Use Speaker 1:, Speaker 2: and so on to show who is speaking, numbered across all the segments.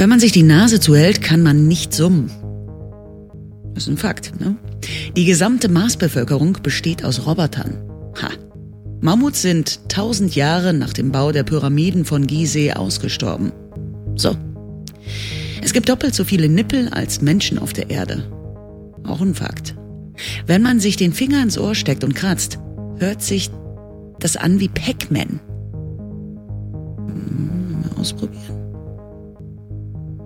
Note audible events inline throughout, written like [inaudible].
Speaker 1: Wenn man sich die Nase zuhält, kann man nicht summen. Das ist ein Fakt, ne? Die gesamte Marsbevölkerung besteht aus Robotern. Ha. Mammuts sind tausend Jahre nach dem Bau der Pyramiden von Gizeh ausgestorben. So. Es gibt doppelt so viele Nippel als Menschen auf der Erde. Auch ein Fakt. Wenn man sich den Finger ins Ohr steckt und kratzt, hört sich das an wie Pac-Man. Hm, ausprobieren.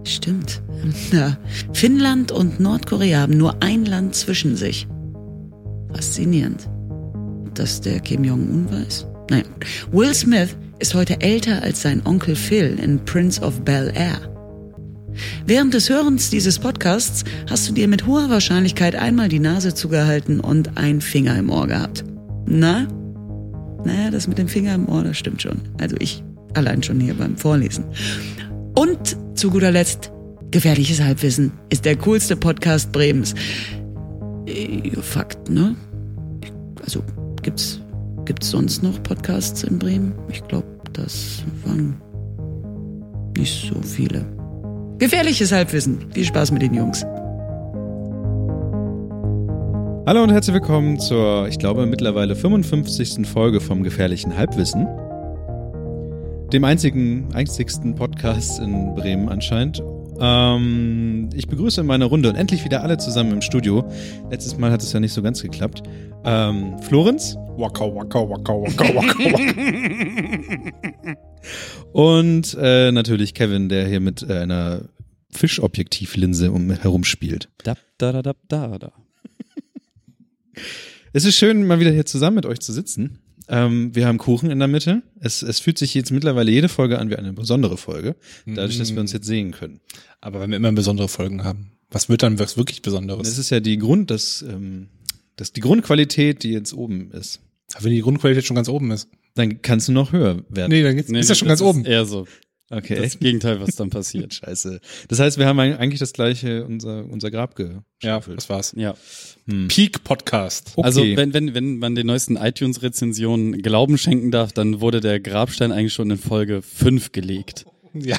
Speaker 1: Stimmt. Ja. Finnland und Nordkorea haben nur ein Land zwischen sich. Faszinierend. Dass der Kim Jong-un weiß? Naja. Will Smith ist heute älter als sein Onkel Phil in Prince of Bel Air. Während des Hörens dieses Podcasts hast du dir mit hoher Wahrscheinlichkeit einmal die Nase zugehalten und ein Finger im Ohr gehabt. Na? Naja, das mit dem Finger im Ohr, das stimmt schon. Also ich allein schon hier beim Vorlesen. Und zu guter Letzt, Gefährliches Halbwissen ist der coolste Podcast Bremens. Äh, Fakt, ne? Also gibt's gibt's sonst noch Podcasts in Bremen? Ich glaube, das waren nicht so viele. Gefährliches Halbwissen. Viel Spaß mit den Jungs.
Speaker 2: Hallo und herzlich willkommen zur, ich glaube, mittlerweile 55. Folge vom Gefährlichen Halbwissen. Dem einzigen, einzigsten Podcast in Bremen anscheinend. Ähm, ich begrüße in meiner Runde und endlich wieder alle zusammen im Studio. Letztes Mal hat es ja nicht so ganz geklappt. Ähm, Florenz.
Speaker 3: Waka, waka, waka, waka, waka, waka. [laughs]
Speaker 2: Und äh, natürlich Kevin, der hier mit äh, einer Fischobjektivlinse um, herumspielt.
Speaker 4: Da, da, da, da, da, da.
Speaker 2: Es ist schön, mal wieder hier zusammen mit euch zu sitzen. Ähm, wir haben Kuchen in der Mitte. Es, es fühlt sich jetzt mittlerweile jede Folge an wie eine besondere Folge, dadurch, dass wir uns jetzt sehen können.
Speaker 3: Aber wenn wir immer besondere Folgen haben, was wird dann was wirklich Besonderes?
Speaker 2: Das ist ja die Grund, das, ähm, das die Grundqualität, die jetzt oben ist.
Speaker 3: wenn die Grundqualität schon ganz oben ist.
Speaker 2: Dann kannst du noch höher werden.
Speaker 3: Nee, dann geht's, ist ja schon ganz oben.
Speaker 4: Eher so.
Speaker 2: okay.
Speaker 4: Das Gegenteil, was dann passiert. [laughs]
Speaker 2: Scheiße. Das heißt, wir haben eigentlich das gleiche unser unser Grab
Speaker 3: Ja,
Speaker 2: geschaufelt.
Speaker 3: das war's.
Speaker 4: Ja.
Speaker 3: Peak Podcast.
Speaker 2: Okay.
Speaker 4: Also wenn, wenn, wenn man den neuesten iTunes-Rezensionen Glauben schenken darf, dann wurde der Grabstein eigentlich schon in Folge 5 gelegt.
Speaker 3: Ja.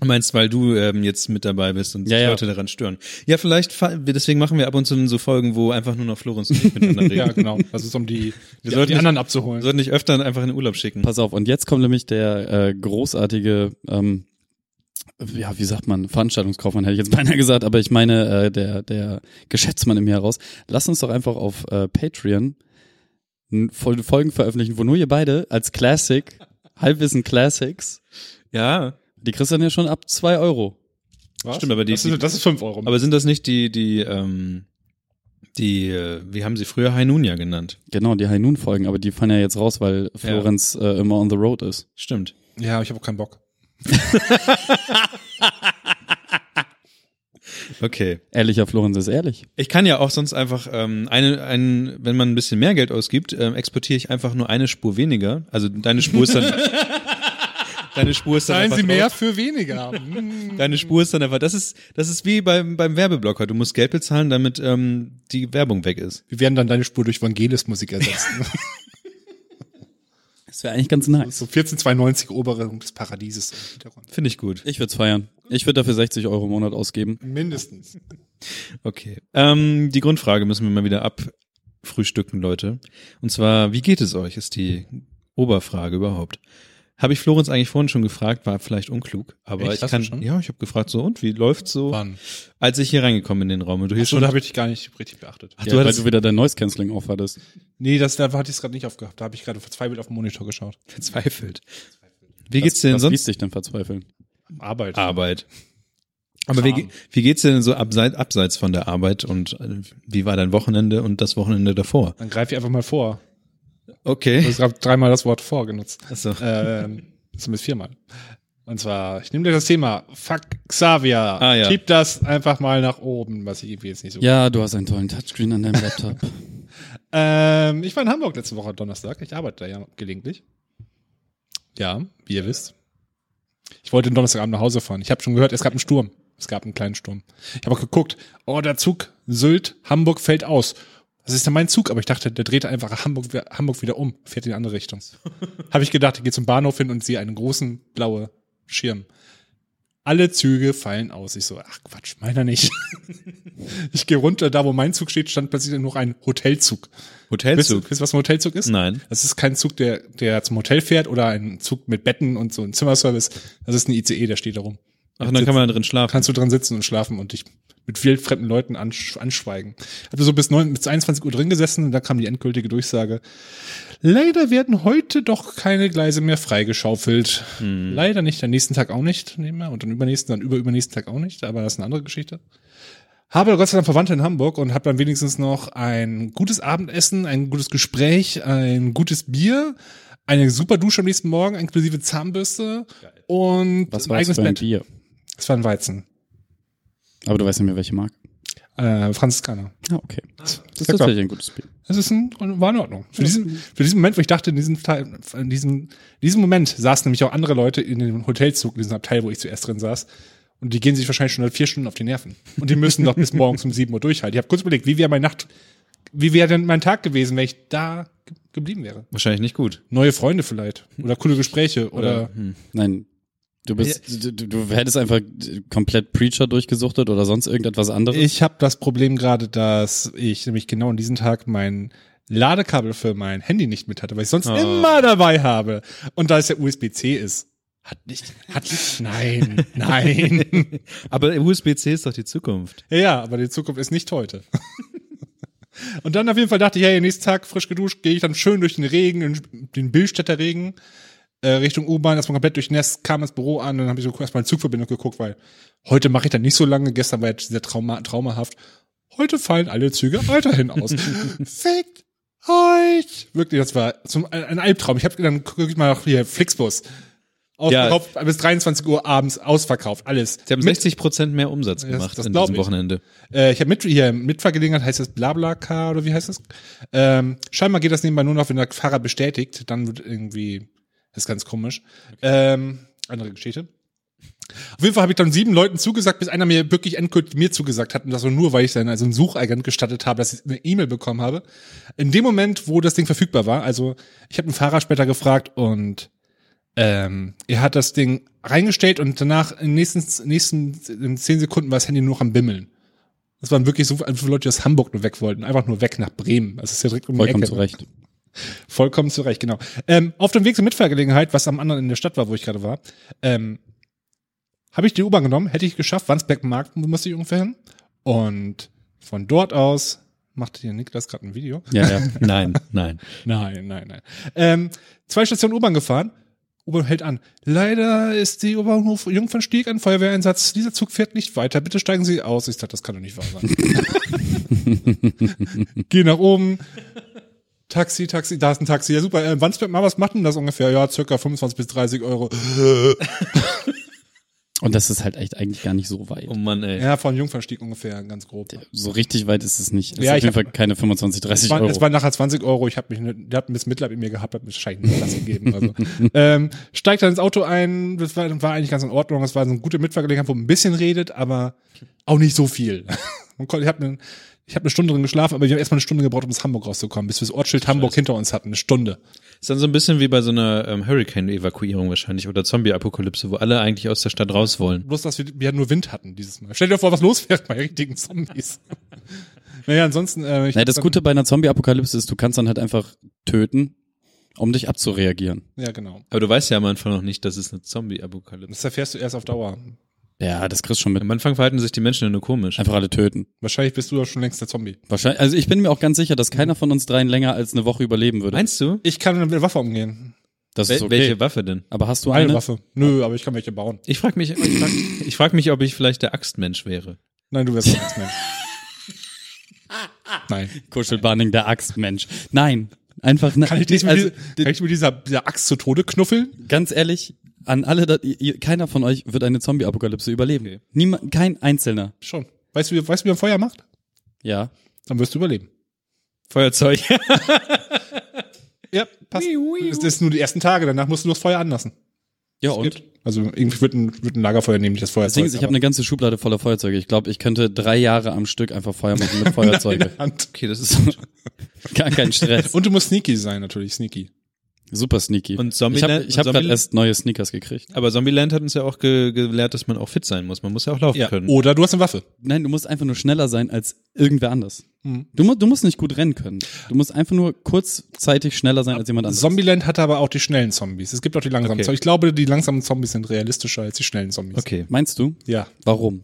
Speaker 2: Du meinst, weil du ähm, jetzt mit dabei bist und
Speaker 4: Ja,
Speaker 2: die
Speaker 4: ja.
Speaker 2: Leute daran stören. Ja, vielleicht, deswegen machen wir ab und zu so Folgen, wo einfach nur noch Florenz und ich miteinander [laughs] reden.
Speaker 3: ja, genau. Das ist um die, die,
Speaker 2: sollten
Speaker 3: die anderen
Speaker 2: Wir
Speaker 3: abzuholen.
Speaker 2: sollten dich öfter einfach in den Urlaub schicken.
Speaker 4: Pass auf, und jetzt kommt nämlich der äh, großartige, ähm, ja, wie sagt man, Veranstaltungskaufmann hätte ich jetzt [laughs] beinahe gesagt, aber ich meine äh, der, der Geschäftsmann im Jahr raus. Lass uns doch einfach auf äh, Patreon Folgen veröffentlichen, wo nur ihr beide als Classic, Halbwissen Classics,
Speaker 2: Ja,
Speaker 4: die kriegst du dann ja schon ab zwei Euro.
Speaker 3: Was?
Speaker 2: stimmt, aber die-
Speaker 3: das, ist, das ist fünf Euro.
Speaker 2: aber sind das nicht die, die, ähm, die, äh, wie haben sie früher Hainunia genannt?
Speaker 4: Genau, die High Noon Folgen, aber die fallen ja jetzt raus, weil Florenz äh, immer on the road ist.
Speaker 2: Stimmt.
Speaker 3: ja, ich habe auch keinen Bock. [laughs]
Speaker 2: Okay.
Speaker 4: Ehrlicher Florenz ist ehrlich.
Speaker 2: Ich kann ja auch sonst einfach ähm, eine, ein, wenn man ein bisschen mehr Geld ausgibt, ähm, exportiere ich einfach nur eine Spur weniger. Also deine Spur ist dann. [laughs] deine Spur ist dann
Speaker 3: Zahlen
Speaker 2: einfach
Speaker 3: Sie mehr
Speaker 2: drauf.
Speaker 3: für weniger. Hm.
Speaker 2: Deine Spur ist dann einfach. Das ist, das ist wie beim, beim Werbeblocker. Du musst Geld bezahlen, damit ähm, die Werbung weg ist.
Speaker 3: Wir werden dann deine Spur durch Vangelis-Musik ersetzen. [laughs]
Speaker 4: Das wäre eigentlich ganz nice.
Speaker 3: so 1492 Oberung des Paradieses im Hintergrund.
Speaker 2: Finde ich gut.
Speaker 4: Ich würde es feiern. Ich würde dafür 60 Euro im Monat ausgeben.
Speaker 3: Mindestens.
Speaker 2: Okay. Ähm, die Grundfrage müssen wir mal wieder abfrühstücken, Leute. Und zwar, wie geht es euch, ist die Oberfrage überhaupt. Habe ich Florenz eigentlich vorhin schon gefragt, war vielleicht unklug, aber
Speaker 3: Echt?
Speaker 2: ich
Speaker 3: Hast
Speaker 2: kann,
Speaker 3: schon?
Speaker 2: ja, ich habe gefragt so und wie läuft's so,
Speaker 3: Wann?
Speaker 2: als ich hier reingekommen bin in den Raum und du hier
Speaker 3: Achso,
Speaker 2: schon,
Speaker 3: da habe ich dich gar nicht richtig beachtet.
Speaker 2: Ach,
Speaker 4: Ja,
Speaker 2: du
Speaker 4: weil
Speaker 2: hattest
Speaker 4: du wieder dein Noise Cancelling aufhattest.
Speaker 3: Nee, das, da hatte ich es gerade nicht aufgehabt. Da habe ich gerade verzweifelt auf den Monitor geschaut. [laughs]
Speaker 2: verzweifelt. Wie geht's dir denn
Speaker 4: was ließ
Speaker 2: sonst?
Speaker 4: dich denn verzweifeln?
Speaker 3: Arbeit.
Speaker 2: Arbeit. Aber wie,
Speaker 3: Kram.
Speaker 2: wie geht's dir denn so abseits, abseits von der Arbeit und äh, wie war dein Wochenende und das Wochenende davor?
Speaker 3: Dann greife ich einfach mal vor.
Speaker 2: Okay.
Speaker 3: Ich habe dreimal das Wort vor genutzt.
Speaker 2: Achso.
Speaker 3: Ähm, zumindest viermal. Und zwar, ich nehme dir das Thema Fuck Xavier.
Speaker 2: Ah, ja.
Speaker 3: Schieb das einfach mal nach oben, was ich irgendwie jetzt nicht so.
Speaker 4: Ja, du hast einen tollen Touchscreen an deinem Laptop. [laughs]
Speaker 3: Ähm, ich war in Hamburg letzte Woche Donnerstag. Ich arbeite da ja gelegentlich. Ja, wie ihr wisst. Ich wollte den Donnerstagabend nach Hause fahren. Ich habe schon gehört, es gab einen Sturm. Es gab einen kleinen Sturm. Ich habe auch geguckt, oh, der Zug Sylt, Hamburg fällt aus. Das ist ja mein Zug, aber ich dachte, der dreht einfach Hamburg, Hamburg wieder um, fährt in die andere Richtung. habe ich gedacht, ich gehe zum Bahnhof hin und sehe einen großen blauen Schirm. alle Züge fallen aus. Ich so, ach Quatsch, meiner nicht. [laughs] ich gehe runter, da wo mein Zug steht, stand plötzlich noch ein Hotelzug. Wisst,
Speaker 2: Hotelzug.
Speaker 3: wisst ihr, was ein Hotelzug ist?
Speaker 2: Nein.
Speaker 3: Das ist kein Zug, der, der zum Hotel fährt oder ein Zug mit Betten und so ein Zimmerservice. Das ist ein ICE, der steht da rum.
Speaker 2: Ach, und dann kann man drin schlafen.
Speaker 3: Kannst du dran sitzen und schlafen und dich mit wildfremden Leuten ansch anschweigen. Habe so bis, neun, bis 21 Uhr drin gesessen und da kam die endgültige Durchsage. Leider werden heute doch keine Gleise mehr freigeschaufelt. Leider nicht, am nächsten Tag auch nicht, nehmen wir, und dann übernächsten, dann über übernächsten Tag auch nicht, aber das ist eine andere Geschichte. Habe Gott sei Dank Verwandte in Hamburg und habe dann wenigstens noch ein gutes Abendessen, ein gutes Gespräch, ein gutes Bier, eine super Dusche am nächsten Morgen, inklusive Zahnbürste und
Speaker 4: Was
Speaker 3: ein eigenes Bett.
Speaker 4: Bier?
Speaker 3: Es war ein Weizen.
Speaker 4: Aber du weißt nicht mehr, welche Marke.
Speaker 3: Äh, Franziskaner.
Speaker 4: Ah, okay. Das ist
Speaker 3: Ja, klar.
Speaker 4: tatsächlich ein gutes Bier.
Speaker 3: Das ist ein, war in Ordnung. Für diesen, für diesen Moment, wo ich dachte, in diesem Teil, in diesem, in diesem Moment saßen nämlich auch andere Leute in dem Hotelzug, in diesem Abteil, wo ich zuerst drin saß. Und die gehen sich wahrscheinlich schon seit vier Stunden auf die Nerven. Und die müssen doch bis [laughs] morgens um sieben Uhr durchhalten. Ich habe kurz überlegt, wie wäre meine Nacht, wie wäre denn mein Tag gewesen, wenn ich da ge- geblieben wäre?
Speaker 2: Wahrscheinlich nicht gut.
Speaker 3: Neue Freunde vielleicht. Oder coole Gespräche. Oder,
Speaker 4: Nein. Du bist, du, du, du hättest einfach komplett Preacher durchgesuchtet oder sonst irgendetwas anderes.
Speaker 3: ich habe das Problem gerade, dass ich nämlich genau an diesem Tag mein Ladekabel für mein Handy nicht mit hatte, weil ich sonst
Speaker 2: Oh.
Speaker 3: immer dabei habe. Und da es ja USB-C ist. Hat nicht, hat nicht, [laughs] nein, nein.
Speaker 2: Aber USB-C ist doch die Zukunft.
Speaker 3: ja, ja, aber die Zukunft ist nicht heute. [laughs] Und dann auf jeden Fall dachte ich, hey, nächsten Tag frisch geduscht, gehe ich dann schön durch den Regen, den- den Billstädter Regen, äh, Richtung U-Bahn, erstmal komplett durchnässt, kam ins Büro an, dann habe ich so erstmal eine Zugverbindung geguckt, weil heute mache ich dann nicht so lange, gestern war jetzt sehr trauma traumahaft. Heute fallen alle Züge weiterhin aus. [laughs] Fickt euch! Wirklich, das war zum, ein Albtraum. Ich habe dann guck ich mal nach hier Flixbus. Ausverkauft, bis 23 Uhr abends ausverkauft, alles.
Speaker 2: Sie haben
Speaker 3: Mit-
Speaker 2: 60 Prozent mehr Umsatz
Speaker 3: Das-
Speaker 2: gemacht
Speaker 3: das
Speaker 2: in
Speaker 3: glaub
Speaker 2: diesem
Speaker 3: ich.
Speaker 2: Wochenende.
Speaker 3: Äh, ich habe mit hier Mitfahrgelegenheit, heißt das Blablacar oder wie heißt das? Ähm, scheinbar geht das nebenbei nur noch, wenn der Fahrer bestätigt, dann wird irgendwie, das ist ganz komisch. Ähm, andere Geschichte. Auf jeden Fall habe ich dann sieben Leuten zugesagt, bis einer mir wirklich endgültig mir zugesagt hat und das war nur, weil ich dann also einen Suchagent gestattet habe, dass ich eine E-Mail bekommen habe. In dem Moment, wo das Ding verfügbar war, also ich habe einen Fahrer später gefragt und ähm, er hat das Ding reingestellt und danach in den nächsten, nächsten in zehn Sekunden war das Handy nur noch am Bimmeln. Das waren wirklich so viele Leute, die aus Hamburg nur weg wollten. Einfach nur weg nach Bremen. Das ist ja direkt um die
Speaker 4: Vollkommen
Speaker 3: Ecke.
Speaker 4: zu Recht.
Speaker 3: Vollkommen zu Recht, genau. Ähm, auf dem Weg zur Mitfahrgelegenheit, was am anderen in der Stadt war, wo ich gerade war, ähm, habe ich die U-Bahn genommen, hätte ich geschafft, Wandsbeck-Markt wo musste ich ungefähr hin. Und von dort aus machte hier Niklas gerade ein Video.
Speaker 4: Ja, ja.
Speaker 2: Nein, nein. [laughs]
Speaker 3: Nein, nein, nein. Ähm, zwei Stationen U-Bahn gefahren. U-Bahn hält an. Leider ist die U-Bahnhof Jungfernstieg ein Feuerwehreinsatz. Dieser Zug fährt nicht weiter. Bitte steigen Sie aus. Ich dachte, das kann doch nicht wahr sein. [laughs] Geh nach oben. Taxi, Taxi, da ist ein Taxi. Ja, super. Äh, Wandsbek, mal was macht denn das ungefähr? Ja, circa 25 bis 30 Euro. [laughs]
Speaker 4: Und das ist halt echt eigentlich gar nicht so weit.
Speaker 2: Oh Mann, ey.
Speaker 3: Ja, von Jungfernstieg ungefähr, ganz grob.
Speaker 4: So richtig weit ist es nicht. Es
Speaker 3: Ja,
Speaker 4: ist auf
Speaker 3: ich
Speaker 4: jeden Fall keine 25, 30
Speaker 3: Es waren,
Speaker 4: Euro.
Speaker 3: es waren nachher 20 Euro. Ich habe mich, ne- der hat ein bisschen Mitleid mit mir gehabt, hat mir wahrscheinlich einen Platz gegeben. Also, [laughs] ähm, steigt dann ins Auto ein. Das war, war eigentlich ganz in Ordnung. Es war so eine gute Mitfahrgelegenheit, wo man ein bisschen redet, aber auch nicht so viel. [laughs] Konnte- Ich habe eine, ich hab eine Stunde drin geschlafen, aber wir haben erstmal eine Stunde gebraucht, um aus Hamburg rauszukommen, bis wir das Ortsschild Hamburg hinter uns hatten. Eine Stunde.
Speaker 2: Ist dann so ein bisschen wie bei so einer ähm, Hurricane-Evakuierung wahrscheinlich oder Zombie-Apokalypse, wo alle eigentlich aus der Stadt raus wollen.
Speaker 3: Bloß, dass wir, wir nur Wind hatten dieses Mal. Stell dir vor, was los wäre bei richtigen Zombies. [laughs] naja, ansonsten. Äh, ich
Speaker 4: naja, das Gute bei einer Zombie-Apokalypse ist, du kannst dann halt einfach töten, um dich abzureagieren.
Speaker 3: Ja, genau.
Speaker 2: Aber du weißt ja am Anfang noch nicht, dass es eine Zombie-Apokalypse
Speaker 3: Das erfährst du erst auf Dauer.
Speaker 4: Ja, das kriegst du schon mit.
Speaker 2: Am Anfang verhalten sich die Menschen ja nur komisch.
Speaker 4: Einfach alle töten.
Speaker 3: Wahrscheinlich bist du doch schon längst der Zombie.
Speaker 4: Wahrscheinlich, also ich bin mir auch ganz sicher, dass keiner von uns dreien länger als eine Woche überleben würde.
Speaker 2: Meinst du?
Speaker 3: Ich kann mit der Waffe umgehen.
Speaker 4: Das
Speaker 2: Wel
Speaker 4: ist okay.
Speaker 2: Welche Waffe denn?
Speaker 4: Aber hast du
Speaker 3: Eine
Speaker 4: eine?
Speaker 3: Waffe. Nö, aber ich kann welche bauen.
Speaker 2: Ich frage mich, ich frag, ich frag mich, ob ich vielleicht der Axtmensch wäre.
Speaker 3: Nein, du wirst nichts mehr. Nein.
Speaker 4: Kuschelbanding, der Axtmensch. Nein, einfach ne,
Speaker 3: Kann ich,
Speaker 4: also,
Speaker 3: dieser, kann ich mit dieser, dieser Axt zu Tode knuffeln?
Speaker 4: ganz ehrlich, an alle, da, ihr, keiner von euch wird eine Zombie-Apokalypse überleben.
Speaker 2: Okay.
Speaker 4: Niemand, kein einzelner.
Speaker 3: Schon. Weißt du, wie- weißt du, wie man Feuer macht?
Speaker 4: Ja.
Speaker 3: Dann wirst du überleben.
Speaker 2: Feuerzeug. [laughs]
Speaker 3: Ja, passt. Das ist nur die ersten Tage, danach musst du nur das Feuer anlassen.
Speaker 4: Ja
Speaker 3: Das
Speaker 4: und?
Speaker 3: geht. Also irgendwie wird ein, wird ein Lagerfeuer nehmen, nicht das Feuer.
Speaker 4: Das Ding ist, ich habe eine ganze Schublade voller Feuerzeuge. Ich glaube, ich könnte drei Jahre am Stück einfach Feuer machen mit [laughs] Feuerzeuge.
Speaker 3: Hand.
Speaker 2: Okay, das ist. [laughs]
Speaker 4: Gar kein Stress.
Speaker 3: Und du musst sneaky sein, natürlich, sneaky.
Speaker 4: Super sneaky.
Speaker 2: Und
Speaker 4: ich habe
Speaker 2: Zombieland-
Speaker 4: ich hab
Speaker 2: und
Speaker 4: gerade
Speaker 2: Zombie-
Speaker 4: erst neue Sneakers gekriegt.
Speaker 2: Aber Zombieland hat uns ja auch ge gelehrt, dass man auch fit sein muss. Man muss ja auch laufen
Speaker 3: Ja.
Speaker 2: können.
Speaker 3: Oder du hast eine Waffe.
Speaker 4: Nein, du musst einfach nur schneller sein als irgendwer anders.
Speaker 3: Mhm.
Speaker 4: Du, mu du musst nicht gut rennen können. Du musst einfach nur kurzzeitig schneller sein als jemand anderes.
Speaker 3: Zombieland hatte aber auch die schnellen Zombies. Es gibt auch die langsamen
Speaker 2: Okay.
Speaker 3: Zombies. Ich glaube, die langsamen Zombies sind realistischer als die schnellen Zombies.
Speaker 2: Okay.
Speaker 4: Meinst du?
Speaker 3: Ja,
Speaker 4: Warum?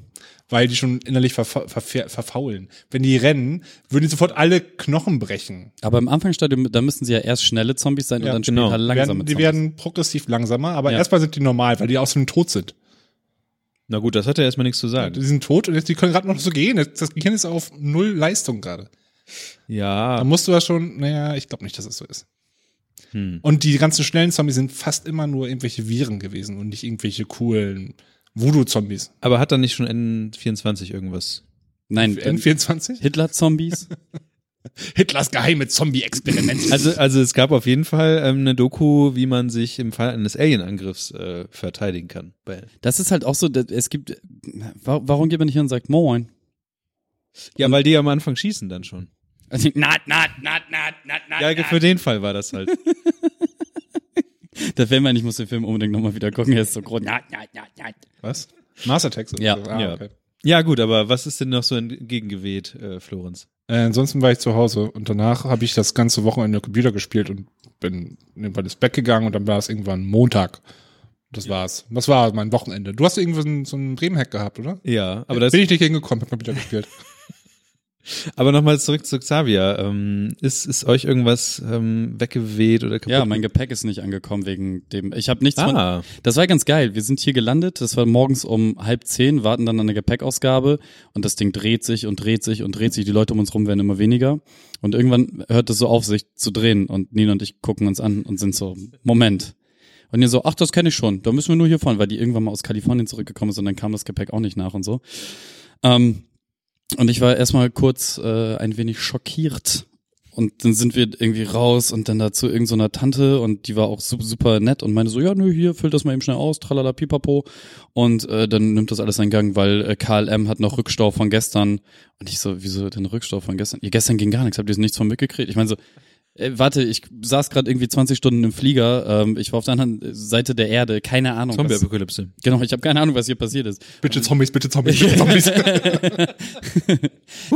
Speaker 3: Weil die schon innerlich verfa verfa verfaulen. Wenn die rennen, würden die sofort alle Knochen brechen.
Speaker 4: Aber im Anfangsstadium, da müssten sie ja erst schnelle Zombies sein
Speaker 3: Ja,
Speaker 4: und dann
Speaker 2: genau.
Speaker 4: später
Speaker 3: Die
Speaker 4: langsame
Speaker 3: werden, die
Speaker 4: Zombies.
Speaker 3: werden progressiv langsamer, aber
Speaker 4: Ja.
Speaker 3: erstmal sind die normal, weil die außerdem tot sind.
Speaker 2: Na gut, das hat ja erstmal nichts zu
Speaker 3: Die
Speaker 2: sagen.
Speaker 3: sind tot und jetzt, die können gerade noch so gehen. Das das Gehirn ist auf null Leistung gerade. Da
Speaker 2: Ja.
Speaker 3: musst du ja schon, naja, ich glaube nicht, dass es so ist.
Speaker 2: Hm.
Speaker 3: Und die ganzen schnellen Zombies sind fast immer nur irgendwelche Viren gewesen und nicht irgendwelche coolen Voodoo-Zombies.
Speaker 2: Aber hat da nicht schon N24 irgendwas?
Speaker 4: Nein, dann
Speaker 3: N24?
Speaker 4: Hitler-Zombies. [laughs]
Speaker 3: Hitlers geheime Zombie-Experiment.
Speaker 2: Also, also es gab auf jeden Fall ähm, eine Doku, wie man sich im Fall eines Alien-Angriffs äh, verteidigen kann. Bei
Speaker 4: Das ist halt auch so, dass es gibt, wa- warum geht man nicht hin und sagt Moin?
Speaker 2: ja, weil die am Anfang schießen dann schon.
Speaker 4: Also, [laughs] Nat, nat, nat, nat, nat, nat,
Speaker 2: Ja, für den Fall war das halt. [laughs]
Speaker 4: Der Film, ich muss den Film unbedingt nochmal wieder gucken, er ist so groß. Nat, nat, nat, nat.
Speaker 3: Was? Mars Attacks? oder
Speaker 4: Ja.
Speaker 3: so? Ah,
Speaker 2: Ja.
Speaker 3: okay.
Speaker 2: ja gut, aber was ist denn noch so entgegengeweht, äh, Florenz?
Speaker 3: Äh, ansonsten war ich zu Hause und danach habe ich das ganze Wochenende Computer gespielt und bin irgendwann ins Bett gegangen und dann war es irgendwann Montag. Das war's. Das war mein Wochenende. Du hast irgendwie so einen, so einen Bremen-Hack gehabt, oder?
Speaker 2: Ja, aber das,
Speaker 3: bin ich nicht hingekommen, hab Computer gespielt.
Speaker 2: Aber nochmal zurück zu Xavier. Ähm, ist, ist euch irgendwas ähm, weggeweht oder kaputt?
Speaker 4: Ja, mein Gepäck ist nicht angekommen wegen dem. Ich habe nichts von.
Speaker 2: Ah,
Speaker 4: Das war ganz geil. Wir sind hier gelandet. Das war morgens um halb zehn, warten dann an eine Gepäckausgabe und das Ding dreht sich und dreht sich und dreht sich. Die Leute um uns rum werden immer weniger. Und irgendwann hört es so auf, sich zu drehen. Und Nina und ich gucken uns an und sind so, Moment. Und ihr so, ach, das kenne ich schon. Da müssen wir nur hier fahren, weil die irgendwann mal aus Kalifornien zurückgekommen ist und dann kam das Gepäck auch nicht nach und so. Ähm, und ich war erstmal kurz äh, ein wenig schockiert. Und dann sind wir irgendwie raus und dann da zu irgendeiner Tante und die war auch super, super nett und meinte so, ja, nö, hier, füll das mal eben schnell aus, tralala, pipapo. Und äh, dann nimmt das alles seinen Gang, weil äh, KLM hat noch Rückstau von gestern. Und ich so, wieso denn Rückstau von gestern? Ja, gestern ging gar nichts, habt ihr nichts von mitgekriegt? Ich meine so, äh, warte, ich saß gerade irgendwie 20 Stunden im Flieger, ähm, ich war auf der anderen Seite der Erde, keine Ahnung. was,
Speaker 2: Zombie-Apokalypse.
Speaker 4: genau, ich habe keine Ahnung, was hier passiert ist.
Speaker 3: Bitte Zombies, bitte Zombies, bitte [laughs] Zombies.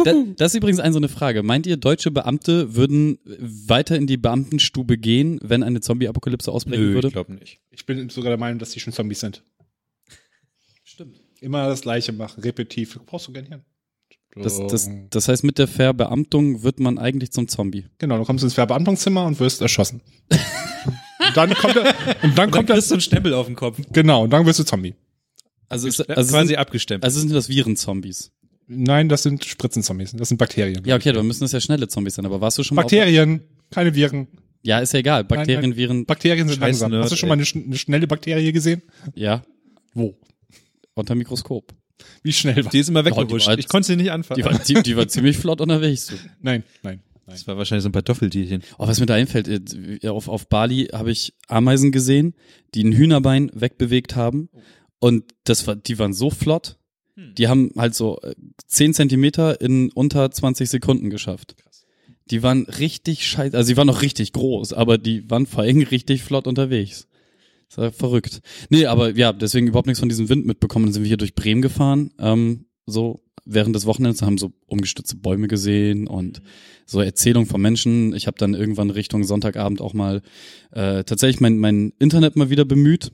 Speaker 4: Da, das ist übrigens eine so eine Frage. Meint ihr, deutsche Beamte würden weiter in die Beamtenstube gehen, wenn eine Zombie-Apokalypse ausbrechen
Speaker 2: Nö,
Speaker 4: würde?
Speaker 2: ich glaube nicht.
Speaker 3: Ich bin sogar der Meinung, dass die schon Zombies sind.
Speaker 4: Stimmt.
Speaker 3: Immer das Gleiche machen, repetitiv. Brauchst du gern Hirn.
Speaker 4: Das, das, das heißt, mit der Verbeamtung wird man eigentlich zum Zombie.
Speaker 3: Genau, du kommst ins Verbeamtungszimmer und wirst erschossen. und dann kommt er, und dann [laughs] kommt er,
Speaker 2: kriegst du einen Stempel auf den Kopf.
Speaker 3: genau, und dann wirst du Zombie.
Speaker 4: Also, es,
Speaker 2: Also quasi
Speaker 4: sind,
Speaker 2: abgestempelt.
Speaker 4: also sind das Virenzombies.
Speaker 3: Nein, das sind Spritzenzombies, das sind Bakterien.
Speaker 4: Ja, okay, dann müssen das ja schnelle Zombies sein. Aber warst du schon mal
Speaker 3: Bakterien, keine Viren.
Speaker 4: Ja, ist ja egal. Bakterien,
Speaker 3: Nein, nein.
Speaker 4: Viren,
Speaker 3: Bakterien sind
Speaker 2: Scheiß
Speaker 3: langsam.
Speaker 2: Nerd,
Speaker 3: Hast du schon mal
Speaker 2: ey.
Speaker 3: eine, schn- eine schnelle Bakterie gesehen?
Speaker 4: ja,
Speaker 3: Wo?
Speaker 4: unter Mikroskop.
Speaker 3: Wie schnell war
Speaker 2: die ist immer
Speaker 4: Oh, die
Speaker 2: weggehuscht.
Speaker 4: war-
Speaker 2: ich konnte sie nicht anfangen.
Speaker 4: Die war, die, die war ziemlich flott unterwegs. Du. [laughs]
Speaker 3: Nein, nein, nein.
Speaker 2: das war wahrscheinlich so ein paar Toffeltierchen.
Speaker 4: Oh, was mir da einfällt, äh, auf, auf Bali habe ich Ameisen gesehen, die ein Hühnerbein wegbewegt haben. Und das war, die waren so flott. Die haben halt so äh, 10 Zentimeter in unter 20 Sekunden geschafft. Die waren richtig scheiße, also die waren noch richtig groß, aber die waren vor allem [laughs] richtig flott unterwegs. Das war verrückt. Nee, aber ja, deswegen überhaupt nichts von diesem Wind mitbekommen. Dann sind wir hier durch Bremen gefahren, ähm, so während des Wochenends, haben so umgestützte Bäume gesehen und so Erzählungen von Menschen. Ich habe dann irgendwann Richtung Sonntagabend auch mal äh, tatsächlich mein, mein Internet mal wieder bemüht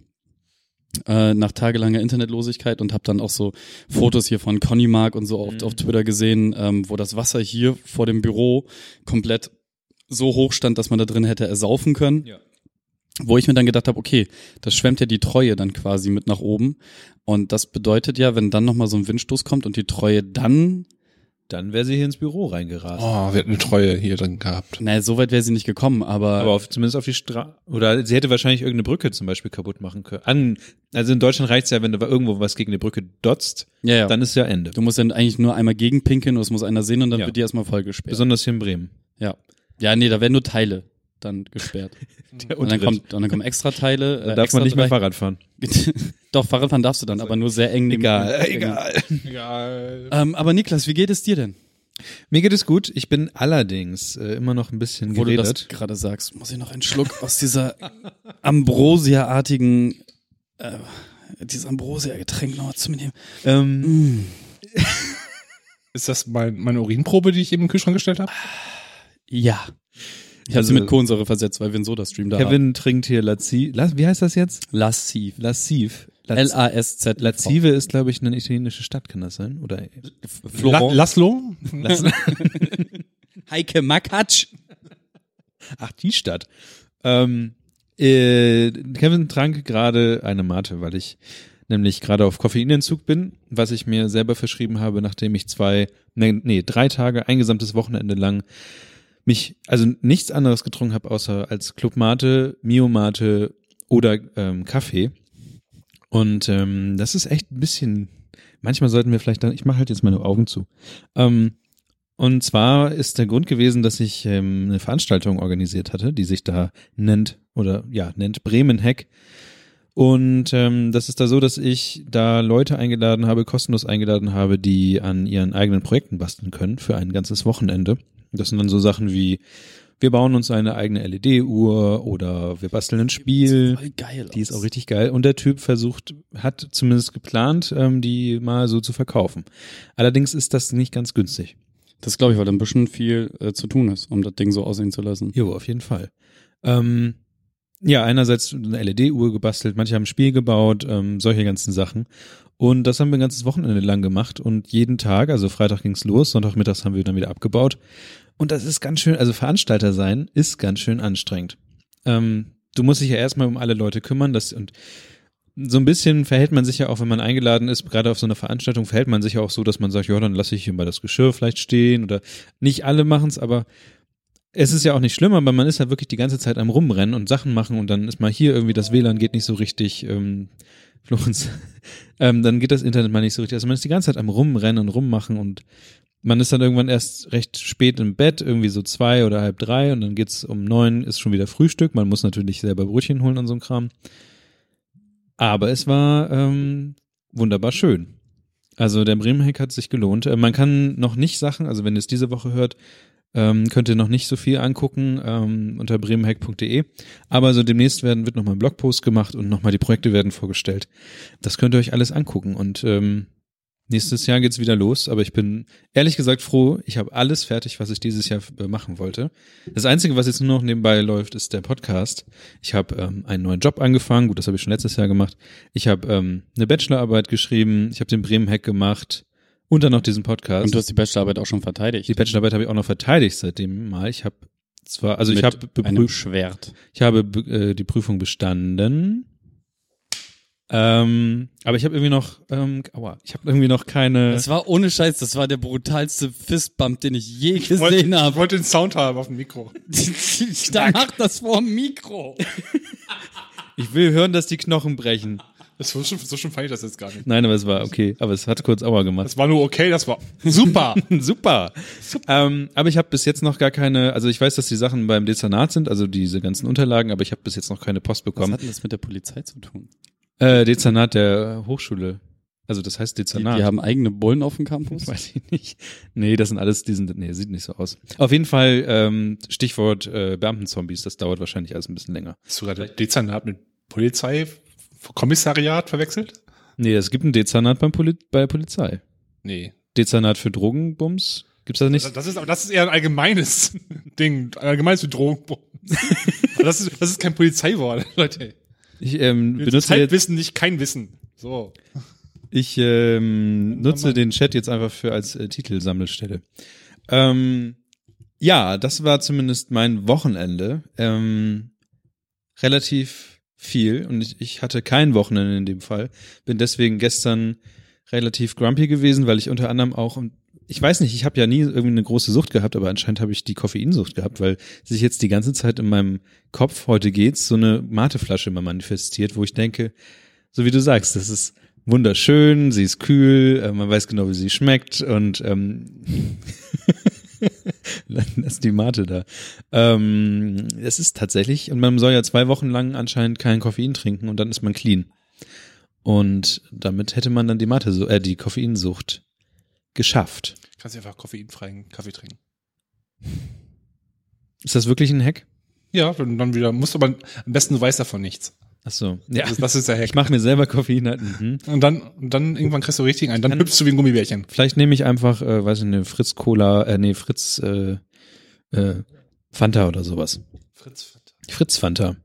Speaker 4: äh, nach tagelanger Internetlosigkeit und habe dann auch so Fotos hier von Conny Mark und so auf,
Speaker 2: Mhm.
Speaker 4: auf Twitter gesehen, ähm, wo das Wasser hier vor dem Büro komplett so hoch stand, dass man da drin hätte ersaufen können.
Speaker 2: Ja.
Speaker 4: Wo ich mir dann gedacht habe, okay, das schwemmt ja die Treue dann quasi mit nach oben. Und das bedeutet ja, wenn dann nochmal so ein Windstoß kommt und die Treue dann,
Speaker 2: Dann wäre sie hier ins Büro reingerast.
Speaker 3: Oh, wir hatten eine Treue hier drin gehabt.
Speaker 4: naja, so weit wäre sie nicht gekommen, aber,
Speaker 2: Aber auf, zumindest auf die Straße. Oder sie hätte wahrscheinlich irgendeine Brücke zum Beispiel kaputt machen können. An, also in Deutschland reicht's ja, wenn du irgendwo was gegen eine Brücke dotzt,
Speaker 4: ja, ja.
Speaker 2: dann ist ja Ende.
Speaker 4: du musst dann eigentlich nur einmal gegenpinkeln und es muss einer sehen und dann
Speaker 2: Ja.
Speaker 4: wird die erstmal vollgesperrt.
Speaker 2: Besonders hier in Bremen.
Speaker 4: Ja. Ja, nee, da werden nur Teile dann gesperrt. [laughs] Und dann, kommt, und dann kommen extra Teile.
Speaker 2: da
Speaker 4: äh,
Speaker 2: darf
Speaker 4: extra
Speaker 2: man nicht mehr
Speaker 4: drei-
Speaker 2: Fahrrad fahren. [laughs]
Speaker 4: Doch, Fahrradfahren darfst du dann, aber nur sehr eng.
Speaker 2: Egal, egal.
Speaker 3: Egal.
Speaker 4: Ähm, aber Niklas, wie geht es dir denn?
Speaker 2: Mir geht es gut. Ich bin allerdings äh, immer noch ein bisschen
Speaker 4: Wo du das
Speaker 2: geredet.
Speaker 4: gerade sagst, muss ich noch einen Schluck aus dieser [laughs] Ambrosia-artigen, äh, dieses Ambrosia-Getränk noch zu mir nehmen.
Speaker 2: Ähm,
Speaker 4: Mm.
Speaker 3: Ist das mein, meine Urinprobe, die ich eben im Kühlschrank gestellt habe?
Speaker 4: Ja. Ich habe sie mit Kohlensäure versetzt, weil wir einen Soda-Stream da haben.
Speaker 2: Kevin trinkt hier Laziv. La, wie heißt das jetzt?
Speaker 4: Lassiv.
Speaker 2: Laz
Speaker 4: L-A-S-Z.
Speaker 2: Lazive ist, glaube ich, eine italienische Stadt, kann das sein? Oder
Speaker 3: La
Speaker 4: Florent.
Speaker 3: Laszlo?
Speaker 2: Las [laughs]
Speaker 4: Heike Makatsch.
Speaker 2: Ach, die Stadt. Ähm, äh, Kevin trank gerade eine Mate, weil ich nämlich gerade auf Koffeinentzug bin, was ich mir selber verschrieben habe, nachdem ich zwei, nee, nee drei Tage, ein gesamtes Wochenende lang mich, also nichts anderes getrunken habe, außer als Club Mate, Mio Mate oder ähm, Kaffee. Und ähm, das ist echt ein bisschen, manchmal sollten wir vielleicht dann, ich mache halt jetzt meine Augen zu. Ähm, und zwar ist der Grund gewesen, dass ich ähm, eine Veranstaltung organisiert hatte, die sich da nennt oder ja nennt Bremen Hack. Und ähm, das ist da so, dass ich da Leute eingeladen habe, kostenlos eingeladen habe, die an ihren eigenen Projekten basteln können für ein ganzes Wochenende. Das sind dann so Sachen wie wir bauen uns eine eigene LED-Uhr oder wir basteln ein Spiel.
Speaker 4: Voll geil.
Speaker 2: Die ist auch richtig geil. Und der Typ versucht, hat zumindest geplant, ähm, die mal so zu verkaufen. Allerdings ist das nicht ganz günstig.
Speaker 4: Das glaube ich, weil da ein bisschen viel äh, zu tun ist, um das Ding so aussehen zu lassen.
Speaker 2: Jo, auf jeden Fall. Ähm, ja, einerseits eine LED-Uhr gebastelt, manche haben ein Spiel gebaut, ähm, solche ganzen Sachen. Und das haben wir ein ganzes Wochenende lang gemacht und jeden Tag, also Freitag ging's los, Sonntagmittags haben wir dann wieder abgebaut. Und das ist ganz schön, also Veranstalter sein ist ganz schön anstrengend. Ähm, du musst dich ja erstmal um alle Leute kümmern, das und so ein bisschen verhält man sich ja auch, wenn man eingeladen ist, gerade auf so einer Veranstaltung, verhält man sich ja auch so, dass man sagt, ja, dann lasse ich hier mal das Geschirr vielleicht stehen oder nicht alle machen's, aber es ist ja auch nicht schlimm, aber man ist ja wirklich die ganze Zeit am Rumrennen und Sachen machen und dann ist mal hier irgendwie das WLAN geht nicht so richtig, ähm, [laughs] Florenz, ähm, dann geht das Internet mal nicht so richtig. Also man ist die ganze Zeit am Rumrennen und Rummachen und man ist dann irgendwann erst recht spät im Bett, irgendwie so zwei oder halb drei und dann geht's um neun, ist schon wieder Frühstück. Man muss natürlich selber Brötchen holen und so ein Kram. Aber es war ähm, wunderbar schön. Also der Bremen-Hack hat sich gelohnt. Äh, man kann noch nicht Sachen, also wenn ihr es diese Woche hört, ähm, könnt ihr noch nicht so viel angucken ähm, unter bremenhack.de. Aber so demnächst werden, wird nochmal ein Blogpost gemacht und nochmal die Projekte werden vorgestellt. Das könnt ihr euch alles angucken. Und ähm, nächstes Jahr geht's wieder los. Aber ich bin ehrlich gesagt froh, ich habe alles fertig, was ich dieses Jahr äh, machen wollte. Das Einzige, was jetzt nur noch nebenbei läuft, ist der Podcast. Ich habe ähm, einen neuen Job angefangen. Gut, das habe ich schon letztes Jahr gemacht. Ich habe ähm, eine Bachelorarbeit geschrieben. Ich habe den Bremen-Hack gemacht. Und dann noch diesen Podcast.
Speaker 4: Und du hast die Bachelorarbeit auch schon verteidigt.
Speaker 2: Die Bachelorarbeit habe ich auch noch verteidigt seitdem mal. Ich habe zwar, also ich
Speaker 4: Mit
Speaker 2: habe
Speaker 4: einem Schwert.
Speaker 2: ich habe be- äh, die Prüfung bestanden. Ähm, aber ich habe irgendwie noch, ähm, aua, ich habe irgendwie noch keine.
Speaker 4: Das war ohne Scheiß, das war der brutalste Fistbump, den ich je
Speaker 3: Ich
Speaker 4: gesehen
Speaker 3: ich
Speaker 4: habe.
Speaker 3: wollte den Sound haben auf dem Mikro. [laughs]
Speaker 4: Da macht das vor dem Mikro.
Speaker 2: Ich will hören, dass die Knochen brechen.
Speaker 3: Das war schon, so schon fand ich das jetzt gar nicht.
Speaker 2: Nein, aber es war okay. Aber es hat kurz Aua gemacht.
Speaker 3: Das war nur okay, das war [laughs] super. [laughs]
Speaker 2: Super. Ähm, aber ich habe bis jetzt noch gar keine, also ich weiß, dass die Sachen beim Dezernat sind, also diese ganzen Unterlagen, aber ich habe bis jetzt noch keine Post
Speaker 4: Was
Speaker 2: bekommen.
Speaker 4: hat denn das mit der Polizei zu tun?
Speaker 2: Äh, Dezernat der Hochschule. Also das heißt
Speaker 4: Die,
Speaker 2: Dezernat.
Speaker 4: die haben eigene Bullen auf dem Campus?
Speaker 2: Weiß ich nicht. Nee, das sind alles, die sind, nee, sieht nicht so aus. Auf jeden Fall, ähm, Stichwort äh, Beamtenzombies, das dauert wahrscheinlich alles ein bisschen länger.
Speaker 3: Hast du gerade Dezernat mit Polizei, Kommissariat verwechselt?
Speaker 2: Nee, es gibt ein Dezernat beim Poli bei Polizei.
Speaker 3: Nee.
Speaker 2: Dezernat für Drogenbums? Gibt's das nicht?
Speaker 3: Das ist, aber das ist eher ein allgemeines [laughs] Ding, ein allgemeines Bedrohung. [laughs] das ist, das ist kein Polizeiwort, [laughs] Leute.
Speaker 2: Ich ähm, benutze jetzt,
Speaker 3: Zeitwissen, nicht kein Wissen. So.
Speaker 2: ich ähm, nutze den Chat jetzt einfach für als äh, Titelsammelstelle. Ähm, ja, das war zumindest mein Wochenende. Ähm, relativ viel und ich, ich hatte kein Wochenende in dem Fall. Bin deswegen gestern relativ grumpy gewesen, weil ich unter anderem auch ich weiß nicht, ich habe ja nie irgendwie eine große Sucht gehabt, aber anscheinend habe ich die Koffeinsucht gehabt, weil sich jetzt die ganze Zeit in meinem Kopf, heute geht's, so eine Mateflasche immer manifestiert, wo ich denke, so wie du sagst, das ist wunderschön, sie ist kühl, äh, man weiß genau, wie sie schmeckt und ähm, [laughs] [laughs] lass die Mate da. Ähm, es ist tatsächlich, und man soll ja zwei Wochen lang anscheinend kein Koffein trinken und dann ist man clean. Und damit hätte man dann die Mate, äh, die Koffeinsucht geschafft.
Speaker 3: Kannst du einfach koffeinfreien Kaffee trinken.
Speaker 2: Ist das wirklich ein Hack?
Speaker 3: Ja, dann wieder, musst du aber, am besten du weißt davon nichts.
Speaker 2: Ach so. Ja.
Speaker 3: Das, ist- das ist der Hack.
Speaker 2: Ich mache mir selber Koffein. halt, Mhm.
Speaker 3: Und dann, dann irgendwann kriegst du richtig ein, dann hüpfst du wie ein Gummibärchen.
Speaker 2: Vielleicht nehme ich einfach, äh, weiß ich nicht, Fritz Cola, äh, nee, Fritz äh, äh, Fanta oder sowas.
Speaker 3: Fritz Fanta.
Speaker 2: Fritz Fanta.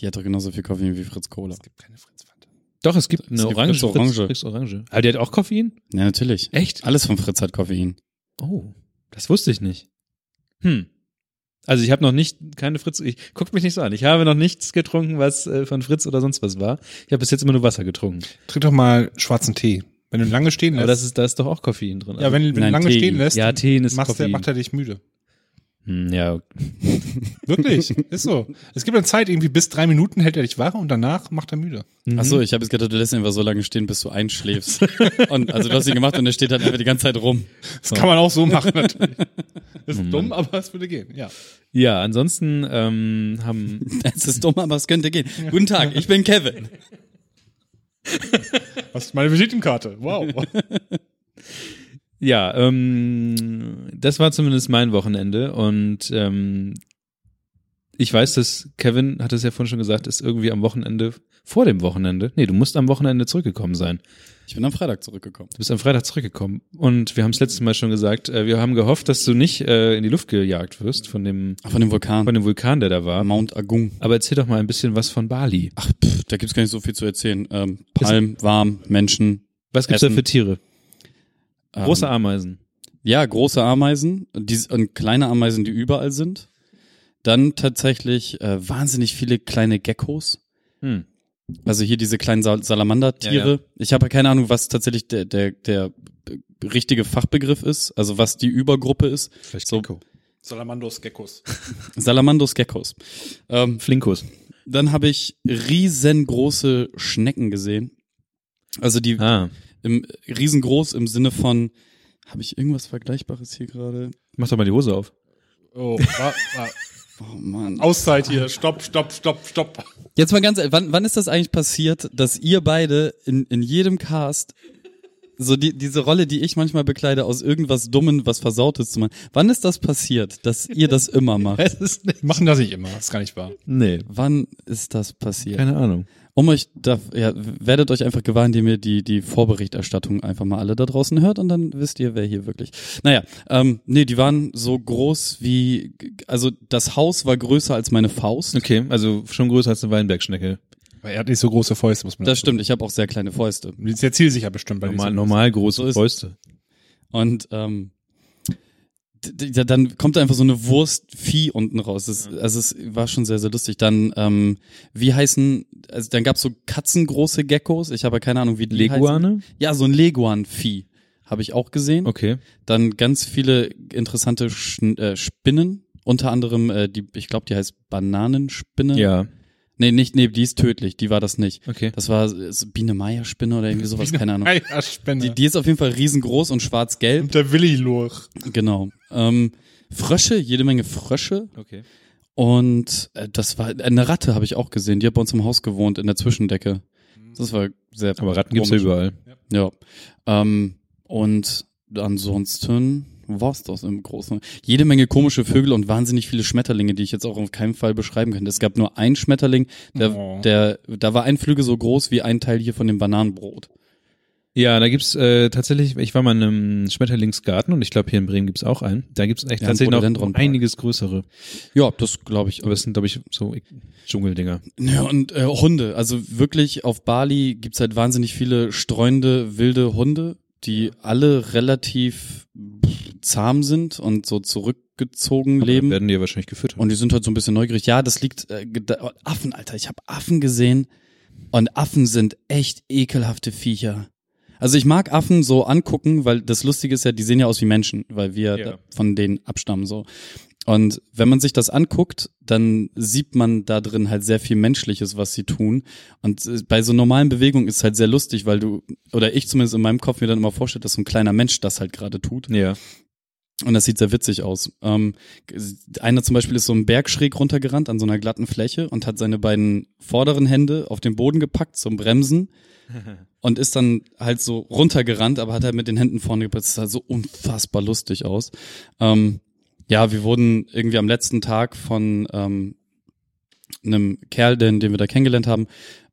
Speaker 4: Die hat doch genauso viel Koffein wie Fritz Cola.
Speaker 3: Es gibt keine Fritz Fanta.
Speaker 2: Doch, es gibt eine
Speaker 4: Es gibt
Speaker 2: Orange.
Speaker 4: Fritz Orange.
Speaker 2: Fritz, Fritz Orange. Aber die hat auch Koffein?
Speaker 4: Ja, natürlich.
Speaker 2: Echt?
Speaker 4: Alles von Fritz hat Koffein.
Speaker 2: Oh, das wusste ich nicht. Hm. Also ich habe noch nicht keine Fritz. Ich guckt mich nicht so an. Ich habe noch nichts getrunken, was äh, von Fritz oder sonst was war. Ich habe bis jetzt immer nur Wasser getrunken.
Speaker 3: Trink doch mal schwarzen Tee. Wenn du lange stehen lässt.
Speaker 2: Aber das ist, da ist doch auch Koffein drin.
Speaker 3: ja, wenn, wenn du
Speaker 4: Nein,
Speaker 3: lange
Speaker 4: Tee.
Speaker 3: stehen lässt,
Speaker 2: ja, Tee ist
Speaker 3: machst der,
Speaker 2: Koffein.
Speaker 3: macht er dich müde.
Speaker 2: Hm, ja, [laughs]
Speaker 3: Wirklich, ist so. Es gibt eine Zeit, irgendwie bis drei Minuten hält er dich wach und danach macht er müde.
Speaker 4: Ach so, ich habe jetzt gedacht, du lässt ihn einfach so lange stehen, bis du einschläfst. [laughs] und also du hast ihn gemacht und er steht halt einfach die ganze Zeit rum.
Speaker 3: Das kann man auch so machen [laughs] natürlich. Das ist dumm, aber es würde gehen, ja.
Speaker 2: ja, ansonsten ähm, haben
Speaker 4: Es ist dumm, aber es könnte gehen. Guten Tag, ich bin Kevin.
Speaker 3: Was ist meine Visitenkarte? Wow.
Speaker 2: Ja, ähm, das war zumindest mein Wochenende und ähm, ich weiß, dass Kevin hat es ja vorhin schon gesagt, ist irgendwie am Wochenende vor dem Wochenende. Nee, du musst am Wochenende zurückgekommen sein.
Speaker 4: Ich bin am Freitag zurückgekommen.
Speaker 2: Du bist am Freitag zurückgekommen und wir haben es letztes Mal schon gesagt, äh, wir haben gehofft, dass du nicht äh, in die Luft gejagt wirst von dem
Speaker 4: Ach, von dem Vulkan.
Speaker 2: von dem Vulkan, der da war.
Speaker 4: Mount Agung.
Speaker 2: Aber erzähl doch mal ein bisschen was von Bali.
Speaker 4: Ach, pff, da gibt's gar nicht so viel zu erzählen. Ähm, Palm, warm, Menschen.
Speaker 2: Was gibt's da
Speaker 4: Essen.
Speaker 2: für Tiere?
Speaker 4: Ähm,
Speaker 2: Große Ameisen.
Speaker 4: Ja, große Ameisen die, und kleine Ameisen, die überall sind. Dann tatsächlich äh, wahnsinnig viele kleine Geckos.
Speaker 2: Hm.
Speaker 4: Also hier diese kleinen Sal Salamandertiere.
Speaker 2: Ja, ja.
Speaker 4: Ich habe keine Ahnung, was tatsächlich der, der, der richtige Fachbegriff ist, also was die Übergruppe ist.
Speaker 2: Vielleicht
Speaker 4: So.
Speaker 2: Gecko.
Speaker 3: Salamandos Geckos. [laughs]
Speaker 4: Salamandos Geckos. Ähm,
Speaker 2: Flinkus.
Speaker 4: dann habe ich riesengroße Schnecken gesehen. Also die
Speaker 2: Ah,
Speaker 4: im riesengroß im Sinne von habe ich irgendwas Vergleichbares hier gerade?
Speaker 2: mach doch mal die Hose auf.
Speaker 3: Oh, wa, wa. [laughs]
Speaker 4: Oh Mann.
Speaker 3: Auszeit hier. Stopp, stopp, stopp, stopp.
Speaker 4: Jetzt mal ganz ehrlich, wann, wann ist das eigentlich passiert, dass ihr beide in, in jedem Cast so die, diese Rolle, die ich manchmal bekleide, aus irgendwas Dummen, was Versautes zu machen. Wann ist das passiert, dass ihr das immer [laughs] macht?
Speaker 2: ist nicht.
Speaker 3: Machen das nicht immer. Das ist gar nicht wahr.
Speaker 2: Nee,
Speaker 4: Wann ist das passiert?
Speaker 2: keine Ahnung.
Speaker 4: Um euch, da, ja, werdet euch einfach gewahr, indem ihr die, die Vorberichterstattung einfach mal alle da draußen hört und dann wisst ihr, wer hier wirklich. Naja, ähm, nee, die waren so groß wie, also das Haus war größer als meine Faust.
Speaker 2: Okay, also schon größer als eine Weinbergschnecke.
Speaker 3: Weil er hat nicht so große Fäuste, muss man
Speaker 4: Das stimmt, ich habe auch sehr kleine Fäuste.
Speaker 3: Die ist sehr zielsicher bestimmt. Bei
Speaker 2: Normal, normal große
Speaker 4: So
Speaker 2: Fäuste.
Speaker 4: Und ähm, dann kommt da einfach so eine Wurst Vieh unten raus. Das, also es war schon sehr, sehr lustig. Dann, ähm, wie heißen, also dann gab's so katzengroße Geckos. Ich habe keine Ahnung, wie die heißen.
Speaker 2: Leguane?
Speaker 4: Ja, so ein Leguan-Vieh habe ich auch gesehen.
Speaker 2: Okay.
Speaker 4: Dann ganz viele interessante Schn äh, Spinnen. Unter anderem, äh, die, ich glaube, die heißt Bananenspinne.
Speaker 2: Ja,
Speaker 4: Nee, nicht, nee, die ist tödlich, die war das nicht.
Speaker 2: okay.
Speaker 4: Das war äh, so Biene-Meier-Spinne oder irgendwie sowas, keine Ahnung.
Speaker 3: Ja, Spende.
Speaker 4: Die, die ist auf jeden Fall riesengroß und schwarz-gelb.
Speaker 3: Und der Willi-Lurch.
Speaker 4: Genau. Ähm, Frösche, jede Menge Frösche.
Speaker 2: Okay.
Speaker 4: Und äh, das war eine Ratte, habe ich auch gesehen. Die hat bei uns im Haus gewohnt, in der Zwischendecke. Das war sehr.
Speaker 2: Aber Ratten gibt's ja
Speaker 4: komisch.
Speaker 2: überall.
Speaker 4: Ja. Ähm, und ansonsten war's das im Großen. Jede Menge komische Vögel und wahnsinnig viele Schmetterlinge, die ich jetzt auch auf keinen Fall beschreiben könnte. Es gab nur einen Schmetterling, der,
Speaker 3: Oh.
Speaker 4: der, da war ein Flügel so groß wie ein Teil hier von dem Bananenbrot.
Speaker 2: Ja, da gibt's äh, tatsächlich, ich war mal in einem Schmetterlingsgarten und ich glaube hier in Bremen gibt's auch einen. Da gibt's echt
Speaker 4: Ja,
Speaker 2: tatsächlich noch einiges größere.
Speaker 4: Ja, das glaube ich.
Speaker 2: Aber es sind, glaube ich, so Dschungeldinger.
Speaker 4: Ja, und äh, Hunde. Also wirklich auf Bali gibt's halt wahnsinnig viele streunende, wilde Hunde, die alle relativ zahm sind und so zurückgezogen leben.
Speaker 2: Werden die ja wahrscheinlich gefüttert.
Speaker 4: Und die sind halt so ein bisschen neugierig. Ja, das liegt äh, oh, Affen, Alter. Ich habe Affen gesehen und Affen sind echt ekelhafte Viecher. Also ich mag Affen so angucken, weil das Lustige ist ja, die sehen ja aus wie Menschen, weil wir
Speaker 2: Ja.
Speaker 4: von denen abstammen so. Und wenn man sich das anguckt, dann sieht man da drin halt sehr viel Menschliches, was sie tun. Und äh, bei so normalen Bewegungen ist es halt sehr lustig, weil du, oder ich zumindest in meinem Kopf mir dann immer vorstelle, dass so ein kleiner Mensch das halt gerade tut.
Speaker 2: ja.
Speaker 4: Und das sieht sehr witzig aus. Ähm, einer zum Beispiel ist so einen Berg schräg runtergerannt an so einer glatten Fläche und hat seine beiden vorderen Hände auf den Boden gepackt zum Bremsen [laughs] und ist dann halt so runtergerannt, aber hat halt mit den Händen vorne gepackt. Das sah so unfassbar lustig aus. Ähm, ja, wir wurden irgendwie am letzten Tag von ähm, einem Kerl, den, den wir da kennengelernt haben,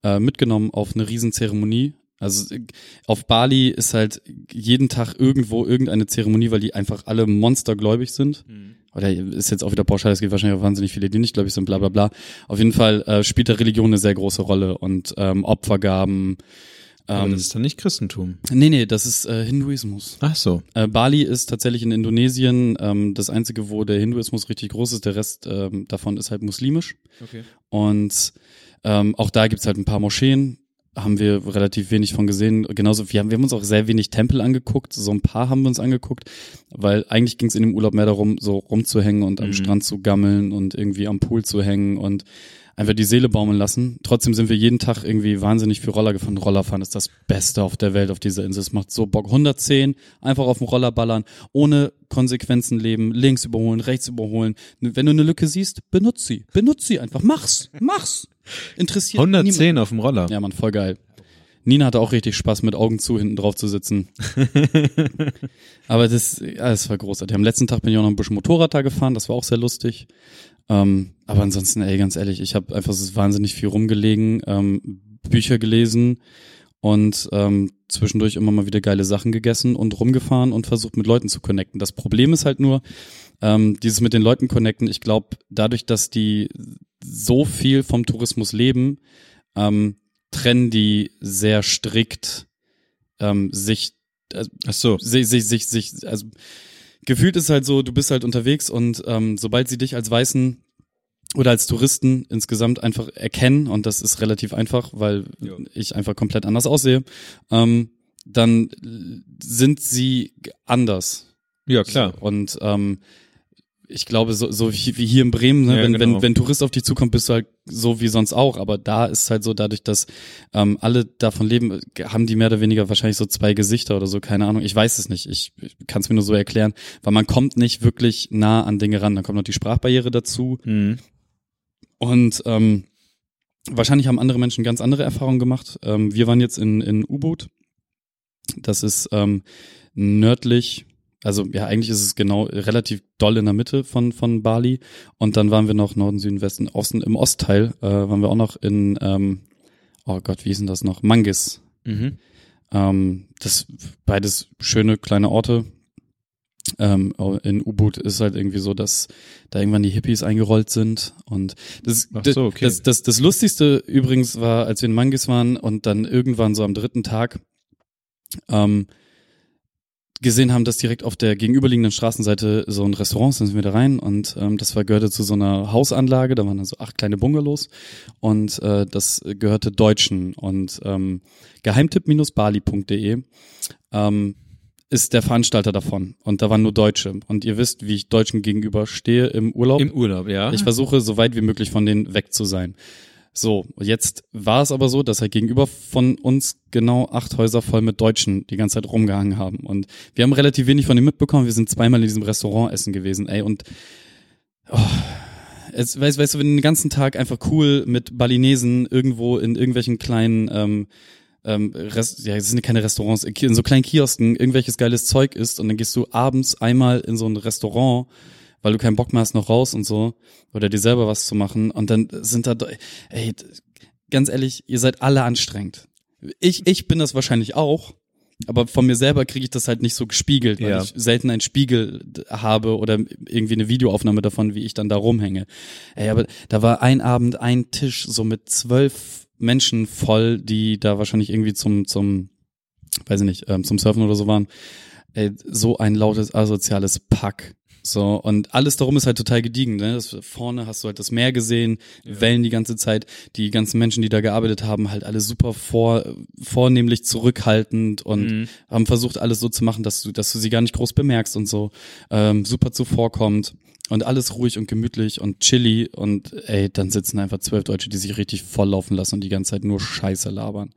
Speaker 4: äh, mitgenommen auf eine Riesenzeremonie. Also äh, auf Bali ist halt jeden Tag irgendwo irgendeine Zeremonie, weil die einfach alle monstergläubig sind.
Speaker 2: Mhm.
Speaker 4: Oder ist jetzt auch wieder pauschal, es gibt wahrscheinlich auch wahnsinnig viele, die nicht gläubig sind, bla bla bla. Auf jeden Fall äh, spielt da Religion eine sehr große Rolle und ähm, Opfergaben.
Speaker 2: Aber
Speaker 4: Ähm,
Speaker 2: das ist dann nicht Christentum.
Speaker 4: nee, nee, das ist äh, Hinduismus.
Speaker 2: Ach so.
Speaker 4: Äh, Bali ist tatsächlich in Indonesien ähm, das einzige, wo der Hinduismus richtig groß ist. Der Rest ähm, davon ist halt muslimisch.
Speaker 2: Okay.
Speaker 4: Und ähm, auch da gibt's halt ein paar Moscheen. Haben wir relativ wenig von gesehen. Genauso, wir haben, wir haben uns auch sehr wenig Tempel angeguckt. So ein paar haben wir uns angeguckt, weil eigentlich ging's in dem Urlaub mehr darum, so rumzuhängen und am
Speaker 2: Mhm.
Speaker 4: Strand zu gammeln und irgendwie am Pool zu hängen und einfach die Seele baumeln lassen. Trotzdem sind wir jeden Tag irgendwie wahnsinnig viel Roller gefahren. Rollerfahren ist das Beste auf der Welt auf dieser Insel. Es macht so Bock. 110, einfach auf dem Roller ballern, ohne Konsequenzen leben, links überholen, rechts überholen. Wenn du eine Lücke siehst, benutz sie. Benutz sie einfach. Mach's. Mach's. Interessiert
Speaker 2: 110 auf dem Roller.
Speaker 4: ja, Mann, voll geil. Nina hatte auch richtig Spaß, mit Augen zu hinten drauf zu sitzen. [laughs] Aber das, ja, das war großartig. Am letzten Tag bin ich auch noch ein bisschen Motorrad da gefahren, das war auch sehr lustig. Ähm, aber ansonsten, ey, ganz ehrlich, ich habe einfach so wahnsinnig viel rumgelegen, ähm, Bücher gelesen und ähm, zwischendurch immer mal wieder geile Sachen gegessen und rumgefahren und versucht mit Leuten zu connecten. Das Problem ist halt nur, ähm, dieses mit den Leuten connecten, ich glaube, dadurch, dass die so viel vom Tourismus leben, ähm, trennen die sehr strikt ähm, sich, also,
Speaker 2: Ach so.
Speaker 4: sich, sich, sich, sich, also gefühlt ist halt so, du bist halt unterwegs und ähm, sobald sie dich als Weißen oder als Touristen insgesamt einfach erkennen, und das ist relativ einfach, weil
Speaker 2: Ja.
Speaker 4: ich einfach komplett anders aussehe, ähm, dann sind sie anders.
Speaker 2: Ja, klar.
Speaker 4: Und ähm, ich glaube, so, so wie, hier in Bremen, ne,
Speaker 2: Ja,
Speaker 4: wenn,
Speaker 2: genau.
Speaker 4: wenn, wenn Tourist auf dich zukommt, bist du halt so wie sonst auch. Aber da ist es halt so, dadurch, dass ähm, alle davon leben, haben die mehr oder weniger wahrscheinlich so zwei Gesichter oder so, keine Ahnung. Ich weiß es nicht. Ich, ich kann es mir nur so erklären, weil man kommt nicht wirklich nah an Dinge ran. Dann kommt noch die Sprachbarriere dazu.
Speaker 2: Mhm.
Speaker 4: Und ähm, wahrscheinlich haben andere Menschen ganz andere Erfahrungen gemacht. Ähm, wir waren jetzt in, in U-Boot. Das ist ähm, nördlich, also ja, eigentlich ist es genau relativ doll in der Mitte von, von Bali. Und dann waren wir noch Norden, Süden, Westen, Osten. Im Ostteil äh, waren wir auch noch in, ähm, oh Gott, wie hieß denn das noch? Mangis.
Speaker 2: Mhm.
Speaker 4: Ähm, das beides schöne kleine Orte. Ähm, in U-Boot ist halt irgendwie so, dass da irgendwann die Hippies eingerollt sind und das,
Speaker 2: so, okay.
Speaker 4: das, das, das Lustigste übrigens war, als wir in Mangis waren und dann irgendwann so am dritten Tag ähm, gesehen haben, dass direkt auf der gegenüberliegenden Straßenseite so ein Restaurant ist, dann sind wir da rein und ähm, das war gehörte zu so einer Hausanlage, da waren dann so acht kleine Bungalows und äh, das gehörte Deutschen und ähm, geheimtipp-bali.de ähm, ist der Veranstalter davon und da waren nur Deutsche und ihr wisst, wie ich Deutschen gegenüber stehe im Urlaub.
Speaker 2: Im Urlaub, ja.
Speaker 4: Ich versuche, so weit wie möglich von denen weg zu sein. So, jetzt war es aber so, dass halt gegenüber von uns genau acht Häuser voll mit Deutschen die ganze Zeit rumgehangen haben. Und wir haben relativ wenig von denen mitbekommen. Wir sind zweimal in diesem Restaurant essen gewesen, ey. Und oh, es, weißt, weißt du, wenn du den ganzen Tag einfach cool mit Balinesen irgendwo in irgendwelchen kleinen ähm, ähm, Rest, ja, es sind keine Restaurants, in so kleinen Kiosken irgendwelches geiles Zeug isst und dann gehst du abends einmal in so ein Restaurant, weil du keinen Bock mehr hast noch raus und so oder dir selber was zu machen und dann sind da, ey, ganz ehrlich, ihr seid alle anstrengend. Ich, ich bin das wahrscheinlich auch, aber von mir selber kriege ich das halt nicht so gespiegelt, weil
Speaker 2: Ja.
Speaker 4: ich selten einen Spiegel habe oder irgendwie eine Videoaufnahme davon, wie ich dann da rumhänge. Ey, aber da war ein Abend ein Tisch so mit zwölf Menschen voll, die da wahrscheinlich irgendwie zum, zum, weiß ich nicht, ähm, zum Surfen oder so waren. Ey, so ein lautes, asoziales Pack. So, und alles darum ist halt total gediegen. Ne? Das, vorne hast du halt das Meer gesehen, Wellen die ganze Zeit. Die ganzen Menschen, die da gearbeitet haben, halt alle super vor, vornehmlich zurückhaltend und
Speaker 2: Mhm.
Speaker 4: haben versucht, alles so zu machen, dass du, dass du sie gar nicht groß bemerkst und so. Ähm, super zuvorkommt. Und alles ruhig und gemütlich und chilly und ey, dann sitzen einfach zwölf Deutsche, die sich richtig volllaufen lassen und die ganze Zeit nur Scheiße labern.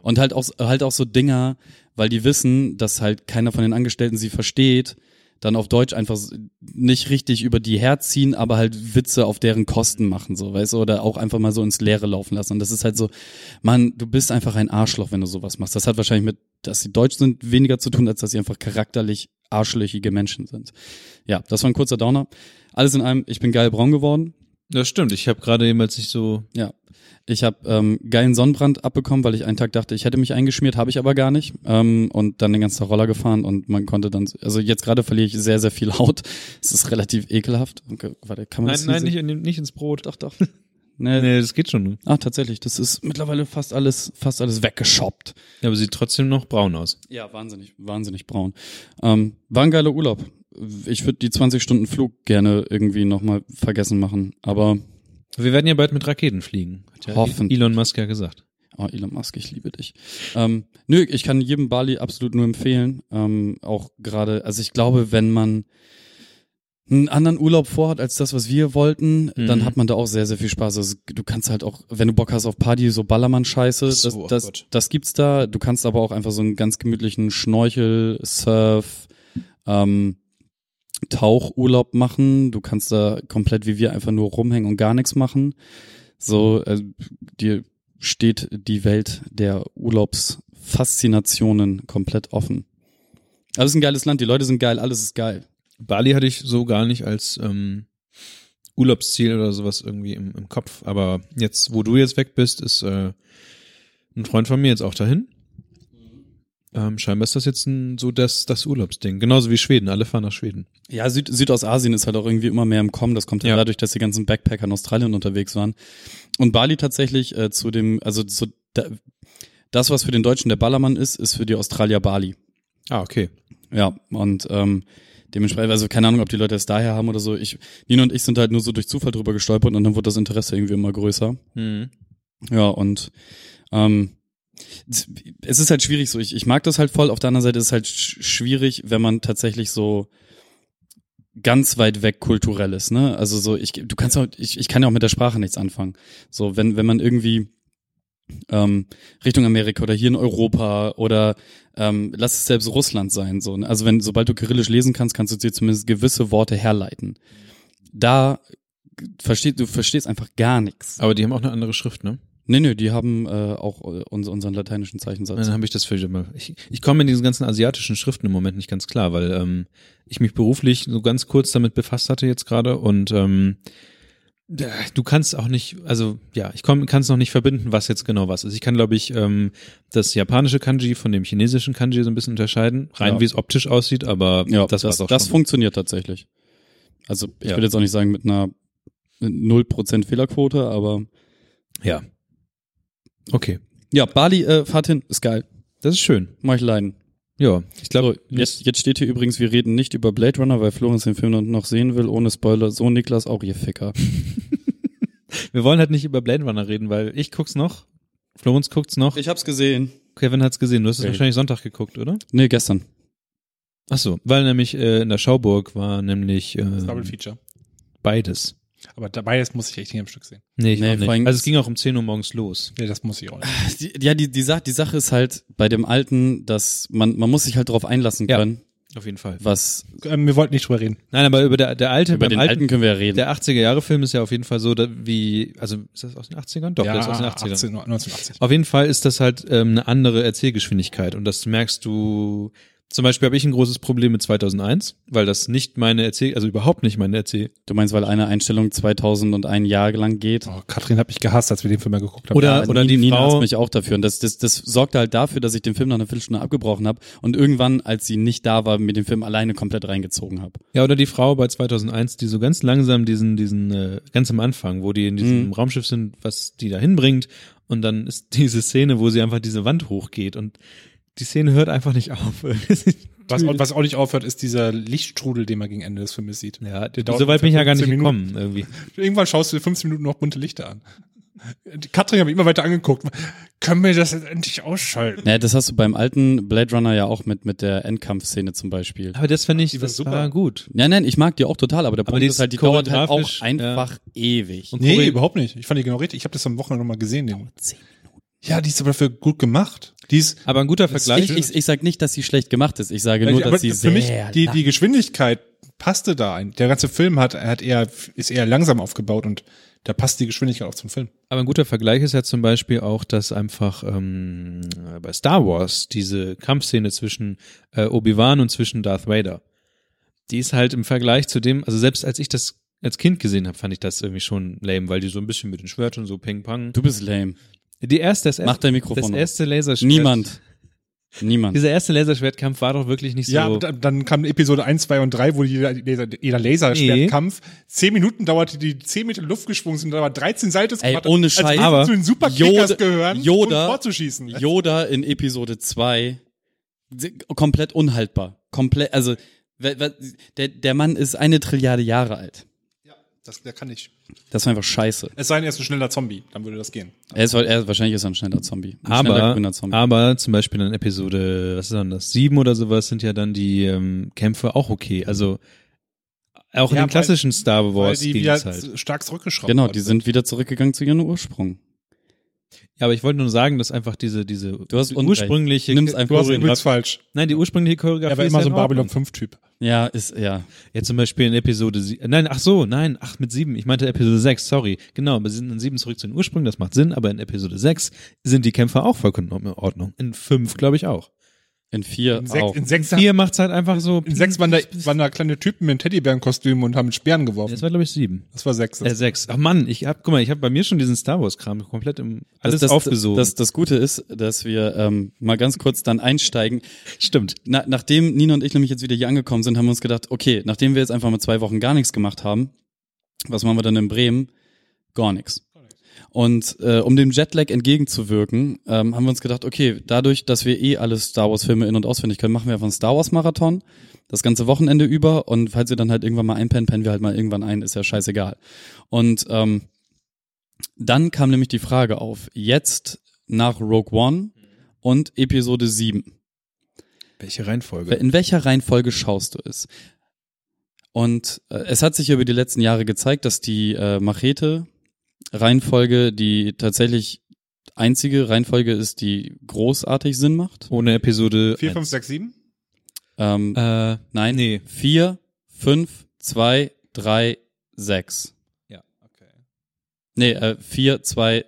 Speaker 4: Und halt auch, halt auch so Dinger, weil die wissen, dass halt keiner von den Angestellten sie versteht, dann auf Deutsch einfach nicht richtig über die herziehen, aber halt Witze auf deren Kosten machen, so, weißt du, oder auch einfach mal so ins Leere laufen lassen. Und das ist halt so, Mann, du bist einfach ein Arschloch, wenn du sowas machst. Das hat wahrscheinlich mit, dass sie deutsch sind, weniger zu tun, als dass sie einfach charakterlich arschlöchige Menschen sind. Ja, das war ein kurzer Downer. Alles in allem, ich bin geil braun geworden.
Speaker 2: Das stimmt. Ich habe gerade eben, als ich so
Speaker 4: Ja. Ich habe ähm, geilen Sonnenbrand abbekommen, weil ich einen Tag dachte, ich hätte mich eingeschmiert, habe ich aber gar nicht. Ähm, und dann den ganzen Tag Roller gefahren und man konnte dann, also jetzt gerade verliere ich sehr, sehr viel Haut. [laughs] Es ist relativ ekelhaft. Okay, warte, kann man
Speaker 2: Nein,
Speaker 4: das
Speaker 2: nein, nicht, in, nicht ins Brot.
Speaker 4: Doch, doch. [laughs] Nee,
Speaker 2: Nee, das geht schon.
Speaker 4: Ah, tatsächlich. Das ist mittlerweile fast alles, fast alles weggeschoppt.
Speaker 2: Ja, aber sieht trotzdem noch braun aus.
Speaker 4: Ja, wahnsinnig, wahnsinnig braun. Ähm, war ein geiler Urlaub. Ich würde die 20 Stunden Flug gerne irgendwie nochmal vergessen machen, aber
Speaker 2: Wir werden ja bald mit Raketen fliegen. Hat ja
Speaker 4: Hoffentlich.
Speaker 2: Elon Musk ja gesagt.
Speaker 4: Oh, Elon Musk, ich liebe dich. Ähm, nö, ich kann jedem Bali absolut nur empfehlen. Ähm, auch gerade, also ich glaube, wenn man einen anderen Urlaub vorhat als das, was wir wollten,
Speaker 2: Mhm.
Speaker 4: dann hat man da auch sehr, sehr viel Spaß. Also du kannst halt auch, wenn du Bock hast auf Party, so Ballermann-Scheiße,
Speaker 2: so, oh
Speaker 4: das, das, das gibt's da. Du kannst aber auch einfach so einen ganz gemütlichen Schnorchel, Surf, ähm, Tauchurlaub machen. Du kannst da komplett wie wir einfach nur rumhängen und gar nichts machen. So, äh, dir steht die Welt der Urlaubsfaszinationen komplett offen. Alles ein geiles Land, die Leute sind geil, alles ist geil.
Speaker 2: Bali hatte ich so gar nicht als ähm, Urlaubsziel oder sowas irgendwie im, im Kopf. Aber jetzt, wo du jetzt weg bist, ist äh, ein Freund von mir jetzt auch dahin. Ähm, scheinbar ist das jetzt ein, so das, das Urlaubsding. Genauso wie Schweden. Alle fahren nach Schweden.
Speaker 4: Ja, Süd Südostasien ist halt auch irgendwie immer mehr im Kommen. Das kommt ja,
Speaker 2: Ja.
Speaker 4: dadurch, dass die ganzen Backpacker in Australien unterwegs waren. Und Bali tatsächlich äh, zu dem, also so da, das, was für den Deutschen der Ballermann ist, ist für die Australier Bali.
Speaker 2: Ah, okay.
Speaker 4: Ja, und ähm, dementsprechend, also keine Ahnung, ob die Leute es daher haben oder so. Ich, Nino und ich sind halt nur so durch Zufall drüber gestolpert und dann wurde das Interesse irgendwie immer größer.
Speaker 2: Mhm.
Speaker 4: Ja, und ähm, es ist halt schwierig so. Ich, ich mag das halt voll. Auf der anderen Seite ist es halt sch schwierig, wenn man tatsächlich so ganz weit weg kulturell ist, ne? Also so, ich, du kannst auch, ich, ich kann ja auch mit der Sprache nichts anfangen. So, wenn, wenn man irgendwie ähm, Richtung Amerika oder hier in Europa oder ähm, lass es selbst Russland sein, so. ne? Also wenn, sobald du Kyrillisch lesen kannst, kannst du dir zumindest gewisse Worte herleiten. Da verstehst du verstehst einfach gar nichts.
Speaker 2: Aber die haben auch eine andere Schrift, ne?
Speaker 4: Nee, nee, die haben äh, auch äh, uns, unseren lateinischen Zeichensatz.
Speaker 2: Dann habe ich das für immer. Ich, ich komme in diesen ganzen asiatischen Schriften im Moment nicht ganz klar, weil ähm, ich mich beruflich so ganz kurz damit befasst hatte jetzt gerade und ähm, du kannst auch nicht, also ja, ich kann es noch nicht verbinden, was jetzt genau was ist. Ich kann, glaube ich, ähm, das japanische Kanji von dem chinesischen Kanji so ein bisschen unterscheiden, rein
Speaker 4: Ja.
Speaker 2: wie es optisch aussieht, aber
Speaker 4: Ja,
Speaker 2: das,
Speaker 4: das,
Speaker 2: war's
Speaker 4: das,
Speaker 2: auch schon.
Speaker 4: funktioniert tatsächlich. Also ich
Speaker 2: Ja.
Speaker 4: will jetzt auch nicht sagen mit einer 0% Fehlerquote, aber
Speaker 2: ja. Okay,
Speaker 4: ja, Bali, äh, fahrt hin, ist geil.
Speaker 2: das ist schön.
Speaker 4: Mach ich leiden.
Speaker 2: Ja, ich glaube,
Speaker 4: So, jetzt, jetzt steht hier übrigens, wir reden nicht über Blade Runner, weil Florenz den Film noch sehen will, ohne Spoiler. So, Niklas, auch ihr Ficker. [laughs]
Speaker 2: wir wollen halt nicht über Blade Runner reden, weil ich guck's noch, Florenz guckt's noch,
Speaker 4: Ich hab's gesehen.
Speaker 2: Kevin hat's gesehen. Du hast es
Speaker 4: Okay.
Speaker 2: wahrscheinlich Sonntag geguckt, oder?
Speaker 4: Nee, gestern.
Speaker 2: Ach so, weil nämlich äh, in der Schauburg war nämlich äh,
Speaker 3: Double Feature.
Speaker 2: beides.
Speaker 3: Aber dabei das muss ich echt nicht am Stück sehen.
Speaker 2: Nee, ich
Speaker 4: Nee,
Speaker 2: auch nicht. Also es ging auch um 10 Uhr morgens los.
Speaker 3: Nee, das muss ich auch nicht. [laughs]
Speaker 4: Die, ja, die, die, Sache, die Sache ist halt bei dem Alten, dass man, man muss sich halt drauf einlassen
Speaker 2: Ja.
Speaker 4: können,
Speaker 2: Auf jeden Fall.
Speaker 4: was,
Speaker 3: Ähm, wir wollten nicht drüber reden.
Speaker 2: Nein, aber über der, der alte,
Speaker 4: über den
Speaker 2: alten,
Speaker 4: Alten können wir ja reden.
Speaker 2: der 80er Jahre Film ist ja auf jeden Fall so, da, wie, also ist das aus den 80ern? Doch,
Speaker 3: ja,
Speaker 2: der ist aus den 80ern.
Speaker 3: 18, 1980.
Speaker 2: Auf jeden Fall ist das halt ähm, eine andere Erzählgeschwindigkeit und das merkst du. Zum Beispiel habe ich ein großes Problem mit 2001, weil das nicht meine Erzähl, also überhaupt nicht meine Erzähl.
Speaker 4: Du meinst, weil eine Einstellung 2001 Jahre lang geht?
Speaker 3: Oh, Katrin hat mich gehasst, als wir den Film mal geguckt haben.
Speaker 2: Oder-
Speaker 4: Ja,
Speaker 2: oder die
Speaker 4: Nina
Speaker 2: Frau-
Speaker 4: hasst mich auch dafür. Und das, das, das sorgte halt dafür, dass ich den Film nach einer Viertelstunde abgebrochen habe und irgendwann, als sie nicht da war, mir den Film alleine komplett reingezogen habe.
Speaker 2: Ja, oder die Frau bei 2001, die so ganz langsam diesen, diesen, äh, ganz am Anfang, wo die in diesem
Speaker 4: Mhm.
Speaker 2: Raumschiff sind, was die da hinbringt. Und dann ist diese Szene, wo sie einfach diese Wand hochgeht und die Szene hört einfach nicht auf. [laughs]
Speaker 3: Was, was auch nicht aufhört, ist dieser Lichtstrudel, den man gegen Ende des Filmes sieht.
Speaker 2: ja,
Speaker 3: Der dauert
Speaker 2: so weit bin ich ja gar nicht
Speaker 3: 15 Minuten.
Speaker 2: gekommen, irgendwie. [laughs]
Speaker 3: Irgendwann schaust du dir 15 Minuten noch bunte Lichter an. Die Katrin hat mich immer weiter angeguckt. Können wir das jetzt endlich ausschalten?
Speaker 4: Naja, das hast du beim alten Blade Runner ja auch mit, mit der Endkampfszene zum Beispiel.
Speaker 2: Aber das fand ich,
Speaker 3: Die war
Speaker 2: das
Speaker 3: super.
Speaker 2: war gut.
Speaker 4: Ja, nein, ich mag die auch total, aber der
Speaker 2: Aber
Speaker 4: Punkt
Speaker 2: die
Speaker 4: ist halt, die dauert halt auch einfach ewig.
Speaker 2: Und
Speaker 3: Nee,
Speaker 2: Chore-
Speaker 3: überhaupt nicht. Ich fand die genau richtig. Ich habe das am Wochenende noch mal gesehen. Den. Ja, die ist aber dafür gut gemacht. Die ist,
Speaker 2: Aber ein guter Vergleich.
Speaker 4: Ich, ich, ich sag nicht, dass sie schlecht gemacht ist. Ich sage nur,
Speaker 3: aber
Speaker 4: dass sie
Speaker 3: für
Speaker 4: sehr
Speaker 3: mich, die, die Geschwindigkeit passte da ein. Der ganze Film hat, hat eher, ist eher langsam aufgebaut und da passt die Geschwindigkeit auch zum Film.
Speaker 2: Aber ein guter Vergleich ist ja zum Beispiel auch, dass einfach ähm, bei Star Wars diese Kampfszene zwischen äh, Obi-Wan und zwischen Darth Vader, die ist halt im Vergleich zu dem, also selbst als ich das als Kind gesehen habe, fand ich das irgendwie schon lame, weil die so ein bisschen mit den Schwertern so ping-pang.
Speaker 4: Du bist lame.
Speaker 2: Die erste, das erste,
Speaker 4: Mach dein Mikrofon
Speaker 2: das
Speaker 4: auf.
Speaker 2: erste Laserschwert.
Speaker 4: Niemand. Niemand.
Speaker 2: Dieser erste Laserschwertkampf war doch wirklich nicht
Speaker 3: Ja,
Speaker 2: so.
Speaker 3: und dann, dann kam Episode 1, 2 und 3, wo jeder, jeder, jeder Laserschwertkampf, zehn Minuten dauerte, die zehn Meter in die Luft gesprungen sind, da war 13 Saltos
Speaker 4: Ey,
Speaker 3: gemacht,
Speaker 4: ohne
Speaker 3: als
Speaker 4: Scheiß.
Speaker 2: Aber
Speaker 3: zu den Superkickers
Speaker 4: Yoda-
Speaker 3: gehören,
Speaker 4: Yoda-
Speaker 3: um vorzuschießen.
Speaker 4: Yoda in Episode 2 komplett unhaltbar. Komplett, also der, der Mann ist eine Trilliarde Jahre alt.
Speaker 3: Das, der kann nicht.
Speaker 4: Das war einfach scheiße.
Speaker 3: Es sei denn, er ist ein schneller Zombie, dann würde das gehen.
Speaker 4: Er ist, er, wahrscheinlich ist er ein schneller Zombie. Ein schneller
Speaker 2: aber,
Speaker 4: grüner Zombie.
Speaker 2: aber zum Beispiel in Episode, was ist dann das, sieben oder sowas, sind ja dann die ähm, Kämpfe auch okay. Also auch in
Speaker 3: Ja,
Speaker 2: den klassischen Star
Speaker 3: Weil
Speaker 2: Wars
Speaker 3: die
Speaker 2: ging
Speaker 3: wieder
Speaker 2: halt.
Speaker 3: stark zurückgeschraubt
Speaker 4: genau, die sind wieder zurückgegangen zu ihrem Ursprung.
Speaker 2: Ja, aber ich wollte nur sagen, dass einfach diese, diese
Speaker 4: Du hast
Speaker 2: die ursprüngliche
Speaker 4: Nimm's einfach
Speaker 3: Du hast falsch.
Speaker 2: Nein, die ursprüngliche Choreografie
Speaker 3: Er war
Speaker 2: ist
Speaker 3: immer
Speaker 2: ja
Speaker 3: so ein
Speaker 2: in Ordnung.
Speaker 3: Babylon 5-Typ.
Speaker 4: Ja, ist, ja.
Speaker 2: Ja, zum Beispiel in Episode sie Nein, ach so, nein, ach mit sieben. Ich meinte Episode sechs, sorry. Genau, wir sind in sieben zurück zu den Ursprüngen, das macht Sinn, aber in Episode sechs sind die Kämpfe auch vollkommen in Ordnung. In fünf, glaube ich, auch.
Speaker 4: In vier
Speaker 3: In sechs,
Speaker 4: auch.
Speaker 3: in sechs,
Speaker 2: Vier macht's halt einfach so.
Speaker 3: in sechs waren da, waren da kleine Typen mit Teddybärenkostümen und haben mit Speeren geworfen.
Speaker 2: Das war, glaube ich, sieben.
Speaker 3: Das war sechs.
Speaker 2: Äh, sechs. Ach Mann, ich hab, guck mal, ich habe bei mir schon diesen Star Wars-Kram komplett im, alles
Speaker 4: das,
Speaker 2: aufgesogen.
Speaker 4: Das, das Gute ist, dass wir ähm, mal ganz kurz dann einsteigen.
Speaker 2: stimmt.
Speaker 4: Na, nachdem Nina und ich nämlich jetzt wieder hier angekommen sind, haben wir uns gedacht, okay, nachdem wir jetzt einfach mal zwei Wochen gar nichts gemacht haben, was machen wir dann in Bremen? Gar nichts. Und äh, um dem Jetlag entgegenzuwirken, ähm, haben wir uns gedacht, okay, dadurch, dass wir eh alle Star Wars Filme in- und auswendig können, machen wir einfach einen Star Wars Marathon das ganze Wochenende über und falls wir dann halt irgendwann mal einpennen, pennen wir halt mal irgendwann ein, ist ja scheißegal. Und ähm, dann kam nämlich die Frage auf, jetzt nach Rogue One und Episode 7.
Speaker 2: Welche Reihenfolge?
Speaker 4: In welcher Reihenfolge schaust du es? Und äh, es hat sich über die letzten Jahre gezeigt, dass die äh, Machete-Reihenfolge die tatsächlich einzige Reihenfolge ist, die großartig Sinn macht.
Speaker 2: Ohne Episode.
Speaker 3: 4,
Speaker 2: eins.
Speaker 3: 5, 6, 7?
Speaker 4: Ähm,
Speaker 2: Äh,
Speaker 4: nein,
Speaker 2: nee.
Speaker 4: vier, fünf, zwei, drei, sechs.
Speaker 2: Ja, okay.
Speaker 4: Nee, äh, vier, zwei,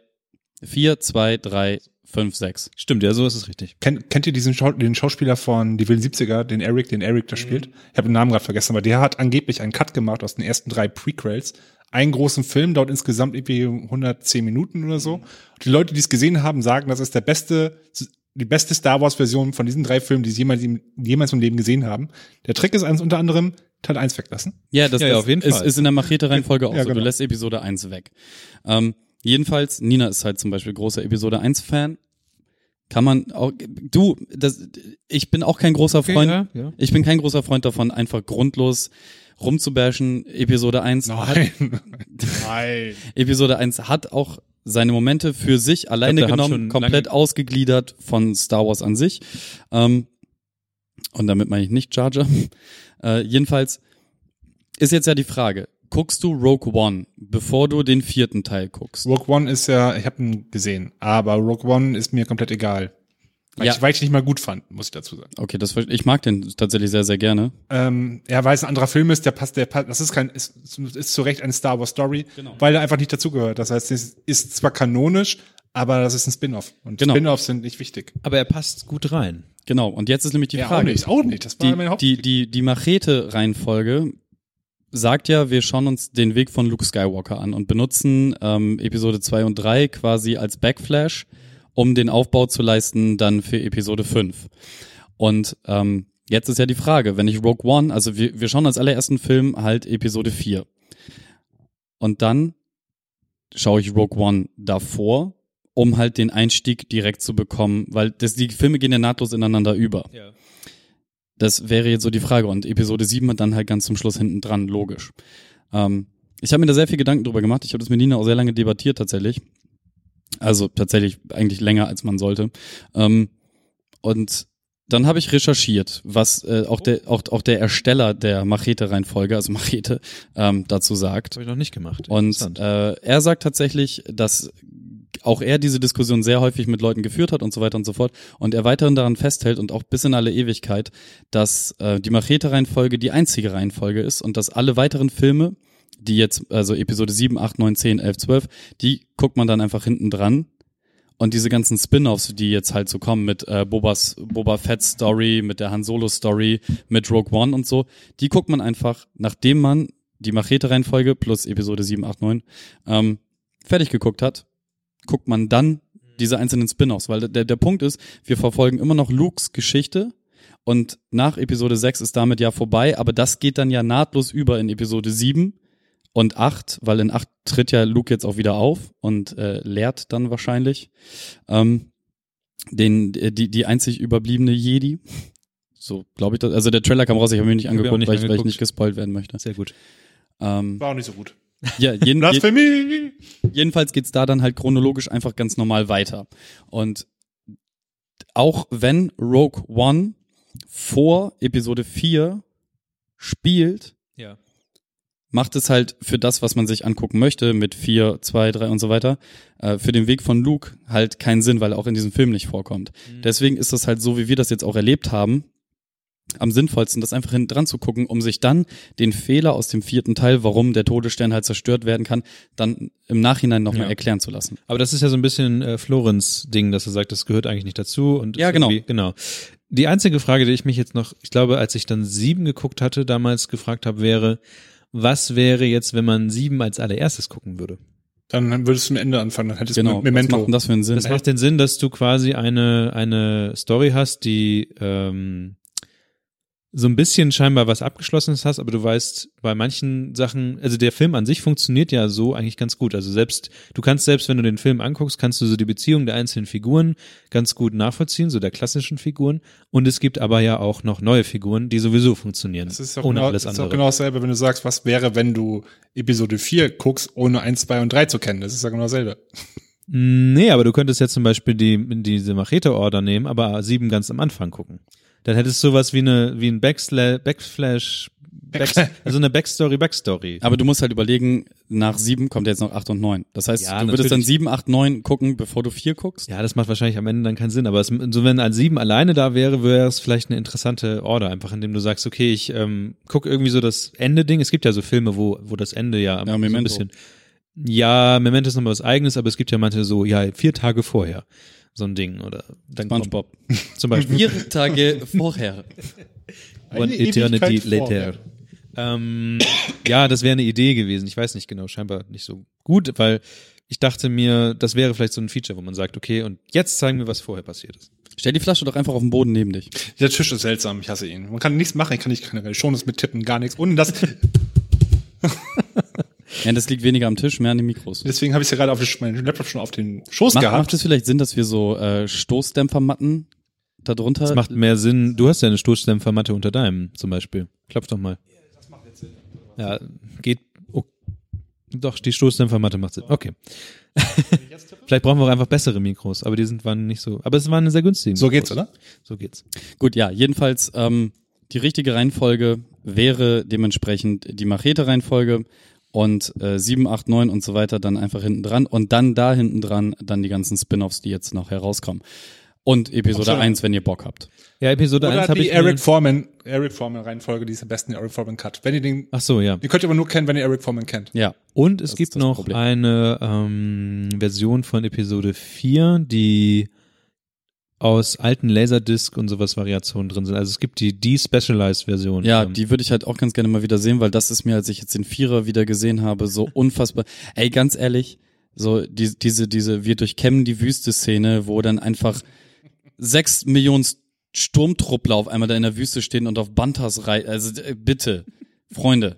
Speaker 4: vier, zwei, drei, fünf, sechs.
Speaker 2: Stimmt, ja, so ist es richtig.
Speaker 3: Kennt, kennt ihr diesen Schau den Schauspieler von Die wilden 70er, den Eric, den Eric da spielt? Ich habe den Namen gerade vergessen, aber der hat angeblich einen Cut gemacht aus den ersten drei Prequels. Einen großen Film dauert insgesamt irgendwie 110 Minuten oder so. Und die Leute, die es gesehen haben, sagen, das ist der beste, die beste Star Wars Version von diesen drei Filmen, die sie jemals, jemals im Leben gesehen haben. Der Trick ist eins unter anderem, Teil 1 weglassen.
Speaker 4: Ja, das,
Speaker 2: Ja, ja, auf jeden
Speaker 4: ist,
Speaker 2: Fall.
Speaker 4: ist in der Machete-Reihenfolge auch
Speaker 3: Ja,
Speaker 4: so.
Speaker 3: genau.
Speaker 4: Du lässt Episode 1 weg. Ähm, jedenfalls, Nina ist halt zum Beispiel großer Episode 1-Fan. Kann man auch, du, das, ich bin auch kein großer Freund,
Speaker 2: ja, ja.
Speaker 4: ich bin kein großer Freund davon, einfach grundlos rumzubashen. Episode 1 hat,
Speaker 3: Nein. [laughs] Nein.
Speaker 4: Episode 1 hat auch seine Momente für sich alleine
Speaker 2: haben
Speaker 4: genommen, komplett ausgegliedert von Star Wars an sich. Ähm, und damit meine ich nicht Jar. [laughs] Äh, jedenfalls ist jetzt ja die Frage, guckst du Rogue One, bevor du den vierten Teil guckst?
Speaker 3: Rogue One ist ja, ich habe ihn gesehen, aber Rogue One ist mir komplett egal. Weil,
Speaker 4: Ja.
Speaker 3: ich, weil ich ihn nicht mal gut fand, muss ich dazu sagen.
Speaker 4: Okay, das ich mag den tatsächlich sehr, sehr gerne.
Speaker 3: Ähm, ja, weil es ein anderer Film ist, der passt, der passt, das ist kein, ist, ist zu Recht eine Star Wars Story,
Speaker 4: Genau.
Speaker 3: weil er einfach nicht dazugehört. Das heißt, es ist zwar kanonisch, aber das ist ein Spin-off. Und
Speaker 4: Genau.
Speaker 3: Spin-offs sind nicht wichtig.
Speaker 2: Aber er passt gut rein.
Speaker 4: Genau. Und jetzt ist nämlich die
Speaker 3: ja,
Speaker 4: Frage.
Speaker 3: auch nicht, auch nicht. Das war meine
Speaker 4: die,
Speaker 3: Haupt
Speaker 4: die, die, die Machete-Reihenfolge sagt ja, wir schauen uns den Weg von Luke Skywalker an und benutzen ähm, Episode 2 und 3 quasi als Backflash, um den Aufbau zu leisten dann für Episode 5. Und ähm, jetzt ist ja die Frage, wenn ich Rogue One, also wir, wir schauen als allerersten Film halt Episode 4. Und dann schaue ich Rogue One davor, um halt den Einstieg direkt zu bekommen, weil das, die Filme gehen ja nahtlos ineinander über.
Speaker 2: Ja.
Speaker 4: Das wäre jetzt so die Frage. Und Episode 7 hat dann halt ganz zum Schluss hinten dran, logisch. Ähm, ich habe mir da sehr viel Gedanken drüber gemacht. Ich habe das mit Nina auch sehr lange debattiert tatsächlich. Also tatsächlich eigentlich länger, als man sollte. Ähm, und dann habe ich recherchiert, was äh, auch, der, auch, auch der Ersteller der Machete-Reihenfolge, also Machete, ähm, dazu sagt.
Speaker 2: Das habe ich noch nicht gemacht.
Speaker 4: Und äh, er sagt tatsächlich, dass auch er diese Diskussion sehr häufig mit Leuten geführt hat und so weiter und so fort und er weiterhin daran festhält und auch bis in alle Ewigkeit, dass äh, die Machete-Reihenfolge die einzige Reihenfolge ist und dass alle weiteren Filme, die jetzt, also Episode 7, 8, 9, 10, 11, 12, die guckt man dann einfach hinten dran und diese ganzen Spin-offs, die jetzt halt so kommen mit äh, Bobas, Boba Fett Story, mit der Han Solo Story, mit Rogue One und so, die guckt man einfach, nachdem man die Machete-Reihenfolge plus Episode 7, 8, 9 ähm, fertig geguckt hat, guckt man dann diese einzelnen Spin-offs, weil der, der Punkt ist, wir verfolgen immer noch Lukes Geschichte und nach Episode 6 ist damit ja vorbei, aber das geht dann ja nahtlos über in Episode 7 und 8, weil in 8 tritt ja Luke jetzt auch wieder auf und äh, lehrt dann wahrscheinlich ähm, den äh, die die einzig überbliebene Jedi. So, glaube ich, das, also der Trailer kam raus, ich habe mir nicht angeguckt,
Speaker 2: nicht
Speaker 4: weil, ich, weil ich nicht gespoilt werden möchte.
Speaker 2: Sehr gut.
Speaker 4: Ähm,
Speaker 3: War auch nicht so gut.
Speaker 4: Ja, jeden, je,
Speaker 3: Blasphemie!
Speaker 4: jedenfalls geht's da dann halt chronologisch einfach ganz normal weiter. Und auch wenn Rogue One vor Episode 4 spielt,
Speaker 2: Ja.
Speaker 4: macht es halt für das, was man sich angucken möchte, mit 4, 2, 3 und so weiter, äh, für den Weg von Luke halt keinen Sinn, weil er auch in diesem Film nicht vorkommt. Deswegen ist das halt so, wie wir das jetzt auch erlebt haben, am sinnvollsten, das einfach hinten dran zu gucken, um sich dann den Fehler aus dem vierten Teil, warum der Todesstern halt zerstört werden kann, dann im Nachhinein nochmal
Speaker 2: Ja.
Speaker 4: erklären zu lassen.
Speaker 2: Aber das ist ja so ein bisschen äh, Florenz Ding, dass er sagt, das gehört eigentlich nicht dazu und
Speaker 4: Ja, genau.
Speaker 2: genau. Die einzige Frage, die ich mich jetzt noch, ich glaube, als ich dann sieben geguckt hatte, damals gefragt habe, wäre, was wäre jetzt, wenn man sieben als allererstes gucken würde?
Speaker 3: Dann würdest du am Ende anfangen, dann hättest du
Speaker 4: Genau. Was
Speaker 3: Memento.
Speaker 4: macht denn das für einen Sinn?
Speaker 2: Das macht den Sinn, dass du quasi eine, eine Story hast, die ähm, so ein bisschen scheinbar was Abgeschlossenes hast, aber du weißt, bei manchen Sachen, also der Film an sich funktioniert ja so eigentlich ganz gut. Also selbst, du kannst selbst, wenn du den Film anguckst, kannst du so die Beziehung der einzelnen Figuren ganz gut nachvollziehen, so der klassischen Figuren. Und es gibt aber ja auch noch neue Figuren, die sowieso funktionieren,
Speaker 3: Das ist doch,
Speaker 2: ohne
Speaker 3: genau,
Speaker 2: alles
Speaker 3: das ist
Speaker 2: andere.
Speaker 3: doch genau dasselbe, wenn du sagst, was wäre, wenn du Episode 4 guckst, ohne 1, 2 und 3 zu kennen. Das ist ja genau dasselbe.
Speaker 2: Nee, aber du könntest jetzt zum Beispiel die, diese Machete-Order nehmen, aber sieben ganz am Anfang gucken. Dann hättest du sowas wie eine, wie ein Backsla Backflash, Back, also eine Backstory, Backstory.
Speaker 4: Aber du musst halt überlegen, nach sieben kommt jetzt noch acht und neun. Das heißt,
Speaker 2: Ja,
Speaker 4: du würdest dann sieben, acht, neun gucken, bevor du vier guckst.
Speaker 2: Ja, das macht wahrscheinlich am Ende dann keinen Sinn, aber es, so wenn ein sieben alleine da wäre, wäre es vielleicht eine interessante Order, einfach indem du sagst, okay, ich ähm, guck irgendwie so das Ende-Ding. Es gibt ja so Filme, wo, wo das Ende ja, so ein bisschen. Ja, Memento ist nochmal was eigenes, aber es gibt ja manche so, ja, vier Tage vorher. So ein Ding. Oder dann kommt-
Speaker 4: SpongeBob. [laughs]
Speaker 2: zum Beispiel.
Speaker 4: Vier Tage [laughs] vorher.
Speaker 2: One
Speaker 3: Eine
Speaker 2: Eternity
Speaker 3: Ewigkeit
Speaker 2: Later.
Speaker 3: vorher.
Speaker 2: Ähm, ja, das wäre eine Idee gewesen. Ich weiß nicht genau, scheinbar nicht so gut, weil ich dachte mir, das wäre vielleicht so ein Feature, wo man sagt, okay, und jetzt zeigen wir, was vorher passiert ist.
Speaker 4: Stell die Flasche doch einfach auf den Boden neben dich.
Speaker 3: Dieser Tisch ist seltsam, ich hasse ihn. Man kann nichts machen, ich kann nicht keine Shownotes mit tippen, gar nichts. Und das, [laughs]
Speaker 4: Ja, das liegt weniger am Tisch, mehr an den Mikros.
Speaker 3: deswegen habe ich es ja gerade auf meinen Laptop schon auf den Schoß
Speaker 4: Macht,
Speaker 3: gehabt.
Speaker 4: macht es vielleicht Sinn, dass wir so äh, Stoßdämpfermatten da drunter?
Speaker 2: Das macht mehr Sinn. Du hast ja eine Stoßdämpfermatte unter deinem zum Beispiel. Klopf doch mal. Ja, geht. Oh, doch, die Stoßdämpfermatte macht Sinn. Okay. [laughs] Vielleicht brauchen wir auch einfach bessere Mikros, aber die sind waren nicht so. Aber es waren eine sehr günstige.
Speaker 3: so
Speaker 2: Mikros.
Speaker 3: geht's, oder?
Speaker 2: So geht's.
Speaker 4: Gut, ja, jedenfalls ähm, die richtige Reihenfolge wäre dementsprechend die Machete-Reihenfolge und äh, 7, 8, 9 und so weiter dann einfach hinten dran und dann da hinten dran dann die ganzen Spin-offs, die jetzt noch herauskommen. Und Episode
Speaker 3: Absolut.
Speaker 4: 1, wenn ihr Bock habt.
Speaker 2: Ja, Episode
Speaker 3: Oder
Speaker 2: 1 habe
Speaker 3: die
Speaker 2: ich.
Speaker 3: Eric Foreman, Eric Foreman Reihenfolge, die ist am besten Eric Foreman Cut. Wenn ihr den,
Speaker 2: Ach so, ja.
Speaker 3: die könnt ihr aber nur kennen, wenn ihr Eric Foreman kennt.
Speaker 4: Ja.
Speaker 2: Und es
Speaker 4: Das
Speaker 2: gibt noch
Speaker 4: Problem.
Speaker 2: eine ähm, Version von Episode 4, die aus alten Laserdisc und sowas Variationen drin sind. Also es gibt die Despecialized Version.
Speaker 4: Ja,
Speaker 2: Ähm,
Speaker 4: die würde ich halt auch ganz gerne mal wieder sehen, weil das ist mir, als ich jetzt den Vierer wieder gesehen habe, so [laughs] unfassbar. Ey, ganz ehrlich, so die, diese, diese, wir durchkämmen die Wüste-Szene, wo dann einfach sechs Millionen Sturmtruppler auf einmal da in der Wüste stehen und auf Bantas reiten. Also äh, bitte, Freunde,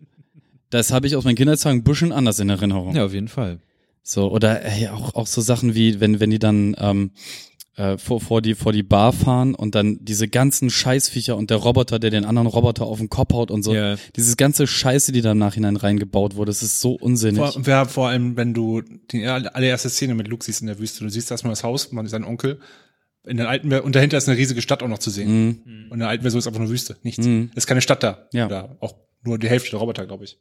Speaker 4: das habe ich aus meinen Kindheitstagen ein bisschen anders in Erinnerung.
Speaker 2: ja, auf jeden Fall.
Speaker 4: So, oder ey, auch, auch so Sachen wie, wenn, wenn die dann ähm, äh, vor, vor, die, vor die Bar fahren und dann diese ganzen Scheißviecher und der Roboter, der den anderen Roboter auf den Kopf haut und so.
Speaker 2: Ja.
Speaker 4: Dieses ganze Scheiße, die da im Nachhinein reingebaut wurde, das ist so unsinnig.
Speaker 3: Vor, wer, vor allem, wenn du die allererste Szene mit Luke siehst in der Wüste, du siehst erstmal das Haus, man ist sein Onkel. In der alten, und dahinter ist eine riesige Stadt auch noch zu sehen.
Speaker 4: Mhm.
Speaker 3: Und in der alten Version ist einfach nur Wüste, nichts.
Speaker 4: Mhm.
Speaker 3: Ist keine Stadt da.
Speaker 4: Ja.
Speaker 3: Oder auch nur die Hälfte der Roboter, glaube ich.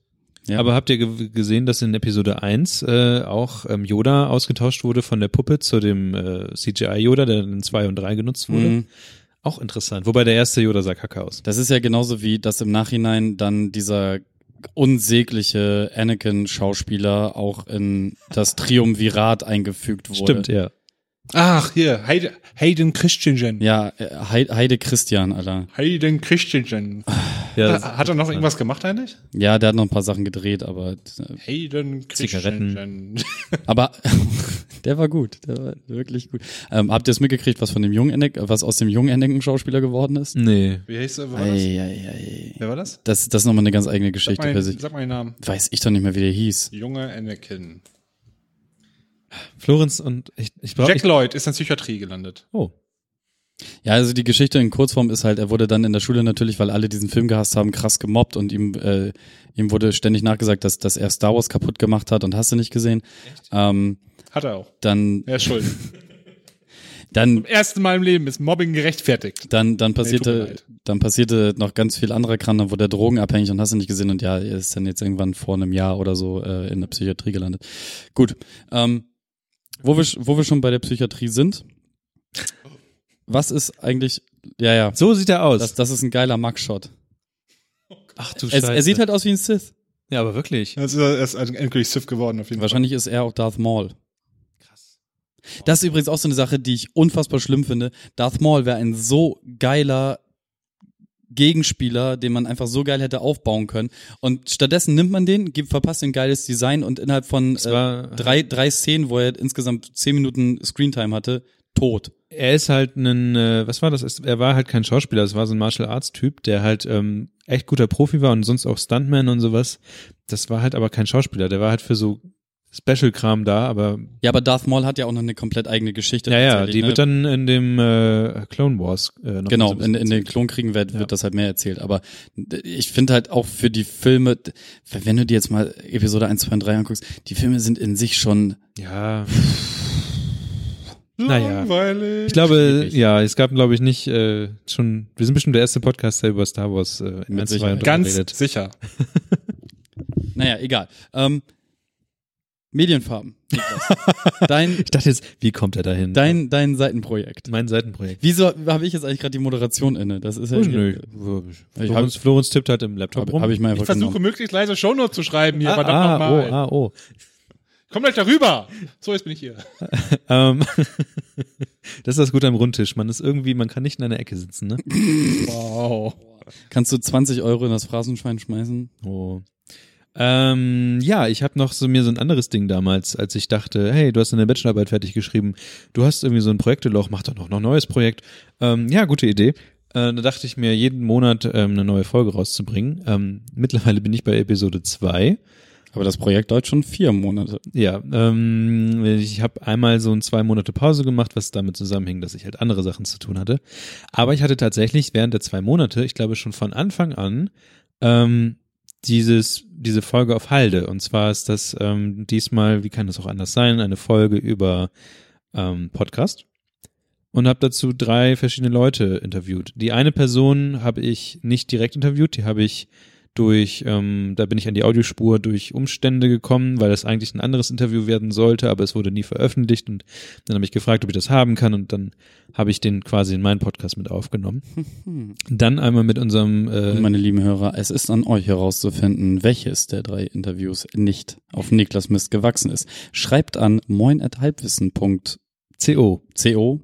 Speaker 4: Ja.
Speaker 2: Aber habt ihr ge gesehen, dass in Episode 1 äh, auch ähm, Yoda ausgetauscht wurde von der Puppe zu dem äh, CGI-Yoda, der in 2 und 3 genutzt wurde?
Speaker 4: Mhm.
Speaker 2: Auch interessant. Wobei der erste Yoda sah kacke aus.
Speaker 4: Das ist ja genauso wie, dass im Nachhinein dann dieser unsägliche Anakin-Schauspieler auch in das Triumvirat eingefügt wurde.
Speaker 2: Stimmt, ja.
Speaker 3: Ach, hier, Hayden, Hayden Christensen.
Speaker 4: Ja, äh, Heide, Heide Christian, Alter.
Speaker 3: Hayden Christensen.
Speaker 2: ja
Speaker 3: Ha- Hat er noch irgendwas gemacht eigentlich?
Speaker 4: Ja, der hat noch ein paar Sachen gedreht, aber äh,
Speaker 3: Hayden
Speaker 2: Zigaretten.
Speaker 3: Christensen. [laughs]
Speaker 4: aber [laughs] der war gut, der war wirklich gut. Ähm, habt ihr es mitgekriegt, was von dem jungen Anakin, was aus dem jungen Anakin-Schauspieler geworden ist?
Speaker 2: Nee.
Speaker 3: Wie heißt er? Wer war das?
Speaker 4: Ei, ei, ei.
Speaker 3: Wer war das?
Speaker 4: Das, das ist nochmal eine ganz eigene
Speaker 3: Sag
Speaker 4: Geschichte
Speaker 3: mal,
Speaker 4: für sich.
Speaker 3: sag mal den Namen.
Speaker 4: Weiß ich doch nicht mehr, wie der hieß.
Speaker 3: Junge Anakin.
Speaker 2: Florenz und ich, ich brauche.
Speaker 3: Jack Lloyd ist in Psychiatrie gelandet.
Speaker 2: Oh.
Speaker 4: Ja, also die Geschichte in Kurzform ist halt, er wurde dann in der Schule natürlich, weil alle diesen Film gehasst haben, krass gemobbt und ihm, äh, ihm wurde ständig nachgesagt, dass, dass er Star Wars kaputt gemacht hat und hast du nicht gesehen. Ähm,
Speaker 3: Hat er auch.
Speaker 4: dann,
Speaker 3: Er ist schuld. [laughs]
Speaker 4: dann,
Speaker 3: Erste Mal im Leben ist Mobbing gerechtfertigt.
Speaker 4: dann, dann passierte,
Speaker 3: leid.
Speaker 4: dann passierte noch ganz viel anderer Kram, dann wurde er drogenabhängig und hast du nicht gesehen und ja, er ist dann jetzt irgendwann vor einem Jahr oder so äh, in der Psychiatrie gelandet. Gut, ähm, wo wir, wo wir schon bei der Psychiatrie sind, was ist eigentlich, ja, ja,
Speaker 2: So sieht er aus.
Speaker 4: das, das ist ein geiler Mugshot.
Speaker 2: Ach du
Speaker 4: Er, er sieht halt aus wie ein Sith.
Speaker 2: Ja, aber wirklich.
Speaker 3: Er ist, er ist endgültig Sith geworden auf jeden
Speaker 4: Wahrscheinlich ist er auch Darth Maul. Krass. Das ist übrigens auch so eine Sache, die ich unfassbar schlimm finde. Darth Maul wäre ein so geiler Gegenspieler, den man einfach so geil hätte aufbauen können. Und stattdessen nimmt man den, gibt, verpasst ein geiles Design und innerhalb von äh, drei, drei Szenen, wo er insgesamt zehn Minuten Screentime hatte, tot.
Speaker 2: er ist halt ein, äh, was war das? Er war halt kein Schauspieler, es war so ein Martial Arts Typ, der halt ähm, echt guter Profi war und sonst auch Stuntman und sowas. Das war halt aber kein Schauspieler, der war halt für so Special-Kram da, aber
Speaker 4: Ja, aber Darth Maul hat ja auch noch eine komplett eigene Geschichte.
Speaker 2: ja, ja, die
Speaker 4: ne?
Speaker 2: wird dann in dem äh, Clone Wars äh, noch
Speaker 4: Genau, in, in den. Klonkriegen wird,
Speaker 2: Ja.
Speaker 4: wird das halt mehr erzählt. Aber ich finde halt auch für die Filme, wenn du dir jetzt mal Episode 1, 2 und 3 anguckst, die Filme sind in sich schon,
Speaker 2: Ja. Naja.
Speaker 3: Langweilig.
Speaker 2: ich glaube,
Speaker 4: Schwierig.
Speaker 2: ja, es gab, glaube ich, nicht äh, schon, wir sind bestimmt der erste Podcast, der über Star Wars äh, in
Speaker 4: Mit
Speaker 2: 1, 2
Speaker 4: Sicherheit.
Speaker 2: und 3
Speaker 3: Ganz
Speaker 2: redet.
Speaker 3: sicher. [laughs]
Speaker 4: naja, egal. Ähm, Medienfarben. [laughs] Dein,
Speaker 2: Ich dachte jetzt, wie kommt er dahin?
Speaker 4: dein, dein Seitenprojekt.
Speaker 2: mein Seitenprojekt.
Speaker 4: Wieso habe ich jetzt eigentlich gerade die Moderation inne? Das ist ja.
Speaker 2: Oh, nö. Florenz, Florenz tippt halt im Laptop
Speaker 4: Habe
Speaker 2: rum.
Speaker 4: hab ich mal
Speaker 3: Ich versuche
Speaker 4: genommen.
Speaker 3: möglichst leise Shownote zu schreiben hier,
Speaker 2: ah,
Speaker 3: verdammt
Speaker 2: ah,
Speaker 3: nochmal.
Speaker 2: oh, ah, oh.
Speaker 3: Komm gleich darüber. So, jetzt bin ich hier. [laughs]
Speaker 2: Ähm, [laughs] das ist das Gute am Rundtisch. Man ist irgendwie, man kann nicht in einer Ecke sitzen, ne?
Speaker 3: Wow.
Speaker 4: Kannst du 20 Euro in das Phrasenschwein schmeißen?
Speaker 2: Oh. Ähm, ja, ich habe noch so mir so ein anderes Ding damals, als ich dachte, hey, du hast deine Bachelorarbeit fertig geschrieben, du hast irgendwie so ein Projekteloch, mach doch noch ein neues Projekt. Ähm, ja, gute Idee. Äh, da dachte ich mir, jeden Monat ähm, eine neue Folge rauszubringen. Ähm, mittlerweile bin ich bei Episode 2.
Speaker 4: Aber das Projekt dauert schon vier Monate.
Speaker 2: Ja, ähm, ich habe einmal so ein zwei Monate Pause gemacht, was damit zusammenhing, dass ich halt andere Sachen zu tun hatte. Aber ich hatte tatsächlich während der zwei Monate, ich glaube schon von Anfang an, ähm, dieses, diese Folge auf Halde. Und zwar ist das ähm, diesmal, wie kann das auch anders sein, eine Folge über ähm, Podcast. Und habe dazu drei verschiedene Leute interviewt. Die eine Person habe ich nicht direkt interviewt, die habe ich durch, ähm, da bin ich an die Audiospur durch Umstände gekommen, weil das eigentlich ein anderes Interview werden sollte, aber es wurde nie veröffentlicht und dann habe ich gefragt, ob ich das haben kann und dann habe ich den quasi in meinen Podcast mit aufgenommen. [laughs] Dann einmal mit unserem äh,
Speaker 4: meine lieben Hörer, es ist an euch herauszufinden, welches der drei Interviews nicht auf Niklas Mist gewachsen ist. Schreibt an moin.halbwissen.co,
Speaker 2: CO.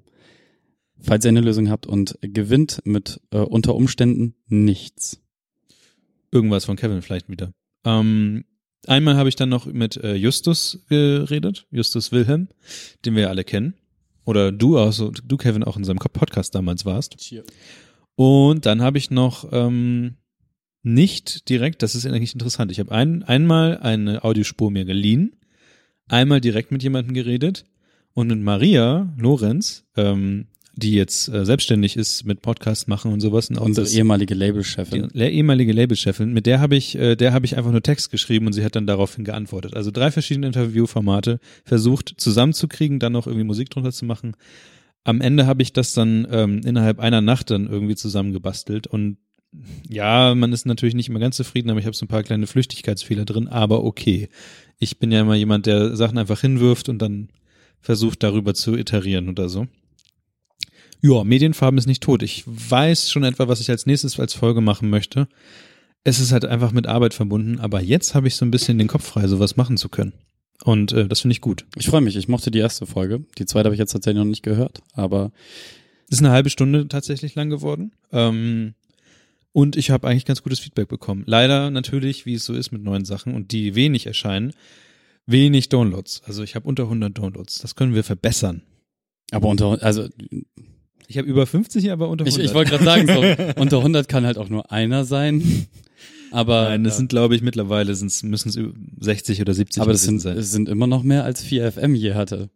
Speaker 4: falls ihr eine Lösung habt und gewinnt mit äh, unter Umständen nichts.
Speaker 2: Irgendwas von Kevin vielleicht wieder. Ähm, einmal habe ich dann noch mit äh, Justus geredet, Justus Wilhelm, den wir ja alle kennen. Oder du auch, so, du Kevin auch in seinem Podcast damals warst. Und dann habe ich noch ähm, nicht direkt, das ist eigentlich interessant. Ich habe ein, einmal eine Audiospur mir geliehen, einmal direkt mit jemandem geredet und mit Maria Lorenz, ähm, die jetzt äh, selbstständig ist mit Podcast machen und sowas. Und
Speaker 4: Unsere ehemalige
Speaker 2: die
Speaker 4: Labelchefin.
Speaker 2: le- ehemalige Labelchefin, mit der habe ich, äh, der habe ich einfach nur Text geschrieben und sie hat dann daraufhin geantwortet. Also drei verschiedene Interviewformate versucht zusammenzukriegen, dann noch irgendwie Musik drunter zu machen. Am Ende habe ich das dann ähm, innerhalb einer Nacht dann irgendwie zusammengebastelt und ja, man ist natürlich nicht immer ganz zufrieden, aber ich habe so ein paar kleine Flüchtigkeitsfehler drin, aber okay. Ich bin ja immer jemand, der Sachen einfach hinwirft und dann versucht darüber zu iterieren oder so. Ja, Medienfarben ist nicht tot. Ich weiß schon etwa, was ich als nächstes als Folge machen möchte. Es ist halt einfach mit Arbeit verbunden, aber jetzt habe ich so ein bisschen den Kopf frei, sowas machen zu können. Und äh, das finde ich gut.
Speaker 4: Ich freue mich. Ich mochte die erste Folge. Die zweite habe ich jetzt tatsächlich noch nicht gehört, aber
Speaker 2: Ist eine halbe Stunde tatsächlich lang geworden. Ähm, und ich habe eigentlich ganz gutes Feedback bekommen. Leider natürlich, wie es so ist mit neuen Sachen und die wenig erscheinen, wenig Downloads. Also ich habe unter 100 Downloads. Das können wir verbessern.
Speaker 4: aber unter also
Speaker 2: Ich habe über 50, aber unter
Speaker 4: ich,
Speaker 2: 100.
Speaker 4: ich wollte gerade sagen, so, [laughs] unter 100 kann halt auch nur einer sein. Aber
Speaker 2: Nein, das
Speaker 4: äh,
Speaker 2: sind, glaube ich, mittlerweile sind's, müssen es 60 oder 70
Speaker 4: aber das sind, es sind immer noch mehr als 4 FM je hatte.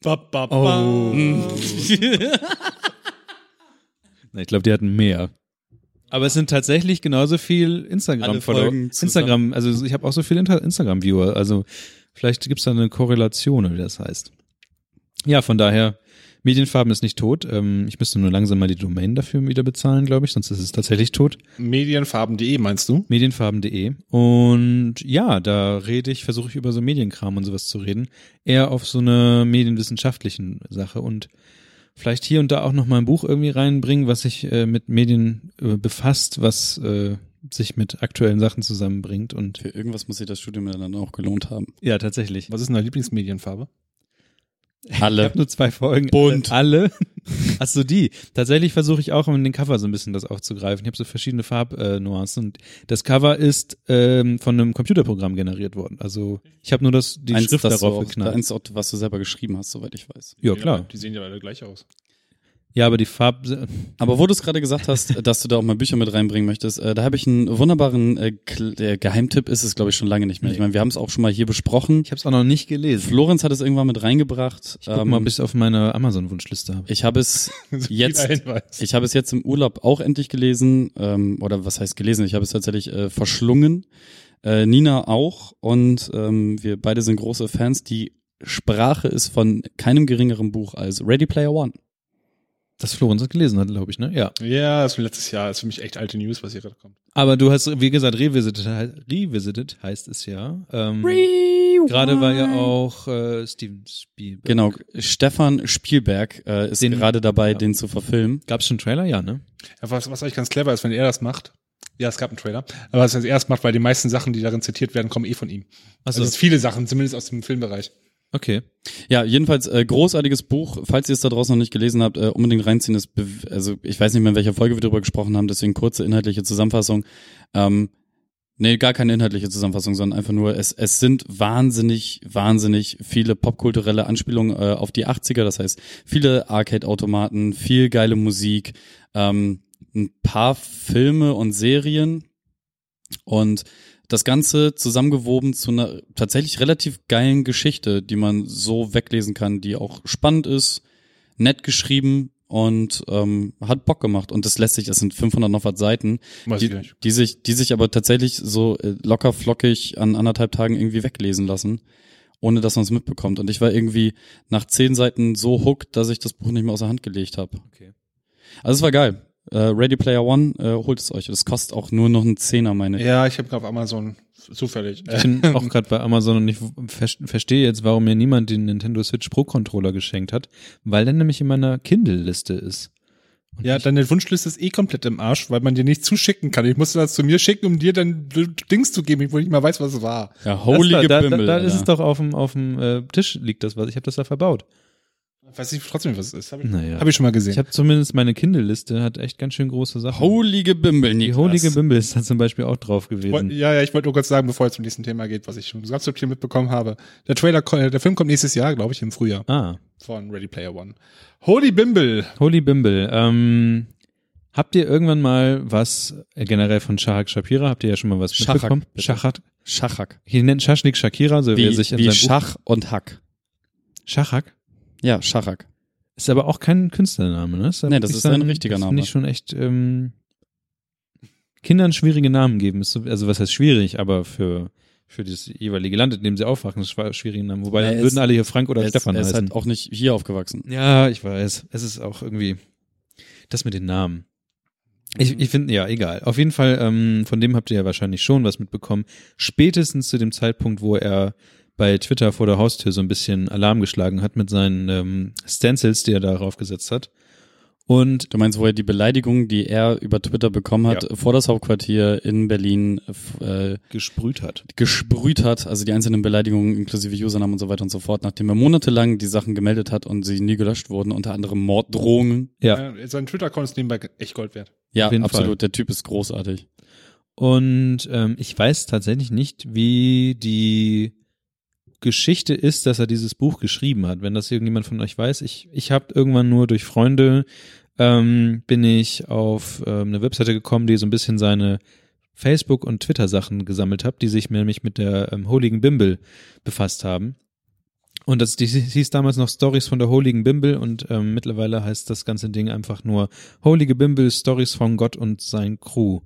Speaker 3: Ba, ba, ba.
Speaker 2: Oh. [laughs] Na, ich glaube, die hatten mehr. Aber es sind tatsächlich genauso viel Instagram-Follower. Instagram, also ich habe auch so viel Inter- Instagram-Viewer. Also vielleicht gibt's da eine Korrelation, wie das heißt. Ja, von daher, Medienfarben ist nicht tot. Ähm, ich müsste nur langsam mal die Domain dafür wieder bezahlen, glaube ich, sonst ist es tatsächlich tot.
Speaker 3: Medienfarben.de meinst du?
Speaker 2: Medienfarben.de. Und ja, da rede ich, versuche ich über so Medienkram und sowas zu reden. Eher auf so eine medienwissenschaftlichen Sache und vielleicht hier und da auch noch mal ein Buch irgendwie reinbringen, was sich äh, mit Medien äh, befasst, was äh, sich mit aktuellen Sachen zusammenbringt und
Speaker 4: Für irgendwas muss sich das Studium ja dann auch gelohnt haben.
Speaker 2: ja, tatsächlich.
Speaker 3: Was ist deine Lieblingsmedienfarbe?
Speaker 2: Ich
Speaker 4: Alle.
Speaker 2: habe nur zwei Folgen.
Speaker 4: Bunt.
Speaker 2: Alle. [laughs] Ach so, die. Tatsächlich versuche ich auch in den Cover so ein bisschen das aufzugreifen. Ich habe so verschiedene Farbnuancen und das Cover ist ähm, von einem Computerprogramm generiert worden. Also ich habe nur das die Schrift
Speaker 4: das
Speaker 2: darauf
Speaker 4: auch,
Speaker 2: geknallt.
Speaker 4: Eins, was du selber geschrieben hast, soweit ich weiß.
Speaker 2: Ja, klar.
Speaker 3: Die sehen ja alle gleich aus.
Speaker 2: Ja, aber die Farb
Speaker 4: Aber wo du es gerade gesagt hast, [laughs] dass du da auch mal Bücher mit reinbringen möchtest, äh, da habe ich einen wunderbaren äh, Kl- Geheimtipp ist es, glaube ich, schon lange nicht mehr. Ich meine, wir haben es auch schon mal hier besprochen.
Speaker 2: ich habe es auch noch nicht gelesen.
Speaker 4: Florenz hat es irgendwann mit reingebracht.
Speaker 2: Ich guck
Speaker 4: Ähm,
Speaker 2: mal, es auf meiner Amazon Wunschliste habe.
Speaker 4: ich habe es [laughs] jetzt
Speaker 3: Guter Hinweis.
Speaker 4: Ich habe es jetzt im Urlaub auch endlich gelesen, ähm, oder was heißt gelesen? Ich habe es tatsächlich äh, verschlungen. Äh, Nina auch und ähm, wir beide sind große Fans. Die Sprache ist von keinem geringeren Buch als Ready Player One.
Speaker 2: Das Florenz gelesen hat, glaube ich, ne? Ja.
Speaker 3: Ja, das ist letztes Jahr. Das ist für mich echt alte News, was hier gerade kommt.
Speaker 2: Aber du hast, wie gesagt, revisited, revisited heißt es ja. Ähm, Gerade war ja auch äh, Steven Spielberg.
Speaker 4: Genau, Stefan Spielberg äh, ist
Speaker 2: Den-
Speaker 4: gerade dabei,
Speaker 2: ja.
Speaker 4: den zu verfilmen.
Speaker 2: Gab's schon einen Trailer? Ja, ne?
Speaker 3: Ja, was, was eigentlich ganz clever ist, wenn er das macht. Ja, es gab einen Trailer. Aber was er erst macht, weil die meisten Sachen, die darin zitiert werden, kommen eh von ihm. Also es sind viele Sachen, zumindest aus dem Filmbereich.
Speaker 2: Okay.
Speaker 4: Ja, jedenfalls äh, großartiges Buch. Falls ihr es da draußen noch nicht gelesen habt, äh, unbedingt reinziehen. Das also ich weiß nicht mehr, in welcher Folge wir darüber gesprochen haben, deswegen kurze inhaltliche Zusammenfassung. Ähm, nee, gar keine inhaltliche Zusammenfassung, sondern einfach nur, es, es sind wahnsinnig, wahnsinnig viele popkulturelle Anspielungen äh, auf die 80er. Das heißt, viele Arcade-Automaten, viel geile Musik, ähm, ein paar Filme und Serien und das Ganze zusammengewoben zu einer tatsächlich relativ geilen Geschichte, die man so weglesen kann, die auch spannend ist, nett geschrieben und ähm, hat Bock gemacht. Und das lässt sich, das sind 500 noch was Seiten,
Speaker 3: Weiß
Speaker 4: die, die sich, die sich aber tatsächlich so äh, locker flockig an anderthalb Tagen irgendwie weglesen lassen, ohne dass man es mitbekommt. Und ich war irgendwie nach zehn Seiten so hooked, dass ich das Buch nicht mehr aus der Hand gelegt habe.
Speaker 2: Okay.
Speaker 4: Also es war geil. Äh, Ready Player One, äh, holt es euch. Das kostet auch nur noch einen Zehner, meine ich.
Speaker 3: Ja, ich habe auf Amazon zufällig.
Speaker 2: Ich bin [laughs] auch gerade bei Amazon und ich ver verstehe jetzt, warum mir niemand den Nintendo Switch Pro Controller geschenkt hat, weil der nämlich in meiner Kindle-Liste ist. Und
Speaker 3: Ja, deine Wunschliste ist eh komplett im Arsch, weil man dir nicht zuschicken kann. Ich musste das zu mir schicken, um dir dann Dings zu geben, wo ich nicht mal weiß, was es war.
Speaker 4: Ja, holy
Speaker 2: das da, da, da, da ist es doch auf dem auf dem äh, Tisch liegt das was. Ich habe das da verbaut.
Speaker 3: Weiß ich trotzdem, was es ist. Habe ich,
Speaker 2: Naja.
Speaker 3: hab ich schon mal gesehen.
Speaker 2: Ich habe zumindest meine Kindle-Liste hat echt ganz schön große Sachen.
Speaker 4: Holy Gebimmel,
Speaker 2: die
Speaker 4: Niklas.
Speaker 2: Holige Bimbel ist da zum Beispiel auch drauf
Speaker 3: Woll-
Speaker 2: gewesen.
Speaker 3: ja, ja, ich wollte nur kurz sagen, bevor es zum nächsten Thema geht, was ich schon ganz subtil mitbekommen habe. Der Trailer, äh, der Film kommt nächstes Jahr, glaube ich, im Frühjahr
Speaker 2: Ah,
Speaker 3: von Ready Player One. Holy Bimble.
Speaker 2: Holy Bimbel. Ähm, habt ihr irgendwann mal was äh, generell von Shahak Shapira? Habt ihr ja schon mal was
Speaker 4: Schachak,
Speaker 2: mitbekommen?
Speaker 4: bitte.
Speaker 2: Schachak.
Speaker 4: Schachak.
Speaker 2: Hier nennt Schaschnik Shakira, so wie, er sich in
Speaker 4: wie
Speaker 2: seinem
Speaker 4: Schach und Hack.
Speaker 2: Buch Schachak.
Speaker 4: Ja, Schachak.
Speaker 2: Ist aber auch kein Künstlername, ne? Ist
Speaker 4: Nee, das ist ein richtiger Name.
Speaker 2: Finde ich schon echt ähm, Kindern schwierige Namen geben. Ist so, also was heißt schwierig, aber für für das jeweilige Land, in dem sie aufwachen, ist schwierige Namen. Wobei
Speaker 4: Ja,
Speaker 2: dann
Speaker 4: es-
Speaker 2: würden alle hier Frank oder
Speaker 4: er ist,
Speaker 2: Stefan
Speaker 4: er ist
Speaker 2: heißen.
Speaker 4: halt auch nicht hier aufgewachsen.
Speaker 2: ja, ich weiß. Es ist auch irgendwie das mit den Namen. Ich, ich finde, ja, egal. Auf jeden Fall, ähm, von dem habt ihr ja wahrscheinlich schon was mitbekommen. Spätestens zu dem Zeitpunkt, wo er bei Twitter vor der Haustür so ein bisschen Alarm geschlagen hat mit seinen ähm, Stencils, die er darauf gesetzt hat. Und
Speaker 4: Du meinst, wo er die Beleidigung, die er über Twitter bekommen hat,
Speaker 2: Ja.
Speaker 4: vor das Hauptquartier in Berlin äh,
Speaker 2: gesprüht hat.
Speaker 4: gesprüht hat, also die einzelnen Beleidigungen inklusive Usernamen und so weiter und so fort, nachdem er monatelang die Sachen gemeldet hat und sie nie gelöscht wurden, unter anderem Morddrohungen.
Speaker 2: Ja.
Speaker 3: Ja, sein Twitter-Account ist nebenbei echt Gold wert.
Speaker 4: Ja, absolut.
Speaker 2: Fall.
Speaker 4: Der Typ ist großartig.
Speaker 2: Und ähm, ich weiß tatsächlich nicht, wie die Geschichte ist, dass er dieses Buch geschrieben hat. Wenn das irgendjemand von euch weiß, ich ich habe irgendwann nur durch Freunde ähm, bin ich auf ähm, eine Webseite gekommen, die so ein bisschen seine Facebook und Twitter Sachen gesammelt hat, die sich nämlich mit der ähm, Holigen Bimble befasst haben. Und das die hieß damals noch Stories von der Holigen Bimble und ähm, mittlerweile heißt das ganze Ding einfach nur Holige Bimble Stories von Gott und sein Crew.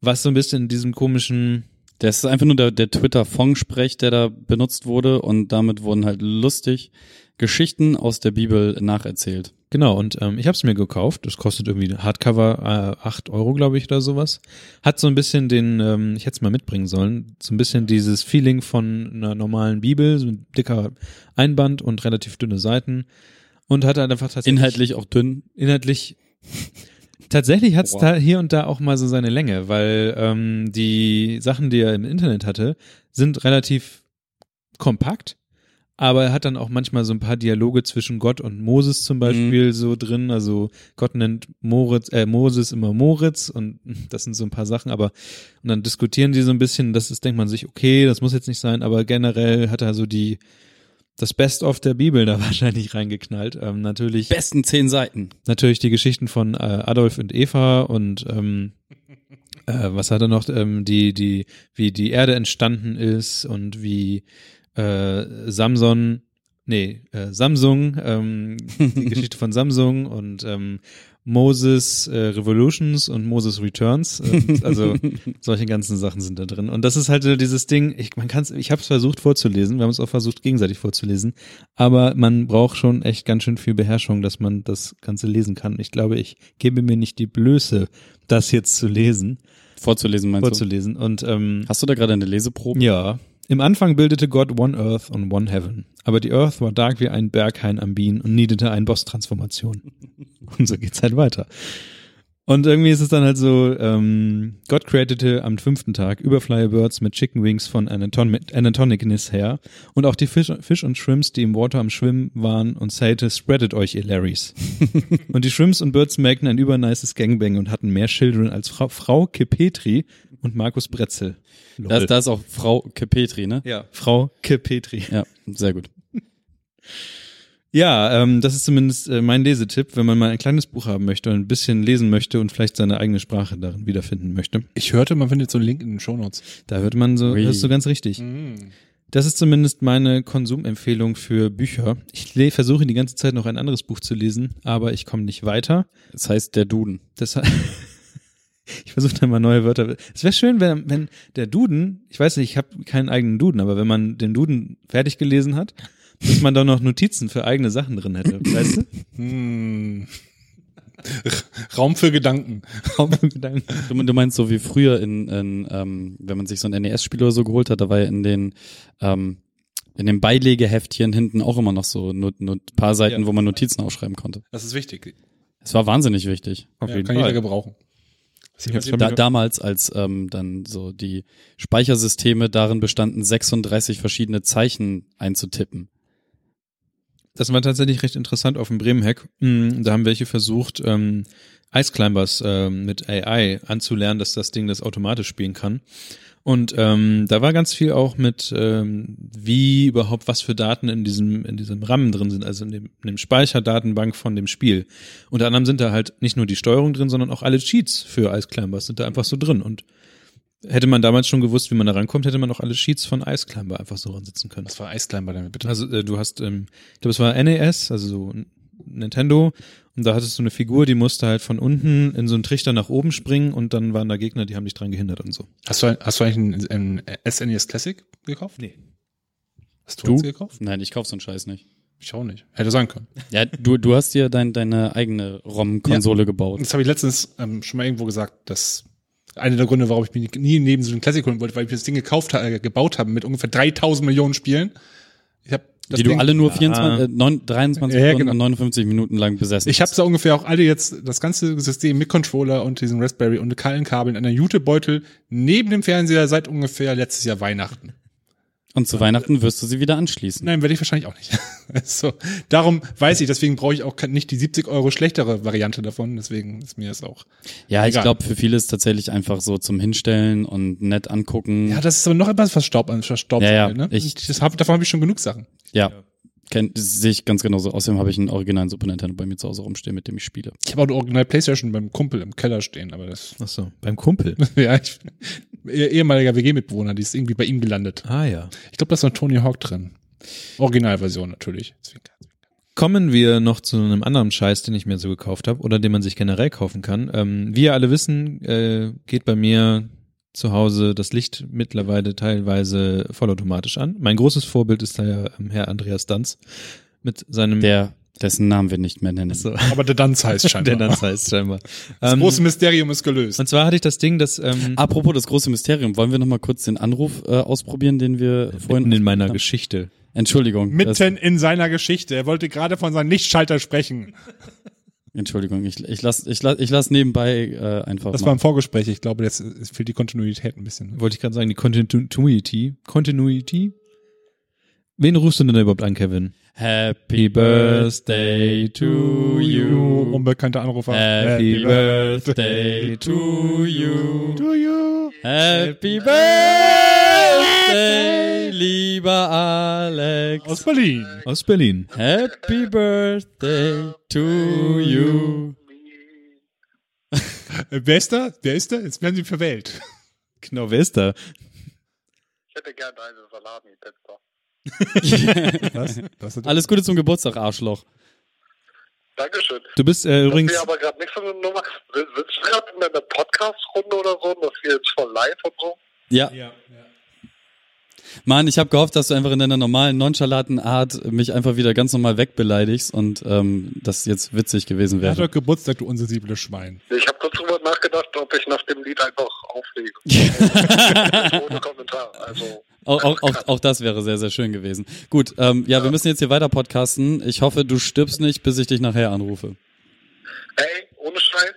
Speaker 2: Was so ein bisschen in diesem komischen
Speaker 4: Das ist einfach nur der, der Twitter-Fong-Sprech, der da benutzt wurde und damit wurden halt lustig Geschichten aus der Bibel nacherzählt.
Speaker 2: Genau, und ähm, ich habe es mir gekauft. Das kostet irgendwie Hardcover äh, 8 Euro, glaube ich, oder sowas. Hat so ein bisschen den, ähm, ich hätte es mal mitbringen sollen, so ein bisschen dieses Feeling von einer normalen Bibel, so ein dicker Einband und relativ dünne Seiten. Und hat halt einfach tatsächlich
Speaker 4: Inhaltlich auch dünn.
Speaker 2: inhaltlich tatsächlich hat's
Speaker 4: Boah.
Speaker 2: da hier und da auch mal so seine Länge, weil ähm, die Sachen, die er im Internet hatte, sind relativ kompakt, aber er hat dann auch manchmal so ein paar Dialoge zwischen Gott und Moses zum Beispiel so drin. Also Gott nennt Moritz, äh, Moses immer Moritz und [laughs] das sind so ein paar Sachen, aber und dann diskutieren die so ein bisschen, das ist, denkt man sich, okay, das muss jetzt nicht sein, aber generell hat er so die das Best-of der Bibel da [laughs] wahrscheinlich reingeknallt. Ähm, natürlich
Speaker 4: Besten zehn Seiten.
Speaker 2: natürlich die Geschichten von äh, Adolf und Eva und ähm, äh, was hat er noch, ähm, die, die, wie die Erde entstanden ist und wie äh, Samson, nee, äh, Samsung, ähm, die [laughs] Geschichte von Samsung und ähm, Moses äh, Revolutions und Moses Returns. Und, [laughs] also solche ganzen Sachen sind da drin. Und das ist halt so dieses Ding, ich, man kann's, ich habe es versucht vorzulesen, wir haben es auch versucht gegenseitig vorzulesen, aber man braucht schon echt ganz schön viel Beherrschung, dass man das Ganze lesen kann. Ich glaube, ich gebe mir nicht die Blöße, das jetzt zu lesen,
Speaker 4: Vorzulesen meinst
Speaker 2: vorzulesen. Und ähm,
Speaker 4: du? Hast du da gerade eine Leseprobe?
Speaker 2: ja, im Anfang bildete Gott One Earth und One Heaven. Aber die Earth war dark wie ein Berghain am Bean und needete eine Boss-Transformation. [laughs] und so geht's halt weiter. Und irgendwie ist es dann halt so, ähm, Gott createte am fünften Tag Überfly Birds mit Chicken Wings von Anatom Anatonicness her und auch die Fisch, Fisch und Shrimps, die im Water am Schwimmen waren und sagte, spreadet euch, ihr Larrys. [laughs] und die Shrimps und Birds merkten ein übernices Gangbang und hatten mehr Children als Frau, Frau Kepetri und Markus Bretzel.
Speaker 4: Da ist, da ist auch Frau Kepetri, ne?
Speaker 2: Ja, Frau Kepetri.
Speaker 4: Ja, sehr gut. [laughs]
Speaker 2: Ja, ähm, das ist zumindest äh, mein Lesetipp, wenn man mal ein kleines Buch haben möchte und ein bisschen lesen möchte und vielleicht seine eigene Sprache darin wiederfinden möchte.
Speaker 3: Ich hörte, man findet so einen Link in den Shownotes.
Speaker 2: Da hört man so,
Speaker 4: Ui.
Speaker 2: das ist so ganz richtig. Das ist zumindest meine Konsumempfehlung für Bücher. Ich versuche die ganze Zeit noch ein anderes Buch zu lesen, aber ich komme nicht weiter.
Speaker 4: Das heißt der Duden.
Speaker 2: Deshalb, [laughs] ich versuche dann mal neue Wörter. Es wäre schön, wenn, wenn der Duden, ich weiß nicht, ich habe keinen eigenen Duden, aber wenn man den Duden fertig gelesen hat, dass man da noch Notizen für eigene Sachen drin hätte, weißt du?
Speaker 3: Hm. Raum für Gedanken.
Speaker 2: Gedanken.
Speaker 4: Du, du meinst so wie früher in, in ähm, wenn man sich so ein NES-Spiel oder so geholt hat, da war ja in den ähm, in den Beilegeheftchen hinten auch immer noch so ein paar Seiten,
Speaker 3: Ja.
Speaker 4: wo man Notizen aufschreiben konnte.
Speaker 3: Das ist wichtig.
Speaker 4: Es war wahnsinnig wichtig.
Speaker 2: Auf
Speaker 3: Ja,
Speaker 2: jeden
Speaker 3: kann jeder
Speaker 2: Fall.
Speaker 3: gebrauchen.
Speaker 4: Da,
Speaker 2: mal-
Speaker 4: damals, als ähm, dann so die Speichersysteme darin bestanden, 36 verschiedene Zeichen einzutippen.
Speaker 2: Das war tatsächlich recht interessant auf dem Bremen-Hack. Mm, Da haben welche versucht, ähm, Ice Climbers ähm, mit AI anzulernen, dass das Ding das automatisch spielen kann. Und ähm, da war ganz viel auch mit, ähm, wie überhaupt was für Daten in diesem in diesem RAM drin sind, also in dem, in dem Speicherdatenbank von dem Spiel. Unter anderem sind da halt nicht nur die Steuerung drin, sondern auch alle Cheats für Ice Climbers sind da einfach so drin. Und hätte man damals schon gewusst, wie man da rankommt, hätte man auch alle Cheats von Ice Climber einfach so ransitzen können.
Speaker 3: Was war Eisclimber damit bitte?
Speaker 2: Also äh, du hast, ähm, ich glaube, es war NES, also so Nintendo, und da hattest du eine Figur, die musste halt von unten in so einen Trichter nach oben springen und dann waren da Gegner, die haben dich dran gehindert und so.
Speaker 3: Hast du, ein- hast du eigentlich ein, ein SNES Classic gekauft?
Speaker 2: Nee.
Speaker 3: Hast du,
Speaker 4: Du?
Speaker 3: eins gekauft?
Speaker 4: Nein, ich kauf so einen Scheiß nicht.
Speaker 3: Ich auch nicht. Hätte sein können.
Speaker 4: Ja, du, du hast dir dein, deine eigene ROM-Konsole gebaut.
Speaker 3: Das habe ich letztens ähm, schon mal irgendwo gesagt, dass einer der Gründe, warum ich mich nie neben so einen Classic holen wollte, weil ich das Ding gekauft äh, gebaut habe mit ungefähr 3000 Millionen Spielen. Ich habe das
Speaker 4: die
Speaker 3: Ding,
Speaker 4: du alle nur 24, äh, 9, 23
Speaker 3: Ja,
Speaker 4: Stunden
Speaker 3: genau.
Speaker 4: und 59 Minuten lang besessen
Speaker 3: Ich habe da ungefähr auch alle jetzt das ganze System mit Controller und diesem Raspberry und kalten Kabeln in einer Jutebeutel neben dem Fernseher seit ungefähr letztes Jahr Weihnachten.
Speaker 4: Und zu Weihnachten wirst du sie wieder anschließen.
Speaker 3: Nein, werde ich wahrscheinlich auch nicht. [laughs] so, darum weiß ich, deswegen brauche ich auch nicht die 70 Euro schlechtere Variante davon. Deswegen ist mir das auch.
Speaker 4: Ja, ich
Speaker 3: Egal.
Speaker 4: glaube, für viele ist tatsächlich einfach so zum Hinstellen und nett angucken.
Speaker 3: Ja, das ist aber noch etwas was Staub an Staub.
Speaker 4: Ja, ja,
Speaker 3: ne?
Speaker 4: ich-
Speaker 3: das hab, davon habe ich schon genug Sachen.
Speaker 4: Ja. Kenn, sehe ich ganz genauso. Außerdem habe ich einen originalen Super Nintendo bei mir zu Hause rumstehen, mit dem ich spiele.
Speaker 3: Ich habe auch eine Original Playstation beim Kumpel im Keller stehen, aber das,
Speaker 2: Ach so, beim Kumpel. [laughs]
Speaker 3: ja, ich, eh- ehemaliger WG-Mitbewohner, die ist irgendwie bei ihm gelandet.
Speaker 2: Ah ja.
Speaker 3: Ich glaube, da ist noch Tony Hawk drin. Originalversion natürlich.
Speaker 2: Kommen wir noch zu einem anderen Scheiß, den ich mir so gekauft habe oder den man sich generell kaufen kann. Ähm, wie ihr alle wissen, äh, geht bei mir zu Hause das Licht mittlerweile teilweise vollautomatisch an. Mein großes Vorbild ist da ja ähm, Herr Andreas Danz mit seinem
Speaker 4: Der, dessen Namen wir nicht mehr nennen.
Speaker 2: so,
Speaker 3: Aber der Danz heißt [laughs] scheinbar.
Speaker 2: der Danz heißt scheinbar.
Speaker 3: Das
Speaker 2: Ähm,
Speaker 3: große Mysterium ist gelöst.
Speaker 2: und zwar hatte ich das Ding, das ähm,
Speaker 4: Apropos das große Mysterium, wollen wir noch mal kurz den Anruf äh, ausprobieren, den wir vorhin
Speaker 2: mitten in meiner
Speaker 4: haben?
Speaker 2: Geschichte.
Speaker 4: Entschuldigung.
Speaker 3: Mitten in seiner Geschichte. Er wollte gerade von seinem Lichtschalter sprechen.
Speaker 4: Entschuldigung, ich, ich lass, ich lass, ich lass nebenbei äh, einfach.
Speaker 3: Das
Speaker 4: mal.
Speaker 3: war im Vorgespräch. Ich glaube, jetzt fehlt die Kontinuität ein bisschen.
Speaker 2: Wollte ich gerade sagen, die Continuity. Continuity? Wen rufst du denn da überhaupt an, Kevin?
Speaker 4: Happy Birthday to you.
Speaker 3: Unbekannter Anrufer.
Speaker 4: Happy Birthday to you.
Speaker 3: to you.
Speaker 4: Happy Birthday, lieber Alex.
Speaker 3: Aus Berlin.
Speaker 2: Aus Berlin.
Speaker 4: Happy Birthday to you.
Speaker 3: Äh, Wer ist da? Wer ist da? Jetzt werden sie verwählt.
Speaker 2: Genau, wer ist da?
Speaker 5: Ich hätte gern eine Salami-Pizza. [laughs]
Speaker 3: Was? Was
Speaker 4: Alles Gute zum Geburtstag, Arschloch.
Speaker 5: Dankeschön.
Speaker 2: Du bist äh, übrigens.
Speaker 5: Wäre aber gerade nicht so eine Nummer. Will- Willst du gerade in einer Podcast-Runde oder so? Das hier jetzt voll live und so?
Speaker 4: Ja. Mann, ich habe gehofft, dass du einfach in deiner normalen, nonchalanten Art mich einfach wieder ganz normal wegbeleidigst und ähm, das jetzt witzig gewesen
Speaker 3: hat
Speaker 4: wäre.
Speaker 5: Also
Speaker 3: heute Geburtstag, du unsensibles Schwein?
Speaker 5: Ich habe kurz drüber nachgedacht, ob ich nach dem Lied einfach auflege. [laughs] Ohne Kommentar. Also,
Speaker 4: Auch, auch, auch, auch das wäre sehr, sehr schön gewesen. Gut, ähm, ja, wir müssen jetzt hier weiter podcasten. Ich hoffe, du stirbst nicht, bis ich dich nachher anrufe.
Speaker 5: ey, ohne Scheiß.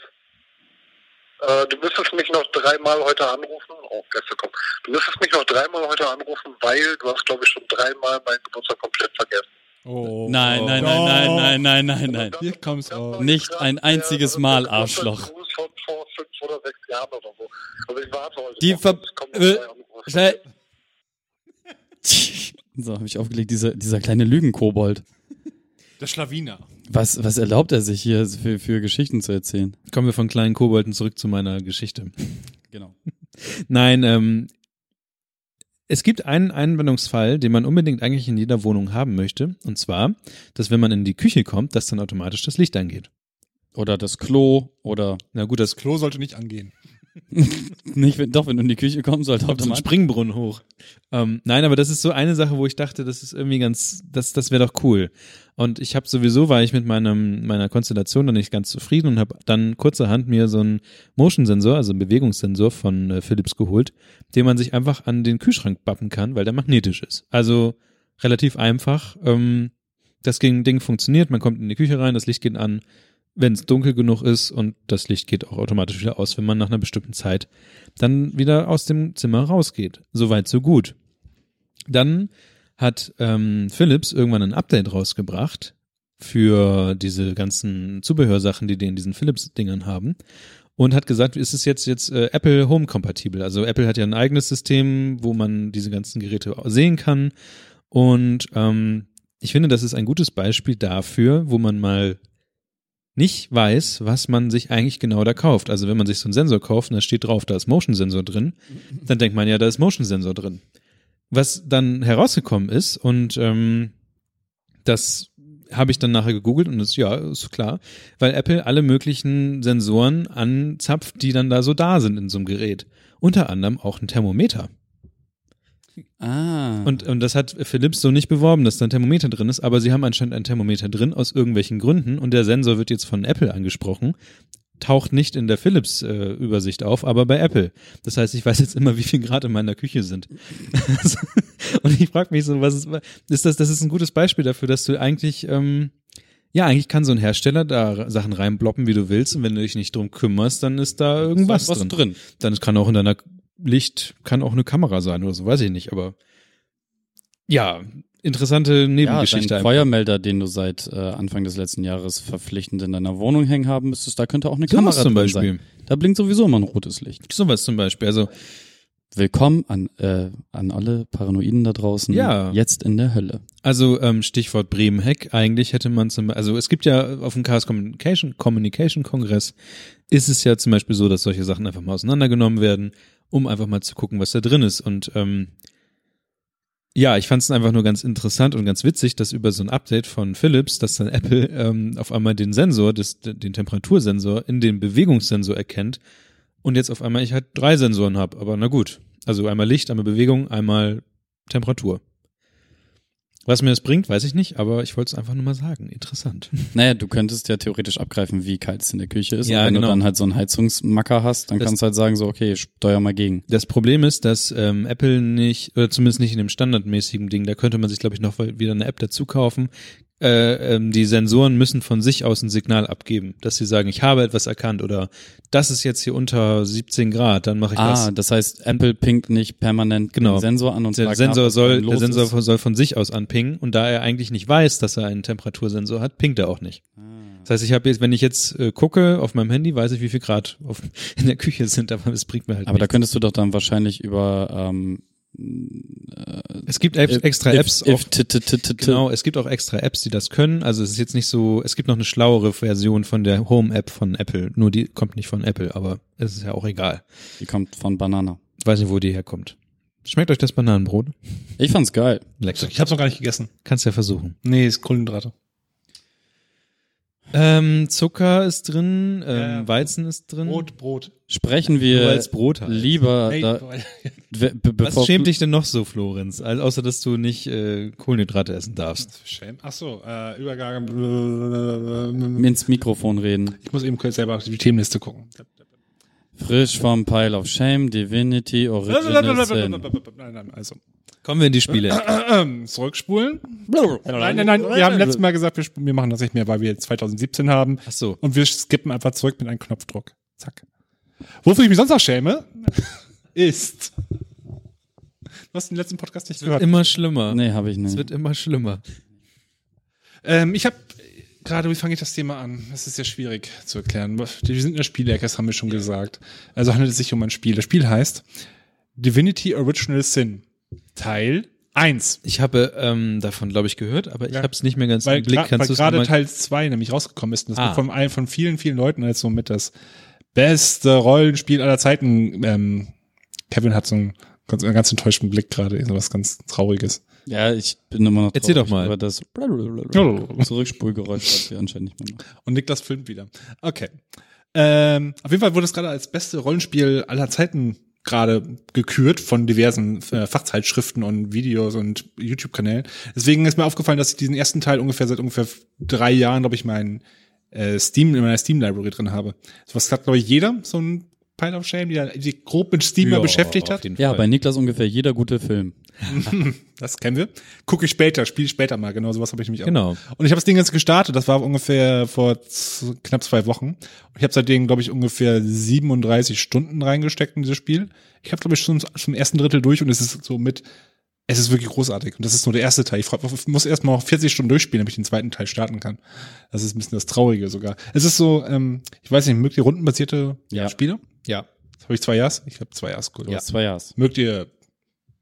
Speaker 5: Äh, du müsstest mich noch dreimal heute anrufen. Oh, Gäste kommen. Du müsstest mich noch dreimal heute anrufen, weil du hast, glaube ich, schon dreimal meinen Geburtstag komplett vergessen.
Speaker 3: Oh.
Speaker 4: Nein, nein, nein, nein, nein, nein, nein, nein.
Speaker 3: Hier kommt's auch.
Speaker 4: Nicht ein einziges
Speaker 5: Ja,
Speaker 4: Mal, Arschloch.
Speaker 5: Gruß von vor fünf oder sechs Jahren oder so. Also ich warte heute.
Speaker 4: Die Ver- äh. Schnell. [laughs] So, habe ich aufgelegt, dieser, dieser kleine Lügenkobold.
Speaker 3: Der Schlawiner.
Speaker 4: Was, was erlaubt er sich hier für, für Geschichten zu erzählen?
Speaker 2: Kommen wir von kleinen Kobolden zurück zu meiner Geschichte. Nein, ähm, es gibt einen Einwendungsfall, den man unbedingt eigentlich in jeder Wohnung haben möchte. Und zwar, dass wenn man in die Küche kommt, dass dann automatisch das Licht angeht.
Speaker 4: Oder das Klo oder
Speaker 2: Na gut, das
Speaker 3: Das Klo sollte nicht angehen. [laughs]
Speaker 4: nicht, wenn, doch, wenn du in die Küche kommst, sollte
Speaker 2: so ein
Speaker 4: automatisch.
Speaker 2: Springbrunnen hoch. Ähm, nein, aber das ist so eine Sache, wo ich dachte, das ist irgendwie ganz, das, das wäre doch cool. Und ich habe sowieso, war ich mit meinem meiner Konstellation dann nicht ganz zufrieden und habe dann kurzerhand mir so einen Motion-Sensor, also einen Bewegungssensor von äh, Philips geholt, den man sich einfach an den Kühlschrank bappen kann, weil der magnetisch ist. Also relativ einfach. Ähm, das Ding funktioniert, man kommt in die Küche rein, das Licht geht an, wenn es dunkel genug ist und das Licht geht auch automatisch wieder aus, wenn man nach einer bestimmten Zeit dann wieder aus dem Zimmer rausgeht. Soweit, so gut. Dann hat ähm, Philips irgendwann ein Update rausgebracht für diese ganzen Zubehörsachen, die die in diesen Philips-Dingern haben und hat gesagt, ist es jetzt jetzt äh, Apple Home kompatibel? Also Apple hat ja ein eigenes System, wo man diese ganzen Geräte sehen kann und ähm, ich finde, das ist ein gutes Beispiel dafür, wo man mal nicht weiß, was man sich eigentlich genau da kauft. Also wenn man sich so einen Sensor kauft und da steht drauf, da ist Motion Sensor drin, dann denkt man ja, da ist Motion Sensor drin. Was dann herausgekommen ist und ähm, das habe ich dann nachher gegoogelt und das ja ist klar, weil Apple alle möglichen Sensoren anzapft, die dann da so da sind in so einem Gerät. Unter anderem auch ein Thermometer.
Speaker 4: Ah.
Speaker 2: Und, und das hat Philips so nicht beworben, dass da ein Thermometer drin ist, aber sie haben anscheinend ein Thermometer drin aus irgendwelchen Gründen und der Sensor wird jetzt von Apple angesprochen, taucht nicht in der Philips-Übersicht auf, aber bei Apple. Das heißt, ich weiß jetzt immer, wie viel Grad in meiner Küche sind. [laughs] und ich frage mich so, was ist, ist das, das ist ein gutes Beispiel dafür, dass du eigentlich, ähm, ja, eigentlich kann so ein Hersteller da Sachen reinbloppen, wie du willst, und wenn du dich nicht drum kümmerst, dann ist da irgendwas
Speaker 4: was
Speaker 2: drin.
Speaker 4: drin.
Speaker 2: Dann kann auch in deiner Licht, kann auch eine Kamera sein oder so, weiß ich nicht, aber ja, interessante
Speaker 4: Ja,
Speaker 2: Nebengeschichte. einfach.
Speaker 4: Feuermelder, den du seit äh, Anfang des letzten Jahres verpflichtend in deiner Wohnung hängen haben müsstest, da könnte auch eine
Speaker 2: Sowas
Speaker 4: Kamera
Speaker 2: zum Beispiel.
Speaker 4: sein. Da blinkt sowieso immer ein rotes Licht.
Speaker 2: Sowas zum Beispiel. Also,
Speaker 4: Willkommen an, äh, an alle Paranoiden da draußen.
Speaker 2: Ja.
Speaker 4: Jetzt in der Hölle.
Speaker 2: also ähm, Stichwort Bremen-Heck. Eigentlich hätte man zum also es gibt ja auf dem Chaos Communication, Communication Kongress ist es ja zum Beispiel so, dass solche Sachen einfach mal auseinandergenommen werden, um einfach mal zu gucken, was da drin ist. Und ähm, ja, ich fand es einfach nur ganz interessant und ganz witzig, dass über so ein Update von Philips, dass dann Apple ähm, auf einmal den Sensor, des, den Temperatursensor in den Bewegungssensor erkennt und jetzt auf einmal ich halt drei Sensoren habe. Aber na gut, also einmal Licht, einmal Bewegung, einmal Temperatur. Was mir das bringt, weiß ich nicht, aber ich wollte es einfach nur mal sagen. Interessant. [laughs]
Speaker 4: Naja, du könntest ja theoretisch abgreifen, wie kalt es in der Küche ist.
Speaker 2: Ja,
Speaker 4: und wenn
Speaker 2: genau.
Speaker 4: du dann halt so einen Heizungsmacker hast, dann
Speaker 2: Das-
Speaker 4: kannst du halt sagen, so, okay, steuer mal gegen.
Speaker 2: Das Problem ist, dass ähm, Apple nicht, oder zumindest nicht in dem standardmäßigen Ding, da könnte man sich, glaube ich, noch wieder eine App dazu kaufen. Äh, ähm, die Sensoren müssen von sich aus ein Signal abgeben, dass sie sagen, ich habe etwas erkannt oder das ist jetzt hier unter 17 Grad, dann mache ich
Speaker 4: Ah,
Speaker 2: das.
Speaker 4: das heißt, Apple pinkt nicht permanent
Speaker 2: Genau.
Speaker 4: den Sensor an und
Speaker 2: Der
Speaker 4: fragt
Speaker 2: Sensor
Speaker 4: was
Speaker 2: soll, der Sensor
Speaker 4: ist.
Speaker 2: soll von sich aus anpingen und da er eigentlich nicht weiß, dass er einen Temperatursensor hat, pinkt er auch nicht.
Speaker 4: Ah.
Speaker 2: Das heißt, ich habe jetzt, wenn ich jetzt äh, gucke auf meinem Handy, weiß ich, wie viel Grad auf, [laughs] in der Küche sind, aber es bringt mir halt
Speaker 4: Aber da
Speaker 2: nichts.
Speaker 4: könntest du doch dann wahrscheinlich über ähm,
Speaker 2: Es gibt Apps,
Speaker 4: if-
Speaker 2: extra
Speaker 4: if-
Speaker 2: Apps
Speaker 4: if t- t- t-
Speaker 2: Genau, es gibt auch extra Apps, die das können. Also es ist jetzt nicht so, es gibt noch eine schlauere Version von der Home-App von Apple. Nur die kommt nicht von Apple, aber es ist ja auch egal.
Speaker 4: Die kommt von Banana.
Speaker 2: Ich weiß nicht, wo die herkommt. Schmeckt euch das Bananenbrot?
Speaker 4: Ich fand's geil.
Speaker 2: Lecker.
Speaker 3: Ich hab's noch gar nicht gegessen.
Speaker 2: Kannst ja versuchen.
Speaker 3: Nee, ist Kohlenhydrate.
Speaker 2: Ähm, Zucker ist drin, ähm,
Speaker 3: Ja.
Speaker 2: Weizen ist drin.
Speaker 3: Brot, Brot.
Speaker 4: Sprechen wir
Speaker 2: Brot heißt.
Speaker 4: lieber
Speaker 3: Ey,
Speaker 4: da,
Speaker 2: Was
Speaker 4: bevor
Speaker 2: schämt dich denn noch so, Florenz? Also, außer, dass du nicht äh, Kohlenhydrate essen darfst.
Speaker 3: Shame. Ach so, äh, Übergang.
Speaker 4: ins Mikrofon reden.
Speaker 3: Ich muss eben kurz selber auf die Themenliste gucken.
Speaker 4: Frisch vom Pile of Shame, Divinity, Original Sin.
Speaker 3: Nein, nein, also.
Speaker 2: Kommen wir in die Spiele. [clears throat]
Speaker 3: Zurückspulen. Nein, nein, nein. Wir haben letztes Mal gesagt, wir, wir machen das nicht mehr, weil wir jetzt 2017 haben.
Speaker 2: Ach so.
Speaker 3: Und wir skippen einfach zurück mit einem Knopfdruck. Zack. Wofür ich mich sonst noch schäme, [laughs] ist. Du hast den letzten Podcast nicht gehört.
Speaker 2: Immer schlimmer.
Speaker 4: Nee, habe ich
Speaker 2: Es
Speaker 4: nicht.
Speaker 2: wird immer schlimmer.
Speaker 3: Ähm, ich habe gerade, wie fange ich das Thema an? Das ist sehr schwierig zu erklären. Wir sind in der Spielecke, das haben wir schon gesagt. Also handelt es sich um ein Spiel. Das Spiel heißt Divinity Original Sin. Teil 1.
Speaker 2: Ich habe ähm, davon, glaube ich, gehört, aber ich
Speaker 3: Ja.
Speaker 2: habe es nicht mehr ganz
Speaker 3: Weil,
Speaker 2: im Blick.
Speaker 3: weil
Speaker 2: Kannst es
Speaker 3: gerade Teil 2 nämlich rausgekommen ist. Und das
Speaker 2: Ah.
Speaker 3: wird von einem von vielen, vielen Leuten als so mit das beste Rollenspiel aller Zeiten. Ähm, Kevin hat so einen ganz, einen ganz enttäuschten Blick gerade, so was ganz Trauriges.
Speaker 4: Ja, ich bin immer noch
Speaker 2: Erzähl doch mal.
Speaker 4: über das [laughs] Zurückspulgeräusch, was wir anscheinend nicht mehr machen.
Speaker 3: Und Niklas filmt wieder. Okay. Ähm, auf jeden Fall wurde es gerade als beste Rollenspiel aller Zeiten gerade gekürt von diversen äh, Fachzeitschriften und Videos und YouTube-Kanälen. Deswegen ist mir aufgefallen, dass ich diesen ersten Teil ungefähr seit ungefähr drei Jahren, glaube ich, meinen äh, Steam in meiner Steam-Library drin habe. So was hat, glaube ich, jeder, so ein Pile of Shame, der sich grob mit Steam mal
Speaker 2: Ja,
Speaker 3: beschäftigt hat.
Speaker 4: Ja, bei Niklas ungefähr jeder gute Film. [laughs]
Speaker 3: Das kennen wir. Gucke ich später, spiele ich später mal. Genau sowas habe ich nämlich auch.
Speaker 2: Genau.
Speaker 3: Und ich habe das Ding jetzt gestartet. Das war ungefähr vor knapp zwei Wochen. Und ich habe seitdem, glaube ich, ungefähr 37 Stunden reingesteckt in dieses Spiel. Ich habe, glaube ich, schon zum ersten Drittel durch und es ist so mit, es ist wirklich großartig. Und das ist nur der erste Teil. Ich freu- muss erst mal noch 40 Stunden durchspielen, damit ich den zweiten Teil starten kann. Das ist ein bisschen das Traurige sogar. Es ist so, ähm, ich weiß nicht, mögt ihr rundenbasierte
Speaker 4: Ja.
Speaker 3: Spiele?
Speaker 2: Ja.
Speaker 3: Habe ich zwei Jahres? Ich habe zwei Jahres, gut.
Speaker 4: Ja. Zwei Jahres.
Speaker 3: Mögt ihr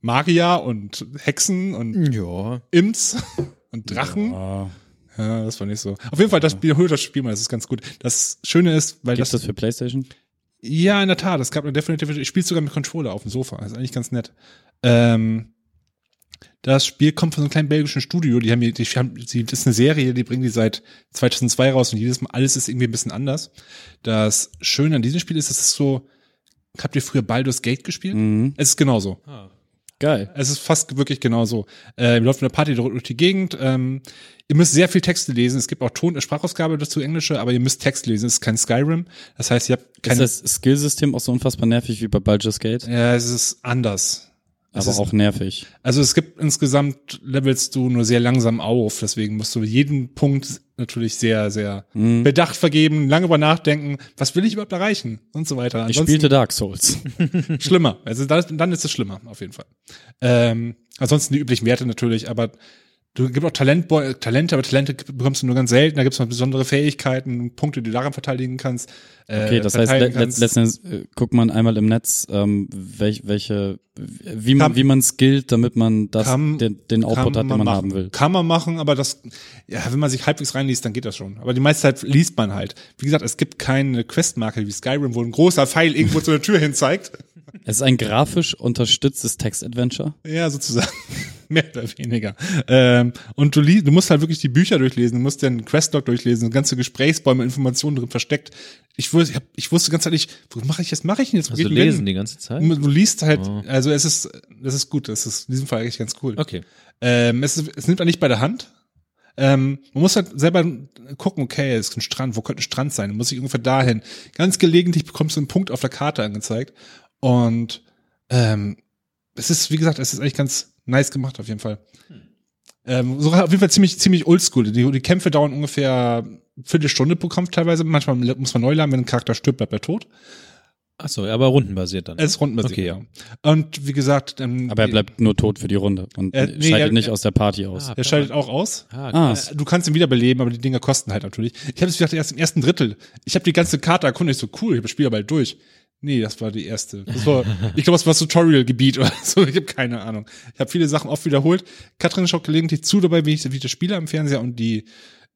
Speaker 3: Magier und Hexen und
Speaker 2: Ja.
Speaker 3: Imps [laughs] und Drachen?
Speaker 4: Ah,
Speaker 3: Ja, das war nicht so. Auf jeden Fall, das Spiel, holt das Spiel mal, das ist ganz gut. Das Schöne ist, weil
Speaker 4: Gibt's
Speaker 3: das,
Speaker 4: das für Playstation?
Speaker 3: ja, in der Tat, es gab eine Definitive, ich spiele sogar mit Controller auf dem Sofa, das ist eigentlich ganz nett. Ähm, das Spiel kommt von so einem kleinen belgischen Studio, die haben, die, die haben, die, das ist eine Serie, die bringen die seit 2002 raus und jedes Mal, alles ist irgendwie ein bisschen anders. Das Schöne an diesem Spiel ist, es ist so, habt ihr früher Baldur's Gate gespielt?
Speaker 4: Mhm.
Speaker 3: Es ist genauso.
Speaker 2: Ah.
Speaker 4: Geil.
Speaker 3: Es ist fast wirklich genau so. Äh, ihr läuft in der Party durch die Gegend. Ähm, ihr müsst sehr viel Texte lesen. Es gibt auch Ton Sprachausgabe dazu Englische, aber ihr müsst Text lesen. Es ist kein Skyrim. Das heißt, ihr habt
Speaker 4: Ist
Speaker 3: keine.
Speaker 4: das Skillsystem auch so unfassbar nervig wie bei Baldur's Gate?
Speaker 3: ja, es ist anders.
Speaker 4: Aber
Speaker 3: ist,
Speaker 4: auch nervig.
Speaker 3: Also es gibt insgesamt levelst du nur sehr langsam auf, deswegen musst du jeden Punkt natürlich sehr, sehr
Speaker 4: Hm.
Speaker 3: bedacht vergeben, lange über nachdenken, was will ich überhaupt erreichen und so weiter.
Speaker 4: Ich
Speaker 3: Ansonsten-
Speaker 4: spielte Dark Souls. [laughs]
Speaker 3: schlimmer. Also dann, dann ist es schlimmer, auf jeden Fall. Ähm, ansonsten die üblichen Werte natürlich, aber du gibt auch Talent, Talente, aber Talente bekommst du nur ganz selten. Da gibt es noch besondere Fähigkeiten, Punkte, die du daran verteidigen kannst. Äh,
Speaker 4: Okay, das heißt, le
Speaker 3: kannst.
Speaker 4: letztens äh, guckt man einmal im Netz, ähm, welch, welche, wie man,
Speaker 3: Kann-
Speaker 4: wie man skillt, damit man das,
Speaker 3: Kann-
Speaker 4: den, den Output hat, den man
Speaker 3: machen.
Speaker 4: haben will.
Speaker 3: Kann man machen, aber das, ja, wenn man sich halbwegs reinliest, dann geht das schon. Aber die meiste Zeit liest man halt. Wie gesagt, es gibt keine Questmarke wie Skyrim, wo ein großer Pfeil irgendwo zu der Tür hin zeigt. [laughs]
Speaker 4: Es ist ein grafisch unterstütztes Text-Adventure.
Speaker 3: Ja, sozusagen. [laughs] Mehr oder weniger. Ähm, und du, du musst halt wirklich die Bücher durchlesen, du musst den Questlog durchlesen, ganze Gesprächsbäume, Informationen drin versteckt. Ich wusste, ich, hab, ich wusste ganz ehrlich, wo mache ich jetzt, mache ich denn jetzt?
Speaker 2: Also
Speaker 3: geht
Speaker 2: lesen
Speaker 3: hin?
Speaker 2: die ganze Zeit?
Speaker 3: Du, liest halt,
Speaker 2: Oh.
Speaker 3: also es ist, das ist gut, das ist in diesem Fall eigentlich ganz cool.
Speaker 2: Okay.
Speaker 3: Ähm, es, ist, es nimmt man nicht bei der Hand. Ähm, man muss halt selber gucken, okay, es ist ein Strand, wo könnte ein Strand sein? Dann muss ich ungefähr dahin. Ganz gelegentlich bekommst du einen Punkt auf der Karte angezeigt. Und ähm, es ist, wie gesagt, es ist eigentlich ganz nice gemacht auf jeden Fall. Ähm, so auf jeden Fall ziemlich, ziemlich oldschool. Die, die Kämpfe dauern ungefähr eine Viertelstunde pro Kampf teilweise. Manchmal muss man neu laden, wenn ein Charakter stirbt, bleibt er tot.
Speaker 2: Ach so, aber rundenbasiert dann.
Speaker 3: Es ist rundenbasiert,
Speaker 2: Okay.
Speaker 3: ja. Und wie gesagt, ähm,
Speaker 4: Aber er bleibt nur tot für die Runde und
Speaker 3: Äh, nee,
Speaker 4: scheidet
Speaker 3: er-
Speaker 4: nicht
Speaker 3: er-
Speaker 4: aus der Party aus.
Speaker 2: Ah,
Speaker 3: er schaltet auch aus.
Speaker 2: Ah,
Speaker 4: Ah.
Speaker 3: Äh, Du kannst ihn wiederbeleben, aber die Dinger kosten halt natürlich. Ich habe es gesagt, erst im ersten Drittel. Ich habe die ganze Karte erkundigt, so cool, ich habe das Spiel bald durch. Nee, das war die erste. War, ich glaube, das war das Tutorial-Gebiet oder so. Ich habe keine Ahnung. Ich habe viele Sachen oft wiederholt. Katrin schaut gelegentlich zu dabei, wie ich, wie ich das spiele am Fernseher und die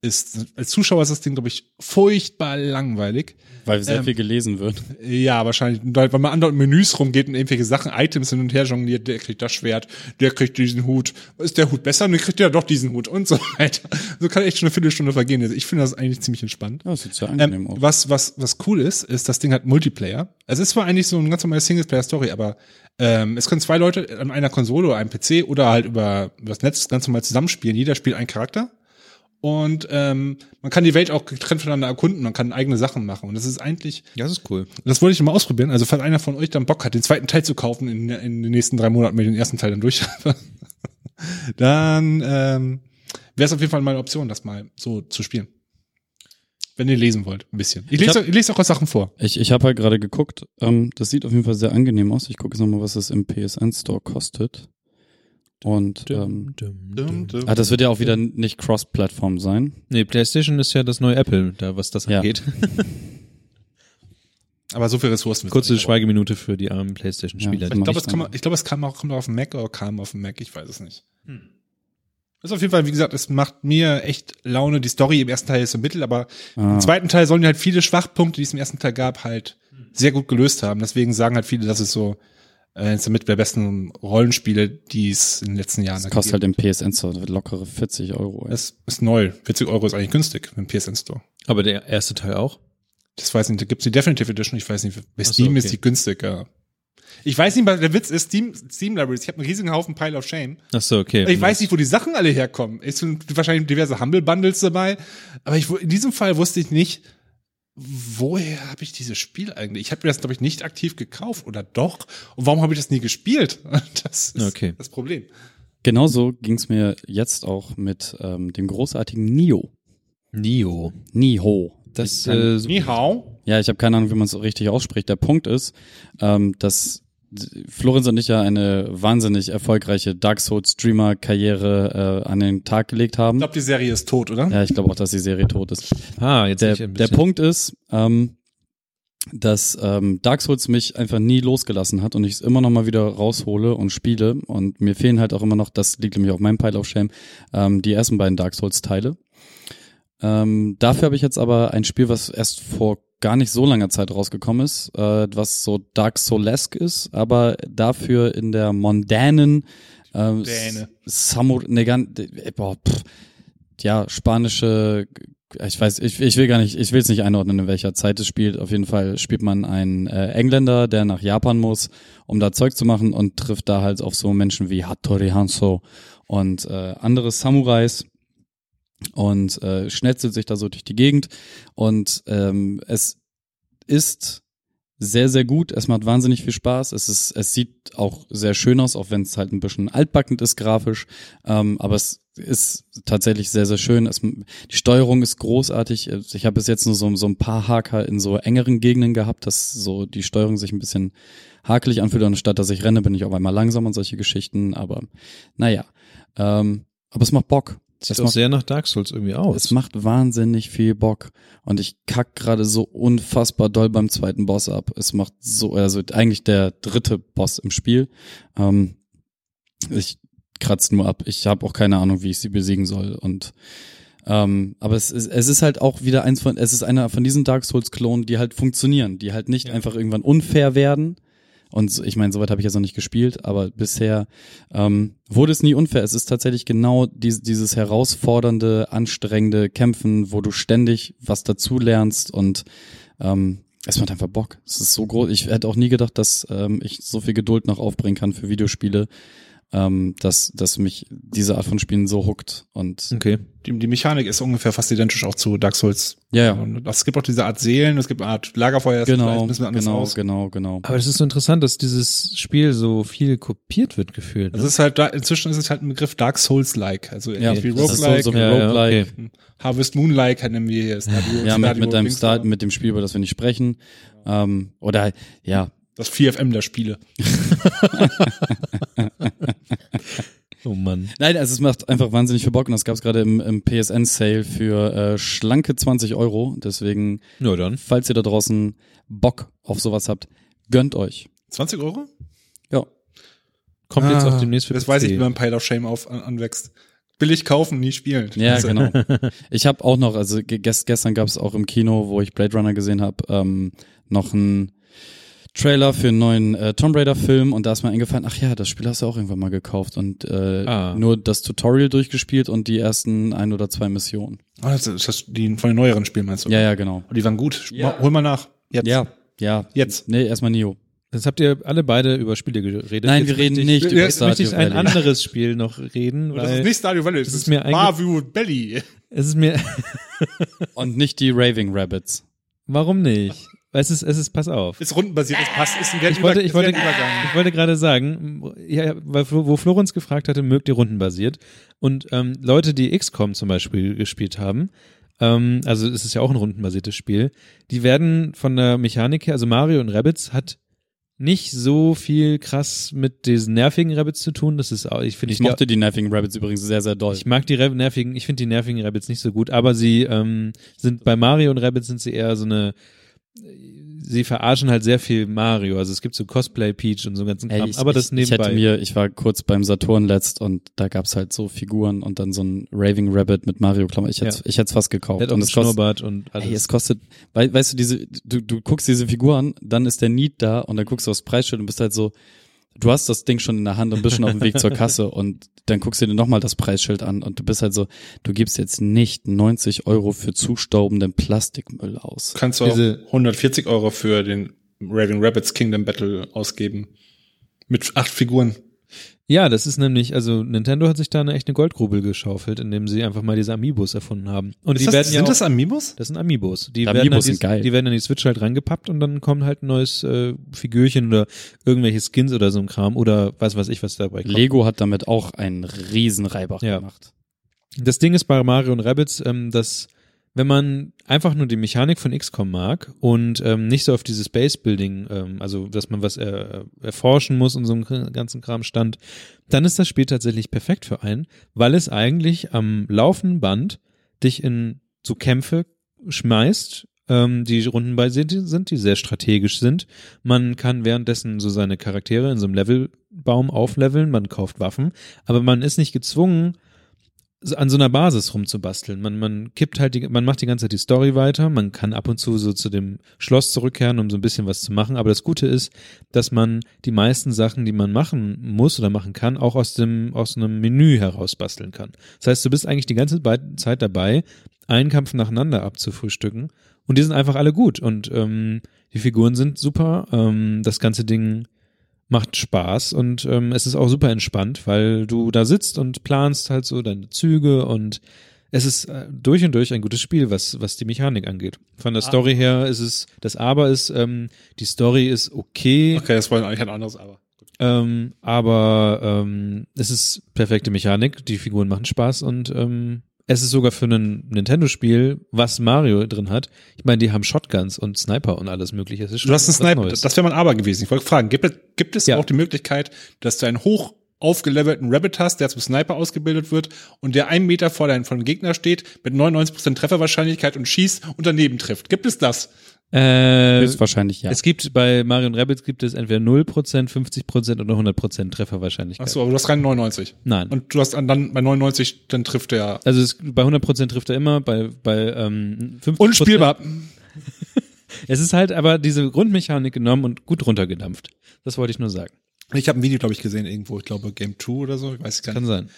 Speaker 3: ist, als Zuschauer ist das Ding, glaube ich, furchtbar langweilig.
Speaker 4: weil sehr
Speaker 3: ähm,
Speaker 4: viel gelesen wird.
Speaker 3: Ja, wahrscheinlich, weil man andauernd Menüs rumgeht und irgendwelche Sachen, Items hin und her jongliert, der kriegt das Schwert, der kriegt diesen Hut. Ist der Hut besser? Dann kriegt der doch diesen Hut und so weiter. So kann echt schon eine Viertelstunde vergehen. Also Ich finde das eigentlich ziemlich entspannt.
Speaker 4: Ja, das sieht sehr angenehm
Speaker 3: Ähm,
Speaker 4: aus.
Speaker 3: was, was, was cool ist, ist, das Ding hat Multiplayer. Es ist zwar eigentlich so eine ganz normale Singleplayer-Story, aber ähm, es können zwei Leute an einer Konsole oder einem PC oder halt über, über das Netz ganz normal zusammenspielen. Jeder spielt einen Charakter. Und ähm, man kann die Welt auch getrennt voneinander erkunden, man kann eigene Sachen machen. Und das ist eigentlich,
Speaker 2: Ja, das ist cool.
Speaker 3: das wollte ich mal ausprobieren. Also, falls einer von euch dann Bock hat, den zweiten Teil zu kaufen in, in den nächsten drei Monaten, wenn ich den ersten Teil dann durch habe, [laughs] dann ähm, wäre es auf jeden Fall mal eine Option, das mal so zu spielen. Wenn ihr lesen wollt, ein bisschen. Ich lese,
Speaker 4: hab-
Speaker 3: ich lese auch Sachen vor.
Speaker 4: Ich, ich habe halt gerade geguckt, ähm, das sieht auf jeden Fall sehr angenehm aus. Ich gucke jetzt nochmal, was es im PSN Store kostet. Und ähm,
Speaker 2: dum, dum.
Speaker 4: ah, das wird ja auch wieder nicht Cross-Plattform sein.
Speaker 2: Nee, PlayStation ist ja das neue Apple, da was das
Speaker 4: Ja.
Speaker 2: angeht. [laughs]
Speaker 3: Aber so viel Ressourcen.
Speaker 2: Kurze. Schweigeminute für die armen PlayStation-Spieler.
Speaker 4: Ja,
Speaker 3: Ich glaube, es
Speaker 4: ich
Speaker 3: kam, ich glaube, es kam auch, kommt auf dem Mac oder kam auf dem Mac, ich weiß es nicht. Das ist auf jeden Fall, wie gesagt, es macht mir echt Laune. Die Story im ersten Teil ist im Mittel, aber
Speaker 4: Ah.
Speaker 3: im zweiten Teil sollen die halt viele Schwachpunkte, die es im ersten Teil gab, halt sehr gut gelöst haben. Deswegen sagen halt viele, dass es so äh, eines der mit der besten Rollenspiele, die es in den letzten Jahren
Speaker 4: Das kostet halt im PSN Store lockere 40 Euro. ey.
Speaker 3: Es ist neu. 40 Euro ist eigentlich günstig im PSN Store.
Speaker 2: Aber der erste Teil auch?
Speaker 3: Das weiß nicht, da gibt's die Definitive Edition, ich weiß nicht, bei
Speaker 2: so,
Speaker 3: Steam ist
Speaker 2: okay.
Speaker 3: die günstiger. Ich weiß nicht, weil der Witz ist, Steam, Steam Libraries, ich habe einen riesigen Haufen Pile of Shame.
Speaker 2: Ach so, okay.
Speaker 3: Ich weiß nicht, wo die Sachen alle herkommen. Es sind wahrscheinlich diverse Humble Bundles dabei, aber ich, in diesem Fall wusste ich nicht, woher habe ich dieses Spiel eigentlich? Ich habe mir das, glaube ich, nicht aktiv gekauft oder doch? Und warum habe ich das nie gespielt? [laughs] Das ist
Speaker 2: Okay.
Speaker 3: das Problem.
Speaker 4: Genauso ging's mir jetzt auch mit ähm, dem großartigen Nio.
Speaker 2: Nio.
Speaker 4: Niho.
Speaker 2: Das,
Speaker 4: Ich kann-
Speaker 2: äh, so-
Speaker 3: Ni hao.
Speaker 4: Ja, ich habe keine Ahnung, wie man es richtig ausspricht. Der Punkt ist, ähm, dass Florenz und ich ja eine wahnsinnig erfolgreiche Dark Souls Streamer Karriere äh, an den Tag gelegt
Speaker 3: Ich
Speaker 4: haben.
Speaker 3: glaube, die Serie ist tot, oder?
Speaker 4: Ja, ich glaube auch, dass die Serie tot ist.
Speaker 2: ah, jetzt
Speaker 4: Der,
Speaker 2: ich
Speaker 4: der Punkt ist, ähm, dass ähm, Dark Souls mich einfach nie losgelassen hat und ich es immer noch mal wieder raushole und spiele und mir fehlen halt auch immer noch, das liegt nämlich auf meinem Pile of Shame, ähm, die ersten beiden Dark Souls Teile. Ähm, dafür habe ich jetzt aber ein Spiel, was erst vor gar nicht so langer Zeit rausgekommen ist, äh, was so Dark Soulesque ist, aber dafür in der mondanen ähm,
Speaker 3: Däne.
Speaker 4: Samur, ne, gan- äh, boah, pff, ja, spanische ich weiß, ich, ich will gar nicht, ich will es nicht einordnen, in welcher Zeit es spielt. Auf jeden Fall spielt man einen äh, Engländer, der nach Japan muss, um da Zeug zu machen und trifft da halt auf so Menschen wie Hattori Hanzo und äh, andere Samurais und äh, schnetzelt sich da so durch die Gegend und ähm, es ist sehr, sehr gut. Es macht wahnsinnig viel Spaß. Es ist, es sieht auch sehr schön aus, auch wenn es halt ein bisschen altbackend ist grafisch. Ähm, aber es ist tatsächlich sehr, sehr schön. Es, die Steuerung ist großartig. Ich habe bis jetzt nur so, so ein paar Haker in so engeren Gegenden gehabt, dass so die Steuerung sich ein bisschen hakelig anfühlt. Und statt dass ich renne, bin ich auf einmal langsam und solche Geschichten. Aber naja. Ähm, aber es macht Bock.
Speaker 2: Sieht
Speaker 4: Es
Speaker 2: auch
Speaker 4: macht-
Speaker 2: sehr nach Dark Souls irgendwie aus.
Speaker 4: es macht wahnsinnig viel Bock und ich kack gerade so unfassbar doll beim zweiten Boss ab. Es macht so, also eigentlich der dritte Boss im Spiel. Ähm, ich kratze nur ab. Ich habe auch keine Ahnung, wie ich sie besiegen soll und ähm, aber es ist, es ist halt auch wieder eins von, es ist einer von diesen Dark Souls Klonen, die halt funktionieren, die halt nicht einfach irgendwann unfair werden. Und ich meine, soweit habe ich jetzt noch nicht gespielt, aber bisher ähm, wurde es nie unfair. Es ist tatsächlich genau dies, dieses herausfordernde, anstrengende Kämpfen, wo du ständig was dazu lernst und ähm, es macht einfach Bock. Es ist so groß. Ich hätte auch nie gedacht, dass ähm, ich so viel Geduld noch aufbringen kann für Videospiele, ähm, dass, dass mich diese Art von Spielen so huckt. Und
Speaker 2: okay.
Speaker 3: Die, die Mechanik ist ungefähr fast identisch auch zu Dark Souls.
Speaker 4: ja, ja,
Speaker 3: Und es gibt auch diese Art Seelen, es gibt eine Art Lagerfeuer,
Speaker 4: genau,
Speaker 3: ein bisschen anders
Speaker 4: genau,
Speaker 3: aus.
Speaker 4: genau, genau.
Speaker 2: Aber es ist so interessant, dass dieses Spiel so viel kopiert wird gefühlt. Ne?
Speaker 3: ist halt, da, inzwischen ist es halt ein Begriff Dark Souls-like, also
Speaker 4: Ja,
Speaker 3: ähnlich wie
Speaker 4: so-
Speaker 3: Roguelike,
Speaker 4: so wie
Speaker 2: Ja, ja,
Speaker 4: Roguelike.
Speaker 2: okay.
Speaker 3: Harvest Moon-like nennen wir hier Stadio,
Speaker 4: Ja, mit, mit deinem
Speaker 3: da.
Speaker 4: mit dem Spiel, über das wir nicht sprechen. Ähm, oder ja,
Speaker 3: Das 4FM der Spiele. [laughs]
Speaker 2: Oh Mann.
Speaker 4: Nein, also es macht einfach wahnsinnig viel Bock und das gab es gerade im, im PSN-Sale für äh, schlanke 20 Euro. Deswegen,
Speaker 2: Ja, dann.
Speaker 4: falls ihr da draußen Bock auf sowas habt, gönnt euch.
Speaker 3: 20 Euro?
Speaker 4: Ja.
Speaker 2: Kommt jetzt auch demnächst für
Speaker 3: Das
Speaker 2: PC.
Speaker 3: weiß ich, wie man Pile of Shame auf, an, anwächst. Billig kaufen, nie spielen.
Speaker 4: Ja,
Speaker 3: Also,
Speaker 4: genau. [laughs] Ich habe auch noch, also ge- gest, gestern gab es auch im Kino, wo ich Blade Runner gesehen habe, ähm, noch einen Trailer für einen neuen äh, Tomb Raider Film und da ist mir eingefallen, ach ja, das Spiel hast du auch irgendwann mal gekauft und äh,
Speaker 2: Ah.
Speaker 4: nur das Tutorial durchgespielt und die ersten ein oder zwei Missionen.
Speaker 3: Ah, das ist das die von den neueren Spielen meinst du?
Speaker 4: Ja, ja, genau.
Speaker 3: Und die waren gut. Hol mal nach. Jetzt.
Speaker 4: Ja, ja.
Speaker 3: Jetzt.
Speaker 4: Nee, erstmal Nio.
Speaker 2: Jetzt habt ihr alle beide über Spiele geredet.
Speaker 4: Nein,
Speaker 2: Jetzt
Speaker 4: wir reden nicht
Speaker 2: ich,
Speaker 4: über
Speaker 2: Jetzt möchte ich ein
Speaker 4: Valley.
Speaker 2: anderes Spiel noch reden,
Speaker 3: Und das
Speaker 2: weil
Speaker 3: ist nicht Stadio Valley, das
Speaker 2: es ist
Speaker 3: ist
Speaker 2: mir
Speaker 3: Barview Belly.
Speaker 2: es ist mir,
Speaker 4: Und nicht die Raving Rabbits.
Speaker 2: warum nicht? Es ist, es ist, pass auf.
Speaker 3: Ist rundenbasiert, das passt, ist ein
Speaker 2: Ich wollte, ich wollte, ich wollte gerade sagen, ja, weil, wo Florenz gefragt hatte, mögt ihr rundenbasiert? Und ähm, Leute, die XCOM zum Beispiel gespielt haben, ähm, also es ist ja auch ein rundenbasiertes Spiel, die werden von der Mechanik her, also Mario und Rabbits hat nicht so viel krass mit diesen nervigen Rabbits zu tun. Das ist auch, ich finde,
Speaker 4: Ich mochte die Nerving Rabbits übrigens sehr, sehr doll.
Speaker 2: ich mag die Rab- nervigen, ich finde die nervigen Rabbits nicht so gut, aber sie ähm, sind bei Mario und Rabbits sind sie eher so eine sie verarschen halt sehr viel Mario. Also es gibt so Cosplay Peach und so einen ganzen
Speaker 4: Ey,
Speaker 2: Kram,
Speaker 4: ich,
Speaker 2: aber das
Speaker 4: ich, ich
Speaker 2: nebenbei.
Speaker 4: hätte mir, ich war kurz beim Saturn letzt und da gab's halt so Figuren und dann so ein Raving Rabbit mit Mario Klammer. Ich hätte
Speaker 2: Ja.
Speaker 4: ich hätte es fast gekauft.
Speaker 2: der
Speaker 4: und es kostet,
Speaker 2: und alles.
Speaker 4: ey, es kostet, wei, weißt du, diese, du, du guckst diese Figur an, dann ist der Need da und dann guckst du aufs Preisschild und bist halt so, du hast das Ding schon in der Hand und bist schon auf dem Weg zur Kasse [laughs] und dann guckst du dir nochmal das Preisschild an und du bist halt so, du gibst jetzt nicht 90 Euro für zustaubenden Plastikmüll aus.
Speaker 3: Kannst du auch
Speaker 2: Diese-
Speaker 3: 140 Euro für den Raving Rabbits Kingdom Battle ausgeben. Mit acht Figuren.
Speaker 2: Ja, das ist nämlich, also Nintendo hat sich da eine echte Goldgrube geschaufelt, indem sie einfach mal diese Amiibos erfunden haben. Und
Speaker 3: Ist
Speaker 2: die
Speaker 3: das,
Speaker 2: werden
Speaker 3: sind
Speaker 2: ja auch,
Speaker 3: das Amiibos?
Speaker 2: das sind Amiibos. Die,
Speaker 4: Die
Speaker 2: werden
Speaker 4: Amiibos
Speaker 2: an die,
Speaker 4: sind geil.
Speaker 2: die werden an die Switch halt rangepappt und dann kommt halt ein neues äh, Figürchen oder irgendwelche Skins oder so ein Kram oder was weiß ich, was dabei kommt.
Speaker 4: Lego hat damit auch einen riesen Reibach
Speaker 2: Ja.
Speaker 4: gemacht.
Speaker 2: Das Ding ist bei Mario und Rabbids, ähm, dass wenn man einfach nur die Mechanik von XCOM mag und ähm, nicht so auf dieses Base-Building, ähm, also dass man was er, erforschen muss und so einen ganzen Kram stand, dann ist das Spiel tatsächlich perfekt für einen, weil es eigentlich am laufenden Band dich in so Kämpfe schmeißt, ähm, die rundenbasiert sind, die sehr strategisch sind. Man kann währenddessen so seine Charaktere in so einem Levelbaum aufleveln, man kauft Waffen, aber man ist nicht gezwungen, an so einer Basis rumzubasteln. Man, man kippt halt, die, man macht die ganze Zeit die Story weiter. Man kann ab und zu so zu dem Schloss zurückkehren, um so ein bisschen was zu machen. Aber das Gute ist, dass man die meisten Sachen, die man machen muss oder machen kann, auch aus dem, aus einem Menü heraus basteln kann. Das heißt, du bist eigentlich die ganze Zeit dabei, einen Kampf nacheinander abzufrühstücken. Und die sind einfach alle gut. Und ähm, die Figuren sind super. Ähm, das ganze Ding macht Spaß und ähm, es ist auch super entspannt, weil du da sitzt und planst halt so deine Züge und es ist äh, durch und durch ein gutes Spiel, was, was die Mechanik angeht. Von der Story her ist es, das Aber ist, ähm, die Story ist okay,
Speaker 3: Okay, das war eigentlich ein anderes Aber.
Speaker 2: ähm, aber ähm, es ist perfekte Mechanik, die Figuren machen Spaß und ähm, es ist sogar für ein Nintendo-Spiel, was Mario drin hat. Ich meine, die haben Shotguns und Sniper und alles mögliche.
Speaker 3: Du hast einen Sniper,
Speaker 2: Neues.
Speaker 3: das wäre mein Aber gewesen. Ich wollte fragen, gibt es, gibt es
Speaker 2: Ja.
Speaker 3: auch die Möglichkeit, dass du einen hoch aufgelevelten Rabbit hast, der zum Sniper ausgebildet wird und der einen Meter vor deinem Gegner steht mit 99% Trefferwahrscheinlichkeit und schießt und daneben trifft? Gibt es das?
Speaker 2: Äh,
Speaker 4: Höchstwahrscheinlich ja.
Speaker 2: Es gibt bei Mario und Rabbids gibt es entweder 0%, 50% oder 100% Trefferwahrscheinlichkeit.
Speaker 3: Ach so, aber du hast rein 99.
Speaker 2: Nein.
Speaker 3: Und du hast dann bei 99, dann trifft der
Speaker 2: also es, bei 100% trifft er immer, bei, bei ähm, 50%.
Speaker 3: unspielbar. [laughs]
Speaker 2: Es ist halt aber diese Grundmechanik genommen und gut runtergedampft. Das wollte ich nur sagen.
Speaker 3: Ich habe ein Video, glaube ich, gesehen irgendwo, ich glaube Game 2 oder so, ich weiß es gar
Speaker 2: Kann
Speaker 3: nicht.
Speaker 2: sein.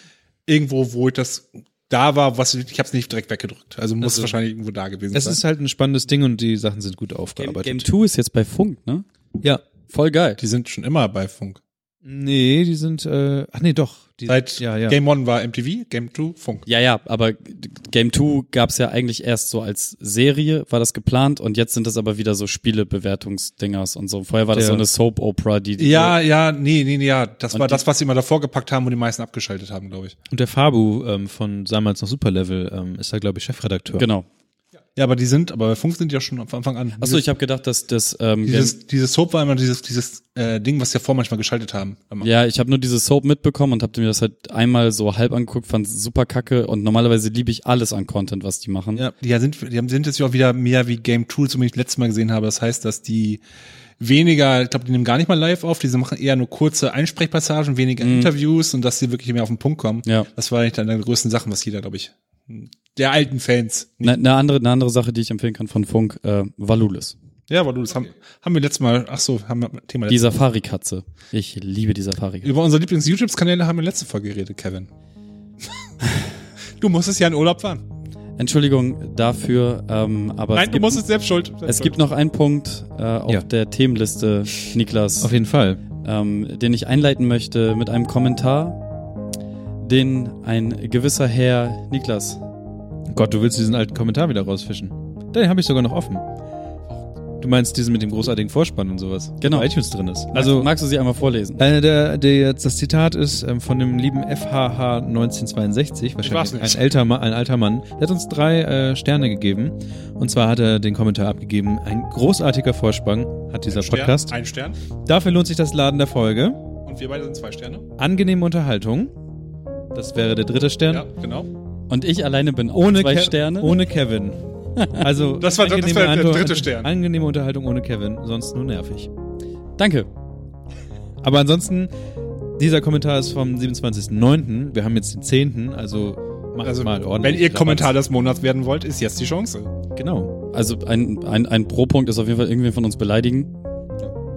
Speaker 3: Irgendwo, wo ich das da war, was ich habe es nicht direkt weggedrückt. Also muss
Speaker 2: Also,
Speaker 3: es wahrscheinlich irgendwo da gewesen
Speaker 2: Es
Speaker 3: sein.
Speaker 2: ist halt ein spannendes Ding und die Sachen sind gut
Speaker 4: Game,
Speaker 2: aufgearbeitet.
Speaker 4: Game 2 ist jetzt bei Funk, ne?
Speaker 2: Ja.
Speaker 4: Voll geil.
Speaker 3: die sind schon immer bei Funk.
Speaker 2: Nee, die sind, äh, ach nee, doch. Die,
Speaker 3: Seit
Speaker 2: ja, ja.
Speaker 3: Game 1 war MTV, Game 2 Funk.
Speaker 4: Ja, ja, aber Game 2 gab's ja eigentlich erst so als Serie, war das geplant und jetzt sind das aber wieder so Spielebewertungsdingers und so. Vorher war das
Speaker 2: Der-
Speaker 4: so eine Soap-Opera, die, die
Speaker 3: Ja, ja, nee, nee, nee, ja. Das war
Speaker 4: die-
Speaker 3: das, was sie immer davor gepackt haben und die meisten abgeschaltet haben, glaube ich.
Speaker 2: Und der Fabu ähm, von damals noch Superlevel ähm, ist da, glaube ich, Chefredakteur.
Speaker 4: Genau.
Speaker 3: Ja, aber die sind, aber bei Funk sind die ja schon von Anfang an.
Speaker 4: Achso, ich habe gedacht, dass das ähm,
Speaker 3: dieses, dieses Soap war immer dieses, dieses äh, Ding, was sie davor manchmal geschaltet haben.
Speaker 4: Ja, ich habe nur diese Soap mitbekommen und habe mir das halt einmal so halb angeguckt, fand super kacke und normalerweise liebe ich alles an Content, was die machen.
Speaker 3: Ja, die sind, die haben- sind jetzt ja auch wieder mehr wie Game Tools, so wie ich letztes Mal gesehen habe. Das heißt, dass die weniger, ich glaube, die nehmen gar nicht mal live auf, diese machen eher nur kurze Einsprechpassagen, weniger Interviews und dass sie wirklich mehr auf den Punkt kommen.
Speaker 4: Ja.
Speaker 3: Das war eigentlich eine der größten Sachen, was jeder, glaube ich, der alten Fans.
Speaker 4: Eine ne andere, eine andere Sache, die ich empfehlen kann von Funk, äh, Valulis.
Speaker 3: Ja, du, das haben, haben wir letztes Mal, ach so, haben wir Thema
Speaker 4: Die Safari-Katze. Ich liebe die Safari-Katze.
Speaker 3: Über unsere Lieblings-YouTube-Kanäle haben wir letzte Folge geredet, Kevin. [laughs] du musstest ja in Urlaub fahren.
Speaker 4: Entschuldigung dafür, ähm, aber
Speaker 3: Nein,
Speaker 4: es
Speaker 3: du
Speaker 4: gibt,
Speaker 3: musst es selbst schuld.
Speaker 4: es gibt noch einen Punkt äh, auf
Speaker 2: Ja.
Speaker 4: der Themenliste, Niklas,
Speaker 2: Auf jeden Fall.
Speaker 4: ähm, den ich einleiten möchte mit einem Kommentar, den ein gewisser Herr Niklas.
Speaker 2: Gott, du willst diesen alten Kommentar wieder rausfischen. Den habe ich sogar noch offen. Du meinst diesen mit dem großartigen Vorspann und sowas,
Speaker 4: Genau.
Speaker 2: bei iTunes drin ist.
Speaker 4: Also magst du sie einmal vorlesen?
Speaker 2: äh, der, der jetzt das Zitat ist ähm, von dem lieben FHH 1962,
Speaker 3: war's
Speaker 2: wahrscheinlich ein älter, ein alter Mann. Der hat uns drei äh, Sterne gegeben. Und zwar hat er den Kommentar abgegeben. Ein großartiger Vorspann hat dieser
Speaker 3: Stern,
Speaker 2: Podcast.
Speaker 3: Ein Stern.
Speaker 2: Dafür lohnt sich das Laden der Folge.
Speaker 3: Und wir beide sind zwei Sterne.
Speaker 2: Angenehme Unterhaltung. Das wäre der dritte Stern.
Speaker 3: Ja, genau.
Speaker 4: Und ich alleine bin auch
Speaker 2: Ohne,
Speaker 4: zwei
Speaker 2: Ke
Speaker 4: Sterne.
Speaker 2: ohne Kevin. Also [laughs]
Speaker 3: Das war- das war der dritte Stern.
Speaker 2: Angenehme Unterhaltung ohne Kevin, sonst nur nervig.
Speaker 4: Danke.
Speaker 2: Aber ansonsten, dieser Kommentar ist vom 27.09. Wir haben jetzt den 10., also macht
Speaker 3: Also,
Speaker 2: mal ordentlich.
Speaker 3: wenn ihr
Speaker 2: Rabatz.
Speaker 3: Kommentar des Monats werden wollt, ist jetzt die Chance.
Speaker 2: Genau.
Speaker 4: Also ein, ein, ein Pro-Punkt ist auf jeden Fall irgendwie von uns beleidigen.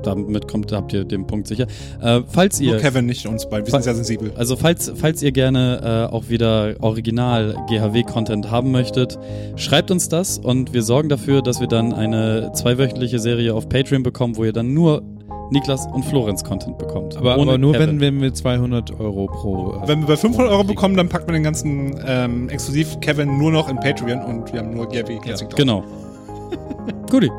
Speaker 4: Damit kommt, habt ihr den Punkt sicher. Äh, falls ihr
Speaker 3: Nur Kevin, nicht uns beide. Wir sind sehr sensibel.
Speaker 4: Also falls, falls ihr gerne äh, auch wieder Original GHW-Content haben möchtet, schreibt uns das und wir sorgen dafür, dass wir dann eine zweiwöchentliche Serie auf Patreon bekommen, wo ihr dann nur Niklas und Florenz Content bekommt.
Speaker 2: Aber,
Speaker 4: Ohne
Speaker 2: aber nur,
Speaker 4: Kevin.
Speaker 2: wenn, wenn wir 200 Euro pro. äh,
Speaker 3: Wenn wir bei 500 Euro bekommen, dann packt man den ganzen ähm, exklusiv Kevin nur noch in Patreon und wir haben nur GRW Classic drauf.
Speaker 4: Genau. Guti.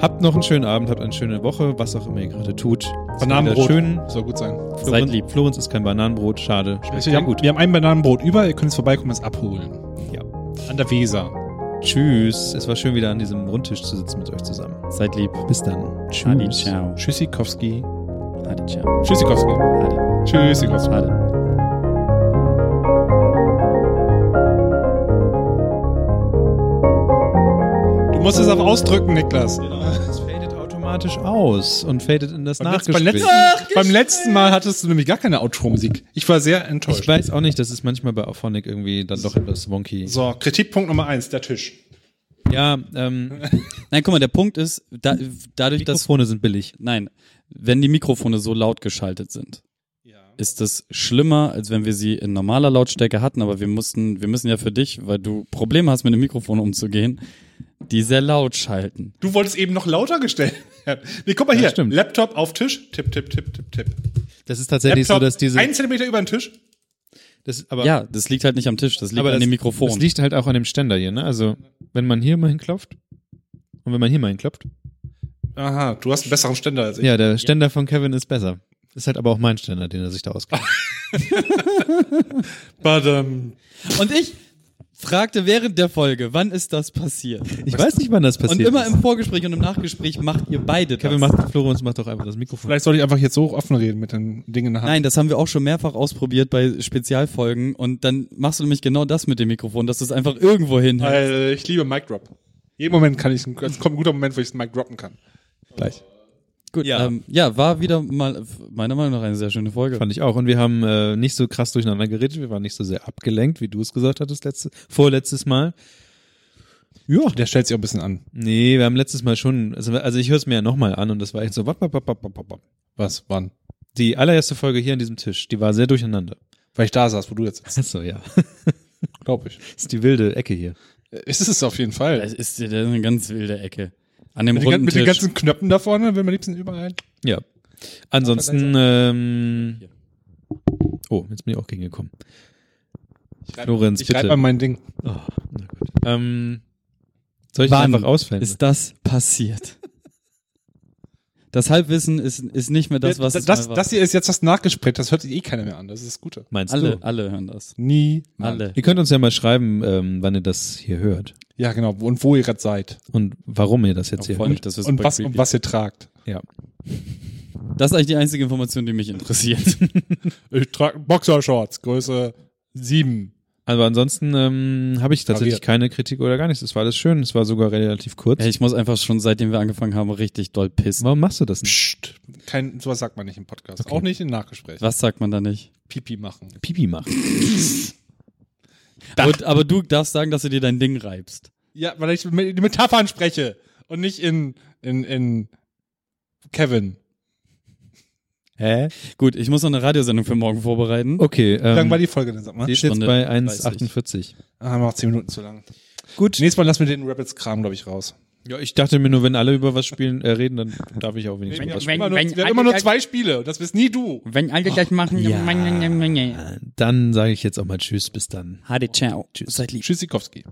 Speaker 2: Habt noch einen schönen Abend, habt eine schöne Woche, was auch immer ihr gerade tut.
Speaker 3: Bananenbrot.
Speaker 2: Schön.
Speaker 3: Soll gut sein.
Speaker 2: Florenz,
Speaker 4: lieb.
Speaker 2: Florenz ist kein Bananenbrot, schade. Schmeckt
Speaker 3: haben,
Speaker 2: gut.
Speaker 3: wir haben ein Bananenbrot über, ihr könnt es vorbeikommen, es abholen.
Speaker 2: Ja.
Speaker 3: An der Weser.
Speaker 2: Tschüss. Es war schön, wieder an diesem Rundtisch zu sitzen mit euch zusammen.
Speaker 4: Seid lieb.
Speaker 2: Bis dann. Tschüss.
Speaker 4: Adi, ciao.
Speaker 3: Tschüssikowski.
Speaker 4: Adi, ciao.
Speaker 3: Tschüssikowski.
Speaker 4: Adi.
Speaker 3: Tschüssikowski.
Speaker 4: Adi.
Speaker 3: Musst es auch ausdrücken, Niklas.
Speaker 2: Es fadet automatisch. aus und fadet in das
Speaker 3: Beim letzten,
Speaker 2: Nachgespräch.
Speaker 3: beim, letzten, beim letzten Mal hattest du nämlich gar keine Outro-Musik. Ich war sehr enttäuscht.
Speaker 2: Ich weiß auch nicht, das ist manchmal bei Auphonic irgendwie dann doch etwas wonky.
Speaker 3: so, Kritikpunkt Nummer eins, der Tisch.
Speaker 2: Ja, ähm, [laughs]
Speaker 4: Nein, guck mal, der Punkt ist, da, dadurch, dass
Speaker 2: Mikrofone sind billig.
Speaker 4: Nein, wenn die Mikrofone so laut geschaltet sind, ist das schlimmer, als wenn wir sie in normaler Lautstärke hatten. Aber wir mussten, wir müssen ja für dich, weil du Probleme hast, mit dem Mikrofon umzugehen, die sehr laut schalten.
Speaker 3: Du wolltest eben noch lauter gestellt werden. Nee, guck mal hier.
Speaker 2: stimmt.
Speaker 3: Laptop auf Tisch. Tipp, tipp, tipp, tipp, tipp.
Speaker 2: Das ist tatsächlich
Speaker 3: Laptop
Speaker 2: so, dass diese.
Speaker 3: ein Zentimeter über den Tisch.
Speaker 2: Das, aber,
Speaker 4: Ja, das liegt halt nicht am Tisch, das liegt
Speaker 2: aber
Speaker 4: an
Speaker 2: das,
Speaker 4: dem Mikrofon.
Speaker 2: Das liegt halt auch an dem Ständer hier, ne? Also, wenn man hier mal hinklopft und wenn man hier mal hinklopft.
Speaker 3: Aha, du hast einen besseren Ständer als ich.
Speaker 2: Ja, der Ständer von Kevin ist besser. Ist halt aber auch mein Ständer, den er sich da ausgibt. [laughs]
Speaker 3: Badam.
Speaker 4: Und ich fragte während der Folge, wann ist das passiert?
Speaker 2: Ich weiß nicht, wann das passiert
Speaker 4: Und immer
Speaker 2: ist.
Speaker 4: im Vorgespräch und im Nachgespräch macht ihr beide das.
Speaker 2: Kevin macht, Florenz macht doch einfach das Mikrofon.
Speaker 3: Vielleicht soll ich einfach jetzt so offen reden mit den Dingen in der Hand.
Speaker 4: Nein, das haben wir auch schon mehrfach ausprobiert bei Spezialfolgen und dann machst du nämlich genau das mit dem Mikrofon, dass du es einfach irgendwo hin
Speaker 3: Weil ich liebe Mic Drop. Jeden Moment kann ich, es kommt ein guter Moment, wo ich es Mic droppen kann. Gleich.
Speaker 4: Gut,
Speaker 2: Ja.
Speaker 4: Ähm, ja, war wieder mal meiner Meinung nach eine sehr schöne Folge.
Speaker 2: Fand ich auch. Und wir haben äh, nicht so krass durcheinander geredet. Wir waren nicht so sehr abgelenkt, wie du es gesagt hattest, letzte, vorletztes Mal. Ja.
Speaker 3: Der stellt sich auch ein bisschen an.
Speaker 2: Nee, wir haben letztes Mal schon, also, also ich höre es mir ja nochmal an und das war echt so, wap, wap, wap, wap, wap, wap.
Speaker 3: Was? Wann?
Speaker 2: die allererste Folge hier an diesem Tisch, die war sehr durcheinander.
Speaker 3: Weil ich da saß, wo du jetzt sitzt,
Speaker 2: Achso, ja.
Speaker 3: glaube ich.
Speaker 2: Das ist die wilde Ecke hier.
Speaker 3: Ist es auf jeden Fall.
Speaker 4: Ist, das ist eine ganz wilde Ecke. An dem
Speaker 3: Mit, den,
Speaker 4: runden
Speaker 3: mit den ganzen Knöpfen da vorne, will man liebsten überall.
Speaker 2: Ja. Ansonsten, ähm, oh, jetzt bin ich auch gegengekommen. Florenz,
Speaker 3: Ich
Speaker 2: bitte.
Speaker 3: mal mein Ding.
Speaker 2: Oh, na gut. Ähm, soll ich
Speaker 4: Wann
Speaker 2: einfach ausfällen?
Speaker 4: ist das passiert? Das Halbwissen ist, ist nicht mehr das, was
Speaker 3: das,
Speaker 4: es
Speaker 3: das, das hier ist jetzt das Nachgespräch, das hört sich eh keiner mehr an. Das ist das Gute.
Speaker 2: Meinst
Speaker 4: alle,
Speaker 2: du?
Speaker 4: alle hören das.
Speaker 3: Nie.
Speaker 4: Alle.
Speaker 2: Ihr könnt uns ja mal schreiben, ähm, wann ihr das hier hört.
Speaker 3: Ja, genau. Und wo ihr gerade seid.
Speaker 2: Und warum ihr das jetzt hier
Speaker 4: Voll
Speaker 2: hört.
Speaker 4: das ist
Speaker 3: Und was,
Speaker 4: creepy.
Speaker 3: und was ihr tragt.
Speaker 2: Ja.
Speaker 4: Das ist eigentlich die einzige Information, die mich interessiert. [laughs]
Speaker 3: Ich trage Boxershorts, Größe 7.
Speaker 2: Aber ansonsten ähm, habe ich tatsächlich keine Kritik oder gar nichts. Es war alles schön. Es war sogar relativ kurz.
Speaker 4: Ja, ich muss einfach schon, seitdem wir angefangen haben, richtig doll pissen.
Speaker 2: Warum machst du das nicht?
Speaker 3: Psst. Kein, sowas sagt man nicht im Podcast.
Speaker 2: Okay.
Speaker 3: Auch nicht im Nachgespräch.
Speaker 4: Was sagt man da nicht?
Speaker 3: Pipi machen.
Speaker 2: Pipi machen.
Speaker 4: Und, aber du darfst sagen, dass du dir dein Ding reibst.
Speaker 3: Ja, weil ich mit- die Metaphern spreche und nicht in, in, in Kevin.
Speaker 2: Hä?
Speaker 4: Gut, ich muss noch eine Radiosendung für morgen vorbereiten.
Speaker 2: Okay.
Speaker 3: Wie lang war
Speaker 2: Ähm,
Speaker 3: die Folge denn, sag mal?
Speaker 2: die ist jetzt bei
Speaker 4: 30.
Speaker 2: 1,48.
Speaker 3: Ah, haben wir noch 10 Minuten zu lang.
Speaker 2: Gut.
Speaker 3: Nächstes Mal lassen wir den Rabbits-Kram, glaube ich, raus.
Speaker 2: Ja, ich dachte mir nur, wenn alle über was spielen, äh, reden, dann darf ich auch wenigstens
Speaker 3: Wir
Speaker 2: was
Speaker 3: haben
Speaker 6: wenn-
Speaker 3: immer nur,
Speaker 6: wenn
Speaker 3: wir haben immer nur zwei Spiele das bist nie du.
Speaker 6: Wenn alle das machen,
Speaker 2: ja.
Speaker 6: dann
Speaker 2: spielen. Dann sage ich jetzt auch mal Tschüss, bis dann.
Speaker 4: Hadi, ciao. Seid lieb.
Speaker 3: Tschüssikowski.